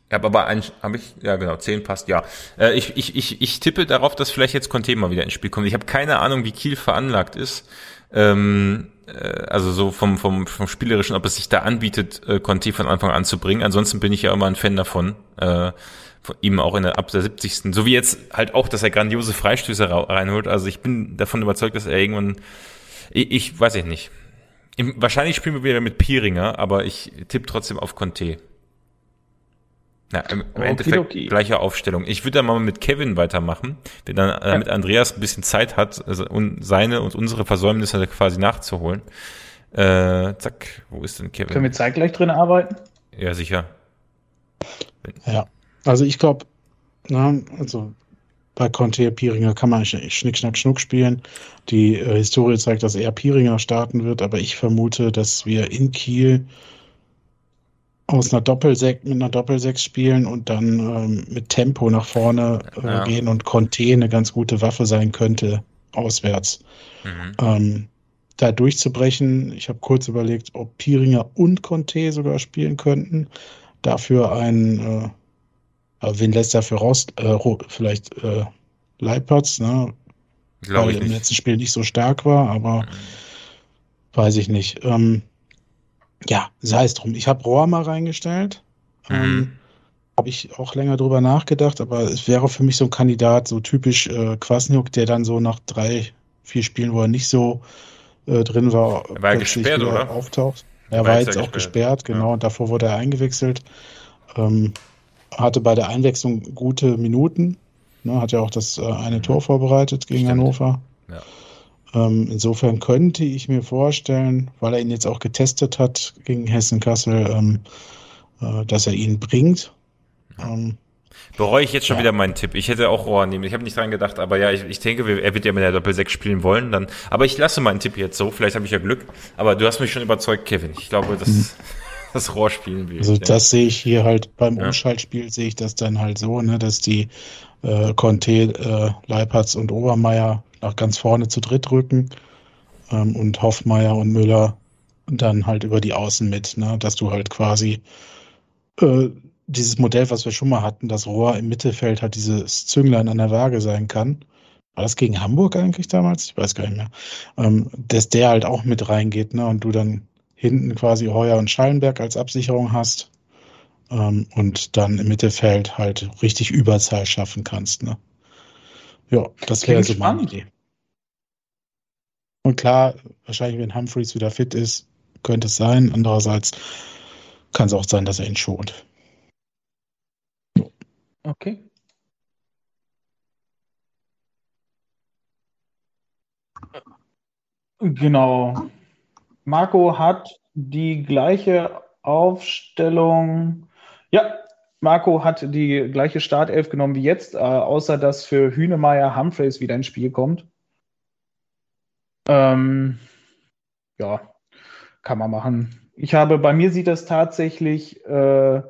Ich habe aber ein, habe ich, ja genau, 10 passt, ja. Äh, ich, ich, ich, ich tippe darauf, dass vielleicht jetzt Conte mal wieder ins Spiel kommt. Ich habe keine Ahnung, wie Kiel veranlagt ist. Ähm, äh, also so vom, vom, vom Spielerischen, ob es sich da anbietet, äh, Conte von Anfang an zu bringen. Ansonsten bin ich ja immer ein Fan davon. Äh, von ihm auch in der, ab der 70. So wie jetzt halt auch, dass er grandiose Freistöße reinholt. Also ich bin davon überzeugt, dass er irgendwann, ich, ich weiß ich nicht. Im, wahrscheinlich spielen wir wieder mit Piringer, aber ich tippe trotzdem auf Conte. Ja, im, im. Endeffekt gleiche Aufstellung. Ich würde dann mal mit Kevin weitermachen, wenn dann äh, Ja. mit Andreas ein bisschen Zeit hat, also und seine und unsere Versäumnisse quasi nachzuholen. Äh, zack, wo ist denn Kevin? Können wir zeitgleich drin arbeiten? ja, sicher. Ja. Also ich glaube, also bei Conte Piringer kann man Sch- Schnick, Schnack, Schnuck spielen. Die äh, Historie zeigt, dass eher Piringer starten wird, aber ich vermute, dass wir in Kiel aus einer Doppelsechs mit einer Doppelsechs spielen und dann ähm, mit Tempo nach vorne äh, ja. gehen und Conte eine ganz gute Waffe sein könnte auswärts. Mhm. Ähm, da durchzubrechen, ich habe kurz überlegt, ob Piringer und Conte sogar spielen könnten. Dafür ein, äh, wen lässt er für raus? Äh, vielleicht äh, Leipertz, ne? Glaube Weil im letzten Spiel nicht so stark war, aber mhm. weiß ich nicht. Ähm, ja, sei es drum. Ich habe Rohr mal reingestellt. Mhm. Ähm, habe ich auch länger drüber nachgedacht, aber es wäre für mich so ein Kandidat, so typisch äh, Kwasniok, der dann so nach drei, vier Spielen, wo er nicht so äh, drin war, er war gesperrt, oder? auftaucht. Er, er war, jetzt auch gesperrt, gesperrt genau, ja. und davor wurde er eingewechselt. Ähm, hatte bei der Einwechslung gute Minuten, ne, hat ja auch das äh, eine mhm. Tor vorbereitet gegen Stimmt. Hannover. Ja. Ähm, insofern könnte ich mir vorstellen, weil er ihn jetzt auch getestet hat gegen Hessen-Kassel, ähm, äh, dass er ihn bringt. Ähm, Bereue ich jetzt schon ja. wieder meinen Tipp. Ich hätte auch Rohr nehmen. Ich habe nicht dran gedacht, aber ja, ich, ich denke, er wird ja mit der Doppel-6 spielen wollen. Dann, aber ich lasse meinen Tipp jetzt so. Vielleicht habe ich ja Glück. Aber du hast mich schon überzeugt, Kevin. Ich glaube, dass mhm. [laughs] das Rohr spielen will. Also das sehe ich hier halt beim ja. Umschaltspiel sehe ich das dann halt so, ne, dass die äh, Conte, äh, Leipertz und Obermeier nach ganz vorne zu dritt rücken ähm, und Hoffmeier und Müller dann halt über die Außen mit, ne, dass du halt quasi äh, dieses Modell, was wir schon mal hatten, das Rohr im Mittelfeld hat dieses Zünglein an der Waage sein kann. War das gegen Hamburg eigentlich damals? Ich weiß gar nicht mehr. Ähm, dass der halt auch mit reingeht, ne? Und du dann hinten quasi Heuer und Schallenberg als Absicherung hast. Ähm, und dann im Mittelfeld halt richtig Überzahl schaffen kannst, ne? Ja, das wäre so meine Idee. Und klar, wahrscheinlich, wenn Humphreys wieder fit ist, könnte es sein. Andererseits kann es auch sein, dass er ihn schont. Okay. Genau. Marco hat die gleiche Aufstellung. Ja, Marco hat die gleiche Startelf genommen wie jetzt, äh, außer dass für Hünemeyer Humphreys wieder ins Spiel kommt. Ähm, ja, kann man machen. Ich habe, bei mir sieht das tatsächlich äh,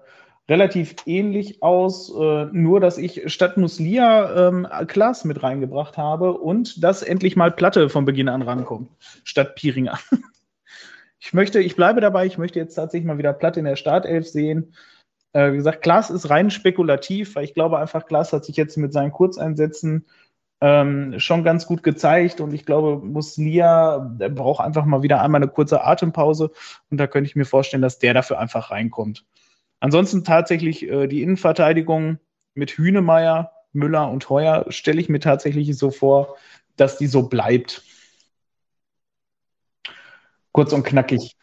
relativ ähnlich aus, äh, nur dass ich statt Muslia ähm, Klaas mit reingebracht habe und dass endlich mal Platte von Beginn an rankommt, statt Piringer. [laughs] ich möchte, ich bleibe dabei, ich möchte jetzt tatsächlich mal wieder Platte in der Startelf sehen. Äh, wie gesagt, Klaas ist rein spekulativ, weil ich glaube einfach, Klaas hat sich jetzt mit seinen Kurzeinsätzen ähm, schon ganz gut gezeigt und ich glaube, Muslia braucht einfach mal wieder einmal eine kurze Atempause und da könnte ich mir vorstellen, dass der dafür einfach reinkommt. Ansonsten tatsächlich äh, die Innenverteidigung mit Hünemeyer, Müller und Heuer stelle ich mir tatsächlich so vor, dass die so bleibt. Kurz und knackig.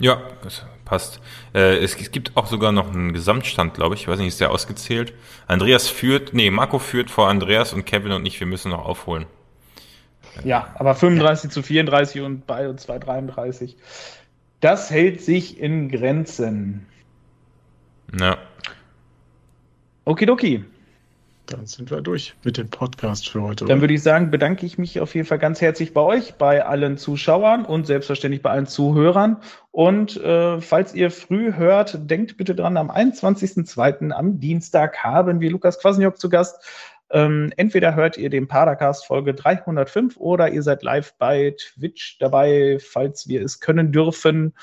Ja, das passt. Äh, es, es, gibt auch sogar noch einen Gesamtstand, glaube ich. Ich weiß nicht, ist der ausgezählt? Andreas führt, nee, Marco führt vor Andreas und Kevin und ich, wir müssen noch aufholen. Ja, aber 35 zu 34 und bei und 2 33. Das hält sich in Grenzen. Ja. Okidoki. Dann sind wir durch mit dem Podcast für heute. Dann würde ich sagen, bedanke ich mich auf jeden Fall ganz herzlich bei euch, bei allen Zuschauern und selbstverständlich bei allen Zuhörern. Und äh, falls ihr früh hört, denkt bitte dran, am 21.02. am Dienstag haben wir Lukas Kwasniok zu Gast. Ähm, entweder hört ihr den Paracast Folge 305 oder ihr seid live bei Twitch dabei, falls wir es können dürfen.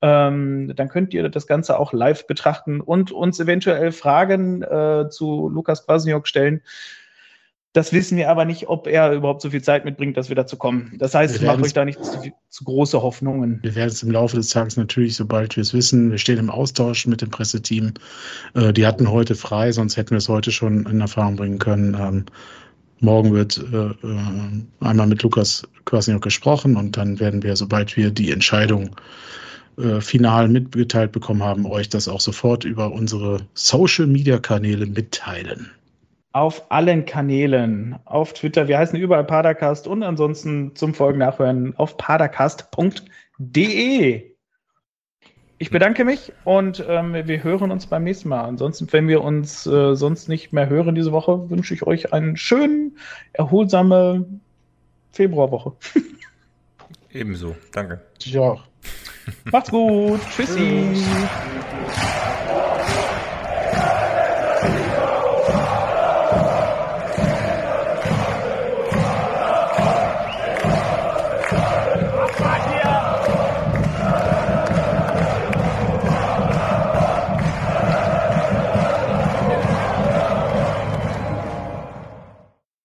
Ähm, dann könnt ihr das Ganze auch live betrachten und uns eventuell Fragen äh, zu Lukas Kwasniok stellen. Das wissen wir aber nicht, ob er überhaupt so viel Zeit mitbringt, dass wir dazu kommen. Das heißt, macht euch da nicht zu, zu, große Hoffnungen. Wir werden es im Laufe des Tages natürlich, sobald wir es wissen, wir stehen im Austausch mit dem Presseteam. Äh, die hatten heute frei, sonst hätten wir es heute schon in Erfahrung bringen können. Ähm, morgen wird äh, äh einmal mit Lukas Kwasniok gesprochen und dann werden wir, sobald wir die Entscheidung äh, final mitgeteilt bekommen haben, euch das auch sofort über unsere Social-Media-Kanäle mitteilen auf allen Kanälen, auf Twitter, wir heißen überall Padercast und ansonsten zum Folgen nachhören auf padercast.de. Ich bedanke mich und ähm, wir hören uns beim nächsten Mal. Ansonsten, wenn wir uns äh, sonst nicht mehr hören diese Woche, wünsche ich euch eine schön erholsame Februarwoche. [laughs] Ebenso, danke. Auch. Macht's gut. Tschüssi.